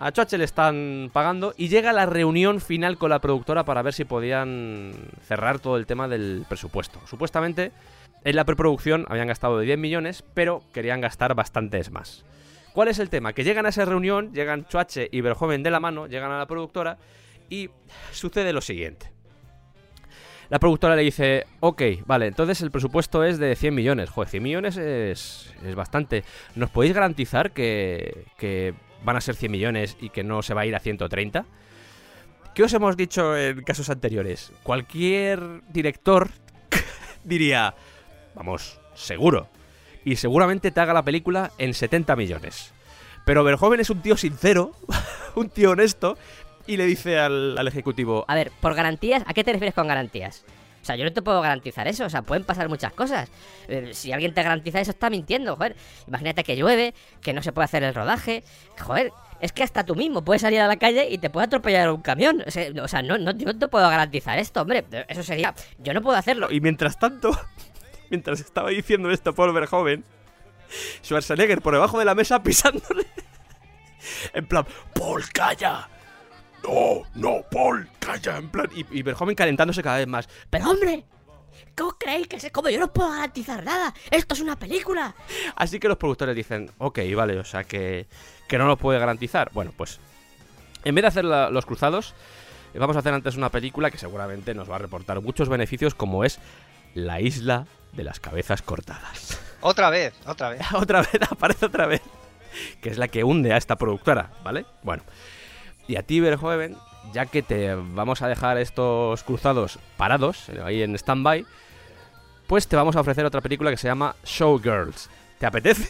A Chuache le están pagando y llega la reunión final con la productora para ver si podían cerrar todo el tema del presupuesto. Supuestamente en la preproducción habían gastado de 10 millones, pero querían gastar bastantes más. ¿Cuál es el tema? Que llegan a esa reunión, llegan Chuache y Verjoven de la mano, llegan a la productora y sucede lo siguiente. La productora le dice, ok, vale, entonces el presupuesto es de 100 millones. Joder, 100 millones es, es bastante. ¿Nos podéis garantizar que, que van a ser 100 millones y que no se va a ir a 130? ¿Qué os hemos dicho en casos anteriores? Cualquier director diría, vamos, seguro. Y seguramente te haga la película en 70 millones. Pero Verjoven es un tío sincero, un tío honesto, y le dice al, al ejecutivo, A ver, por garantías, ¿a qué te refieres con garantías? O sea, yo no te puedo garantizar eso, o sea, pueden pasar muchas cosas. Eh, si alguien te garantiza eso, está mintiendo, joder. Imagínate que llueve, que no se puede hacer el rodaje. Joder, es que hasta tú mismo puedes salir a la calle y te puede atropellar un camión. O sea, no, no, yo no te puedo garantizar esto, hombre. Eso sería. Yo no puedo hacerlo. Y mientras tanto, mientras estaba diciendo esto Paul Verhoeven, Schwarzenegger por debajo de la mesa pisándole. En plan, Paul, calla. No, no, Paul, calla. En plan, y, y Verhoeven calentándose cada vez más. Pero, hombre, ¿cómo creéis que se.? Como yo no puedo garantizar nada. Esto es una película. Así que los productores dicen, ok, vale, o sea que, que no lo puede garantizar. Bueno, pues en vez de hacer la- los cruzados, vamos a hacer antes una película que seguramente nos va a reportar muchos beneficios, como es La isla de las cabezas cortadas. Otra vez, otra vez. otra vez, aparece otra vez. Que es la que hunde a esta productora, ¿vale? Bueno. Y a ti, Verhoeven, ya que te vamos a dejar estos cruzados parados, ahí en stand-by, pues te vamos a ofrecer otra película que se llama Showgirls. ¿Te apetece?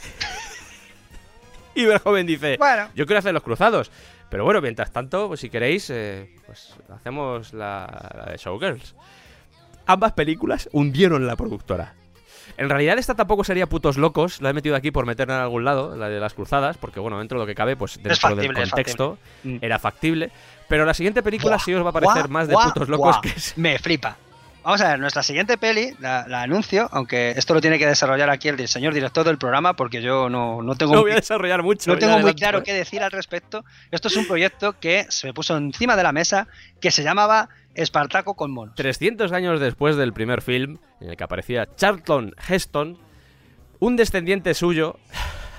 y Verhoeven dice, Bueno. yo quiero hacer los cruzados. Pero bueno, mientras tanto, pues si queréis, eh, pues hacemos la, la de Showgirls. Ambas películas hundieron la productora. En realidad esta tampoco sería putos locos, la he metido aquí por meterla en algún lado, la de las cruzadas, porque bueno, dentro de lo que cabe, pues dentro factible, del contexto era factible. Pero la siguiente película Buah, sí os va a parecer buah, más de buah, putos locos que es... Me flipa. Vamos a ver, nuestra siguiente peli, la, la anuncio, aunque esto lo tiene que desarrollar aquí el señor director del programa, porque yo no, no tengo No voy a desarrollar mucho. no tengo muy claro qué decir al respecto. Esto es un proyecto que se me puso encima de la mesa, que se llamaba Espartaco con monos. 300 años después del primer film, en el que aparecía Charlton Heston, un descendiente suyo.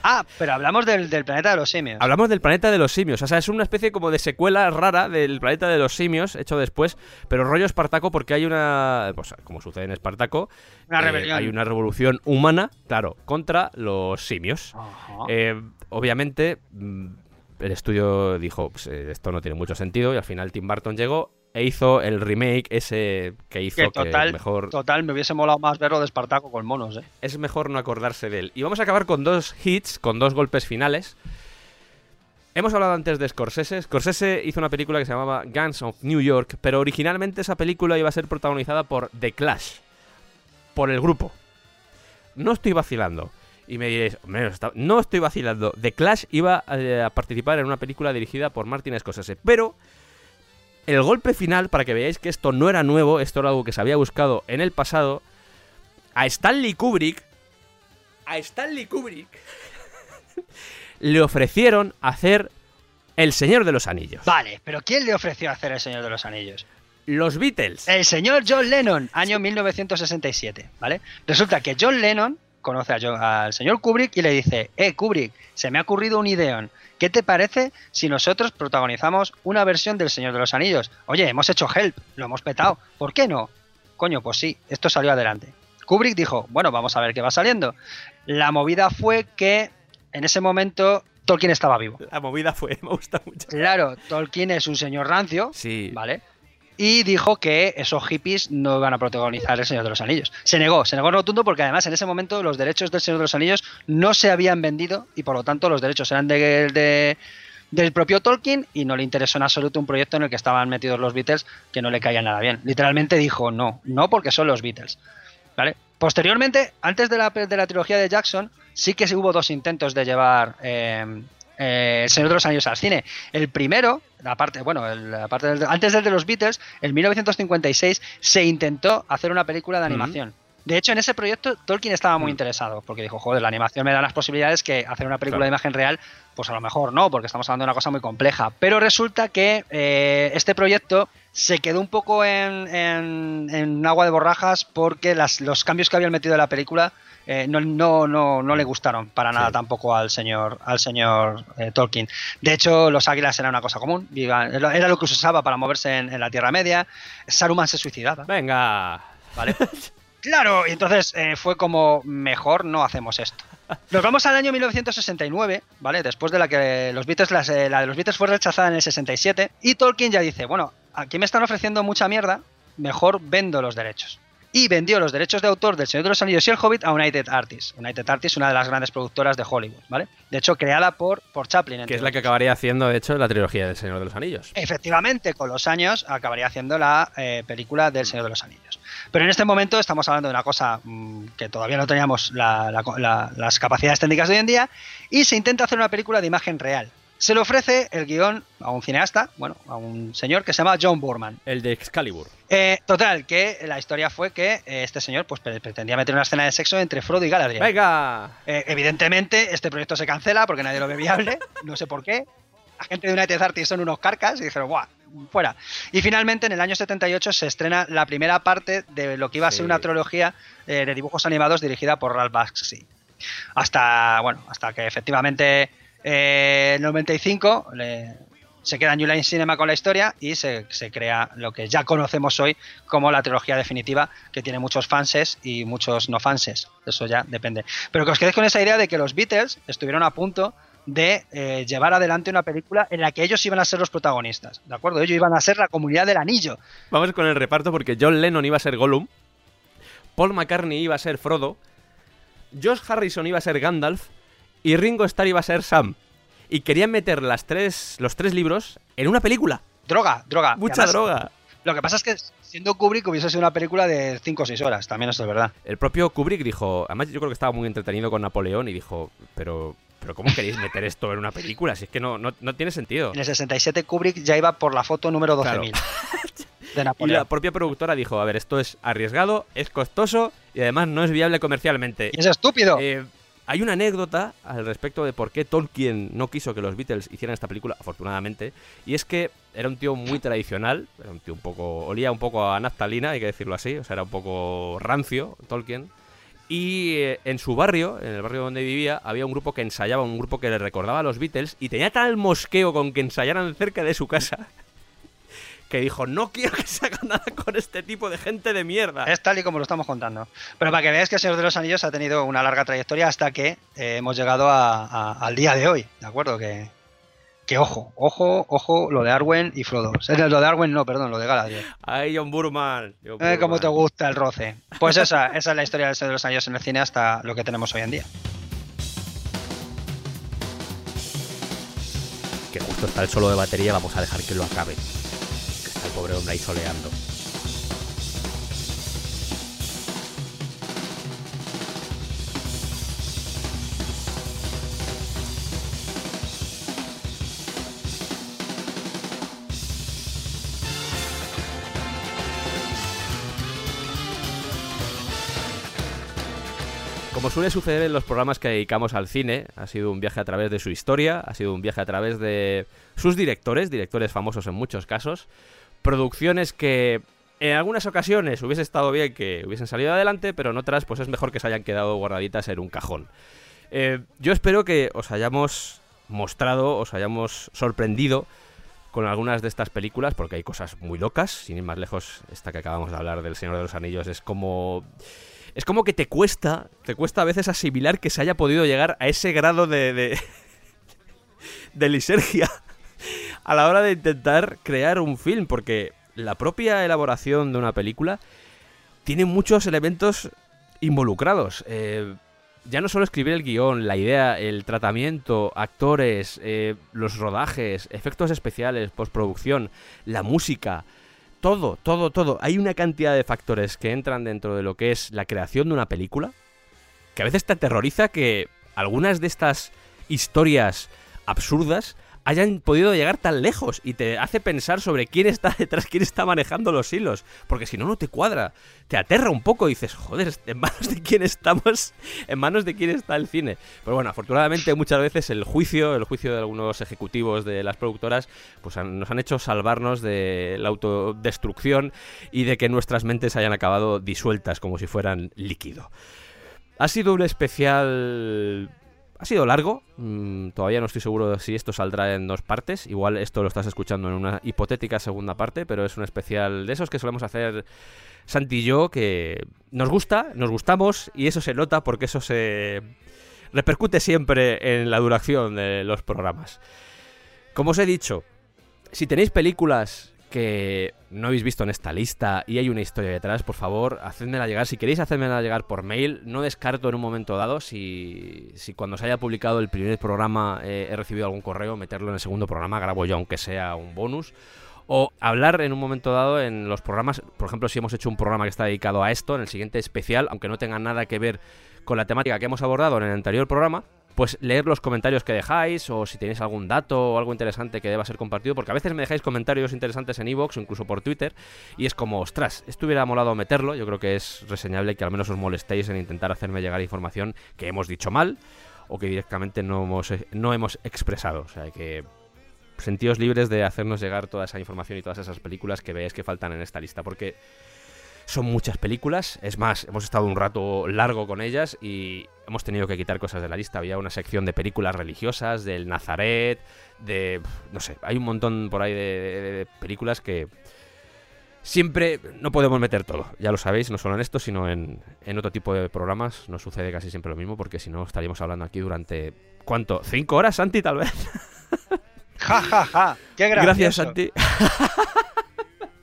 Ah, pero hablamos del, del planeta de los simios. Hablamos del planeta de los simios. O sea, es una especie como de secuela rara del planeta de los simios, hecho después, pero rollo Espartaco porque hay una. Pues como sucede en Espartaco, Una eh, rebelión. hay una revolución humana, claro, contra los simios. Eh, obviamente, mm, el estudio dijo, pues, eh, esto no tiene mucho sentido, y al final Tim Burton llegó e hizo el remake ese que hizo que que total, mejor total, me hubiese molado más verlo de Espartaco con monos, ¿eh? es mejor no acordarse de él. Y vamos a acabar con dos hits, con dos golpes finales. Hemos hablado antes de Scorsese. Scorsese hizo una película que se llamaba Guns of New York, pero originalmente esa película iba a ser protagonizada por The Clash, por el grupo. No estoy vacilando. Y me diréis, "Hombre, no estoy vacilando. The Clash iba eh, a participar en una película dirigida por Martin Scorsese, pero el golpe final, para que veáis que esto no era nuevo, esto era algo que se había buscado en el pasado, a Stanley Kubrick, a Stanley Kubrick, le ofrecieron hacer El Señor de los Anillos. Vale, pero ¿quién le ofreció hacer El Señor de los Anillos? Los Beatles. El señor John Lennon, año 1967, ¿vale? Resulta que John Lennon conoce a al señor Kubrick y le dice, eh, Kubrick, se me ha ocurrido un ideón. ¿Qué te parece si nosotros protagonizamos una versión del Señor de los Anillos? Oye, hemos hecho Help, lo hemos petado. ¿Por qué no? Coño, pues sí, esto salió adelante. Kubrick dijo, bueno, vamos a ver qué va saliendo. La movida fue que en ese momento Tolkien estaba vivo. La movida fue, me gusta mucho. Claro, Tolkien es un señor rancio, Sí. ¿vale? Y dijo que esos hippies no iban a protagonizar El Señor de los Anillos. Se negó, se negó rotundo porque además en ese momento los derechos del Señor de los Anillos no se habían vendido y por lo tanto los derechos eran de, de- del propio Tolkien y no le interesó en absoluto un proyecto en el que estaban metidos los Beatles que no le caía nada bien. Literalmente dijo no, no porque son los Beatles. Posteriormente, antes de la, de la trilogía de Jackson, sí que hubo dos intentos de llevar eh, eh, El Señor de los Anillos al cine. El primero, la parte, bueno, el- la parte del- antes del de los Beatles, en 1956 se intentó hacer una película de animación. De hecho, en ese proyecto Tolkien estaba muy Mm. interesado, porque dijo, joder, la animación me da las posibilidades que hacer una película Claro. de imagen real, pues a lo mejor no, porque estamos hablando de una cosa muy compleja. Pero resulta que eh, este proyecto se quedó un poco en, en- en agua de borrajas porque las- los cambios que habían metido en la película eh, no, no, no, no le gustaron para nada Sí. tampoco al señor, al señor eh, Tolkien. De hecho, los águilas eran una cosa común, era lo que se usaba para moverse en, en la Tierra Media. Saruman se suicidaba. Venga. ¿vale? claro, y entonces eh, fue como, mejor no hacemos esto. Nos vamos al año 1969, ¿vale? Después de la que los Beatles, eh, la de los Beatles fue rechazada en el 67, y Tolkien ya dice, bueno, aquí me están ofreciendo mucha mierda, mejor vendo los derechos. Y vendió los derechos de autor del Señor de los Anillos y el Hobbit a United Artists. United Artists, una de las grandes productoras de Hollywood, ¿vale? De hecho, creada por, por Chaplin. Que es la que acabaría haciendo, de hecho, la trilogía del Señor de los Anillos. Efectivamente, con los años acabaría haciendo la eh, película del Señor de los Anillos. Pero en este momento estamos hablando de una cosa mm, que todavía no teníamos la- la- la- las capacidades técnicas de hoy en día y se intenta hacer una película de imagen real. Se le ofrece el guion a un cineasta, bueno, a un señor que se llama John Boorman. El de Excalibur. Eh, total, que la historia fue que eh, este señor pues pre- pretendía meter una escena de sexo entre Frodo y Galadriel. Venga. Eh, evidentemente, este proyecto se cancela porque nadie lo ve viable, no sé por qué. La gente de United Artists son unos carcas y dijeron, ¡buah! Fuera. Y finalmente, en el año 78, se estrena la primera parte de lo que iba a Sí. ser una trilogía eh, de dibujos animados dirigida por Ralph Bakshi. Hasta, bueno, hasta que efectivamente eh, en el 95 le- se queda New Line Cinema con la historia y se, se crea lo que ya conocemos hoy como la trilogía definitiva, que tiene muchos fanses y muchos no fanses. Eso ya depende. Pero que os quedéis con esa idea de que los Beatles estuvieron a punto de eh, llevar adelante una película en la que ellos iban a ser los protagonistas. ¿De acuerdo? Ellos iban a ser la comunidad del anillo. Vamos con el reparto porque John Lennon iba a ser Gollum, Paul McCartney iba a ser Frodo, Josh Harrison iba a ser Gandalf y Ringo Starr iba a ser Sam. y querían meter las tres, los tres libros en una película. Droga, droga. Y Mucha además, droga. Lo que pasa es que siendo Kubrick hubiese sido una película de 5 o 6 horas, también eso es verdad. El propio Kubrick dijo, además yo creo que estaba muy entretenido con Napoleón y dijo, pero, pero ¿cómo queréis meter esto en una película? Si es que no, no, no tiene sentido. En el 67 Kubrick ya iba por la foto número 12.000 de Y Napoleón. la propia productora dijo, a ver, esto es arriesgado, es costoso y además no es viable comercialmente. Y es estúpido. Eh, hay una anécdota al respecto de por qué Tolkien no quiso que los Beatles hicieran esta película, afortunadamente, y es que era un tío muy tradicional, era un tío un poco, olía un poco a naftalina, hay que decirlo así, o sea, era un poco rancio Tolkien. Y eh, en su barrio, en el barrio donde vivía, había un grupo que ensayaba, un grupo que le recordaba a los Beatles y tenía tal mosqueo con que ensayaran cerca de su casa que dijo, no quiero que se haga nada con este tipo de gente de mierda. Es tal y como lo estamos contando. Pero para que veáis que el Señor de los Anillos ha tenido una larga trayectoria hasta que eh, hemos llegado a- a- al día de hoy, ¿de acuerdo? Que, que ojo, ojo, ojo, lo de Arwen y Frodo. Lo de Arwen no, perdón, lo de Galadriel. Ay, John Burman. John Eh, cómo te gusta el roce. Pues esa, esa es la historia del Señor de los Anillos en el cine hasta lo que tenemos hoy en día. Que justo está el solo de batería, vamos a dejar que lo acabe. Pobre hombre ahí soleando. Como suele suceder en los programas que dedicamos al cine, ha sido un viaje a través de su historia, ha sido un viaje a través de sus directores, directores famosos en muchos casos, producciones que en algunas ocasiones hubiese estado bien que hubiesen salido adelante, pero en otras pues es mejor que se hayan quedado guardaditas en un cajón. Eh, yo espero que os hayamos mostrado, os hayamos sorprendido con algunas de estas películas, porque hay cosas muy locas, sin ir más lejos, esta que acabamos de hablar del Señor de los Anillos es como... Es como que te cuesta, te cuesta a veces asimilar que se haya podido llegar a ese grado de... de, de lisergia a la hora de intentar crear un film, porque la propia elaboración de una película tiene muchos elementos involucrados. Eh, ya no solo escribir el guion, la idea, el tratamiento, actores, eh, los rodajes, efectos especiales, postproducción, la música, todo, todo, todo. Hay una cantidad de factores que entran dentro de lo que es la creación de una película que a veces te aterroriza que algunas de estas historias absurdas hayan podido llegar tan lejos y te hace pensar sobre quién está detrás, quién está manejando los hilos, porque si no, no te cuadra, te aterra un poco y dices, joder, ¿en manos de quién estamos? ¿En manos de quién está el cine? Pero bueno, afortunadamente muchas veces el juicio, el juicio de algunos ejecutivos de las productoras, pues nos han hecho salvarnos de la autodestrucción y de que nuestras mentes hayan acabado disueltas como si fueran líquido. Ha sido un especial ha sido largo, mm, todavía no estoy seguro si esto saldrá en dos partes, igual esto lo estás escuchando en una hipotética segunda parte, pero es un especial de esos que solemos hacer Santi y yo, que nos gusta, nos gustamos y eso se nota porque eso se repercute siempre en la duración de los programas. Como os he dicho, si tenéis películas que no habéis visto en esta lista y hay una historia detrás, por favor, hacedmela llegar. Si queréis hacérmela llegar por mail, no descarto en un momento dado si, si cuando se haya publicado el primer programa eh, he recibido algún correo, meterlo en el segundo programa, grabo yo aunque sea un bonus. O hablar en un momento dado en los programas, por ejemplo, si hemos hecho un programa que está dedicado a esto, en el siguiente especial, aunque no tenga nada que ver con la temática que hemos abordado en el anterior programa, pues leer los comentarios que dejáis o si tenéis algún dato o algo interesante que deba ser compartido, porque a veces me dejáis comentarios interesantes en iVoox o incluso por Twitter y es como, ostras, esto hubiera molado meterlo, yo creo que es reseñable que al menos os molestéis en intentar hacerme llegar información que hemos dicho mal o que directamente no hemos, no hemos expresado, o sea que sentíos libres de hacernos llegar toda esa información y todas esas películas que veáis que faltan en esta lista, porque son muchas películas. Es más, hemos estado un rato largo con ellas y hemos tenido que quitar cosas de la lista. Había una sección de películas religiosas, del Nazaret, de... no sé, hay un montón por ahí de, de- de películas que... Siempre no podemos meter todo, ya lo sabéis, no solo en esto, sino en, en otro tipo de programas. Nos sucede casi siempre lo mismo, porque si no estaríamos hablando aquí durante. ¿Cuánto? ¿Cinco horas, Santi, tal vez? Ja, ja, ja. Qué gracioso. Gracias, Santi.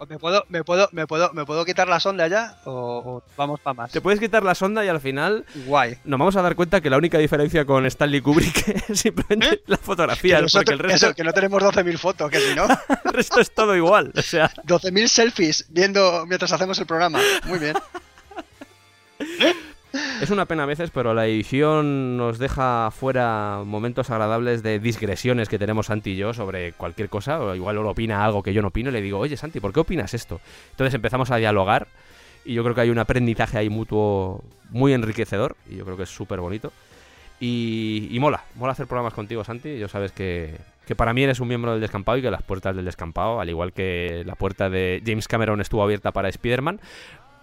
¿Me puedo, me puedo, me puedo, me puedo quitar la sonda ya? ¿O, o vamos para más? Te puedes quitar la sonda y al final Guay. nos vamos a dar cuenta que la única diferencia con Stanley Kubrick es simplemente la fotografía, ¿Eh? Que porque el resto, eso, que no tenemos 12.000 fotos, que si no, el resto es todo igual. O sea, 12.000 selfies viendo mientras hacemos el programa. Muy bien. es una pena a veces, pero la edición nos deja fuera momentos agradables de digresiones que tenemos Santi y yo sobre cualquier cosa. O igual él opina algo que yo no opino le digo, oye Santi, ¿por qué opinas esto? Entonces empezamos a dialogar y yo creo que hay un aprendizaje ahí mutuo muy enriquecedor y yo creo que es súper bonito. Y, y mola, mola hacer programas contigo, Santi. Yo sabes que, que para mí eres un miembro del descampado y que las puertas del descampado, al igual que la puerta de James Cameron estuvo abierta para Spider-Man,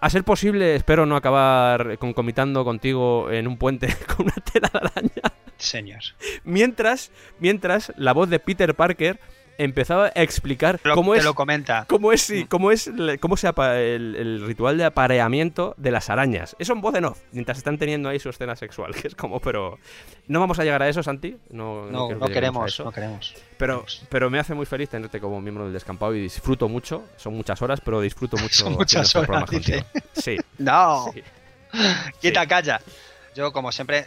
a ser posible, espero no acabar concomitando contigo en un puente con una tela de araña. Señor. Mientras, mientras la voz de Peter Parker empezaba a explicar Lo- cómo es lo comenta. ¿Cómo es, cómo es cómo se apa- el, el ritual de apareamiento de las arañas? Eso en voz en off, mientras están teniendo ahí su escena sexual, que es como, pero... No vamos a llegar a eso, Santi. No, No, no que queremos, eso. no queremos. Pero, pero me hace muy feliz tenerte como miembro del descampado y disfruto mucho. Son muchas horas, pero disfruto mucho. Son muchas horas, dice. Sí, No, sí. quita, calla. Yo, como siempre,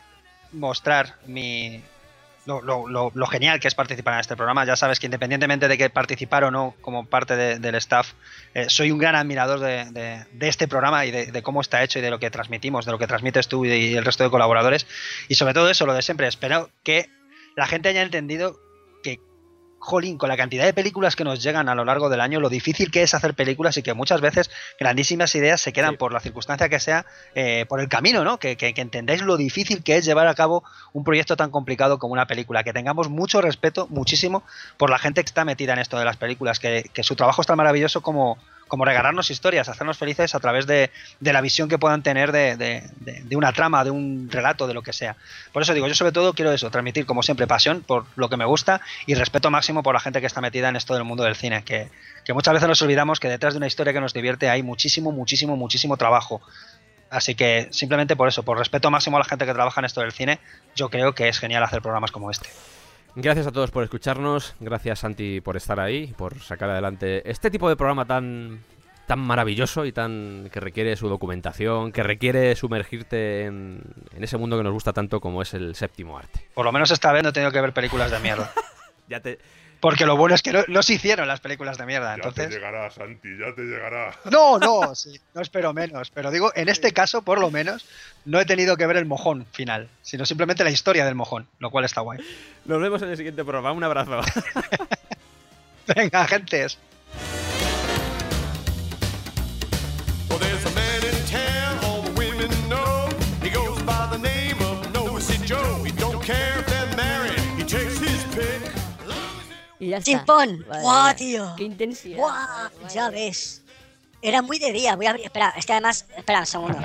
mostrar mi. Lo, lo- genial que es participar en este programa. Ya sabes que independientemente de que participar o no como parte de- del staff, eh, soy un gran admirador de, este programa y de, de cómo está hecho y de lo que transmitimos, de lo que transmites tú y, y el resto de colaboradores. Y sobre todo eso, lo de siempre. Espero que la gente haya entendido que, jolín, con la cantidad de películas que nos llegan a lo largo del año, lo difícil que es hacer películas y que muchas veces grandísimas ideas se quedan Sí. por la circunstancia que sea, eh, por el camino, ¿no? Que, que- que entendáis lo difícil que es llevar a cabo un proyecto tan complicado como una película, que tengamos mucho respeto, muchísimo, por la gente que está metida en esto de las películas, que, que su trabajo es tan maravilloso como, como regalarnos historias, hacernos felices a través de, de la visión que puedan tener de, de- de- una trama, de un relato, de lo que sea. Por eso digo, yo sobre todo quiero eso, transmitir como siempre pasión por lo que me gusta y respeto máximo por la gente que está metida en esto del mundo del cine, que, que muchas veces nos olvidamos que detrás de una historia que nos divierte hay muchísimo, muchísimo, muchísimo trabajo. Así que simplemente por eso, por respeto máximo a la gente que trabaja en esto del cine, yo creo que es genial hacer programas como este. Gracias a todos por escucharnos. Gracias, Santi, por estar ahí, por sacar adelante este tipo de programa tan, tan maravilloso y tan que requiere su documentación, que requiere sumergirte en, en ese mundo que nos gusta tanto como es el séptimo arte. Por lo menos esta vez no he tenido que ver películas de mierda. Ya te, Porque lo bueno es que no, no se hicieron las películas de mierda. Ya te llegará, Santi, ya te llegará. no, no, sí, no espero menos. Pero digo, en este caso, por lo menos, no he tenido que ver el mojón final, sino simplemente la historia del mojón, lo cual está guay. Nos vemos en el siguiente programa. Un abrazo. Venga, gentes. Ya está. Chimpón. ¡Guau, tío! ¡Qué intensidad! ¡Guau! Ya ves. Era muy de día. Voy a abrir. Espera, es que además. Espera un segundo.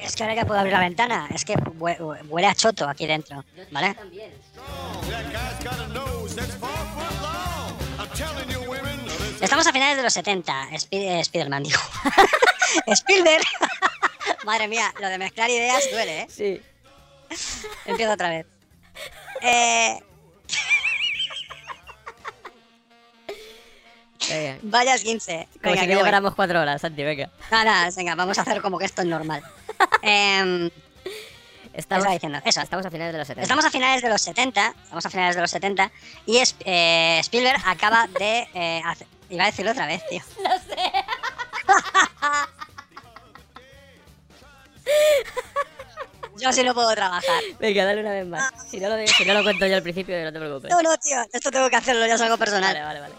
Es que ahora ya puedo abrir la ventana. Es que hue- hue- huele a choto aquí dentro. ¿Vale? También. Estamos a finales de los 70. Spi- eh, Spiderman, dijo. Spielberg. Madre mía, lo de mezclar ideas duele, ¿eh? Sí. Empiezo otra vez. Eh, Venga. vayas 15. Como Venga, si que no lleváramos cuatro horas, Santi, venga. Nada, venga, vamos a hacer como que esto es normal. Em, Estamos, diciendo? Eso. estamos a finales de los 70. Estamos a finales de los 70, estamos a finales de los 70 y es- eh, Spielberg acaba de eh, hacer- iba a decirlo otra vez, tío. No sé. Yo así no puedo trabajar. Venga, dale una vez más. Si no lo, de- si no lo cuento yo al principio, no te preocupes. No, no, tío, esto tengo que hacerlo, ya es algo Vale, personal. vale, vale.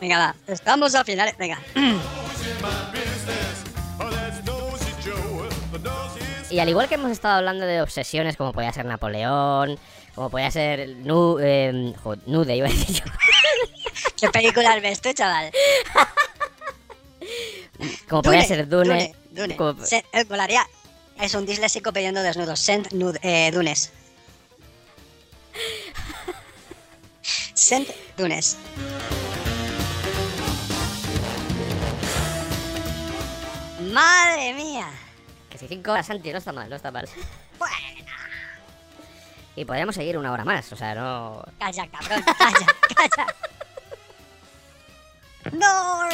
Venga, va, estamos a finales, venga. Y al igual que hemos estado hablando de obsesiones como podía ser Napoleón, como podía ser Nu, eh, jo, Nude, iba a decir yo. ¿Qué películas ves tú, chaval? Como podía ser Dune. Dune, Dune. como- Se- eh, molaría. Es un disléxico pidiendo desnudos. Sent nude, eh, Dunes. Sent Dunes. Madre mía. Que si cinco horas, Santi, no está mal, no está mal. Bueno, Y podríamos seguir una hora más, o sea, no... calla, cabrón, calla, calla. No.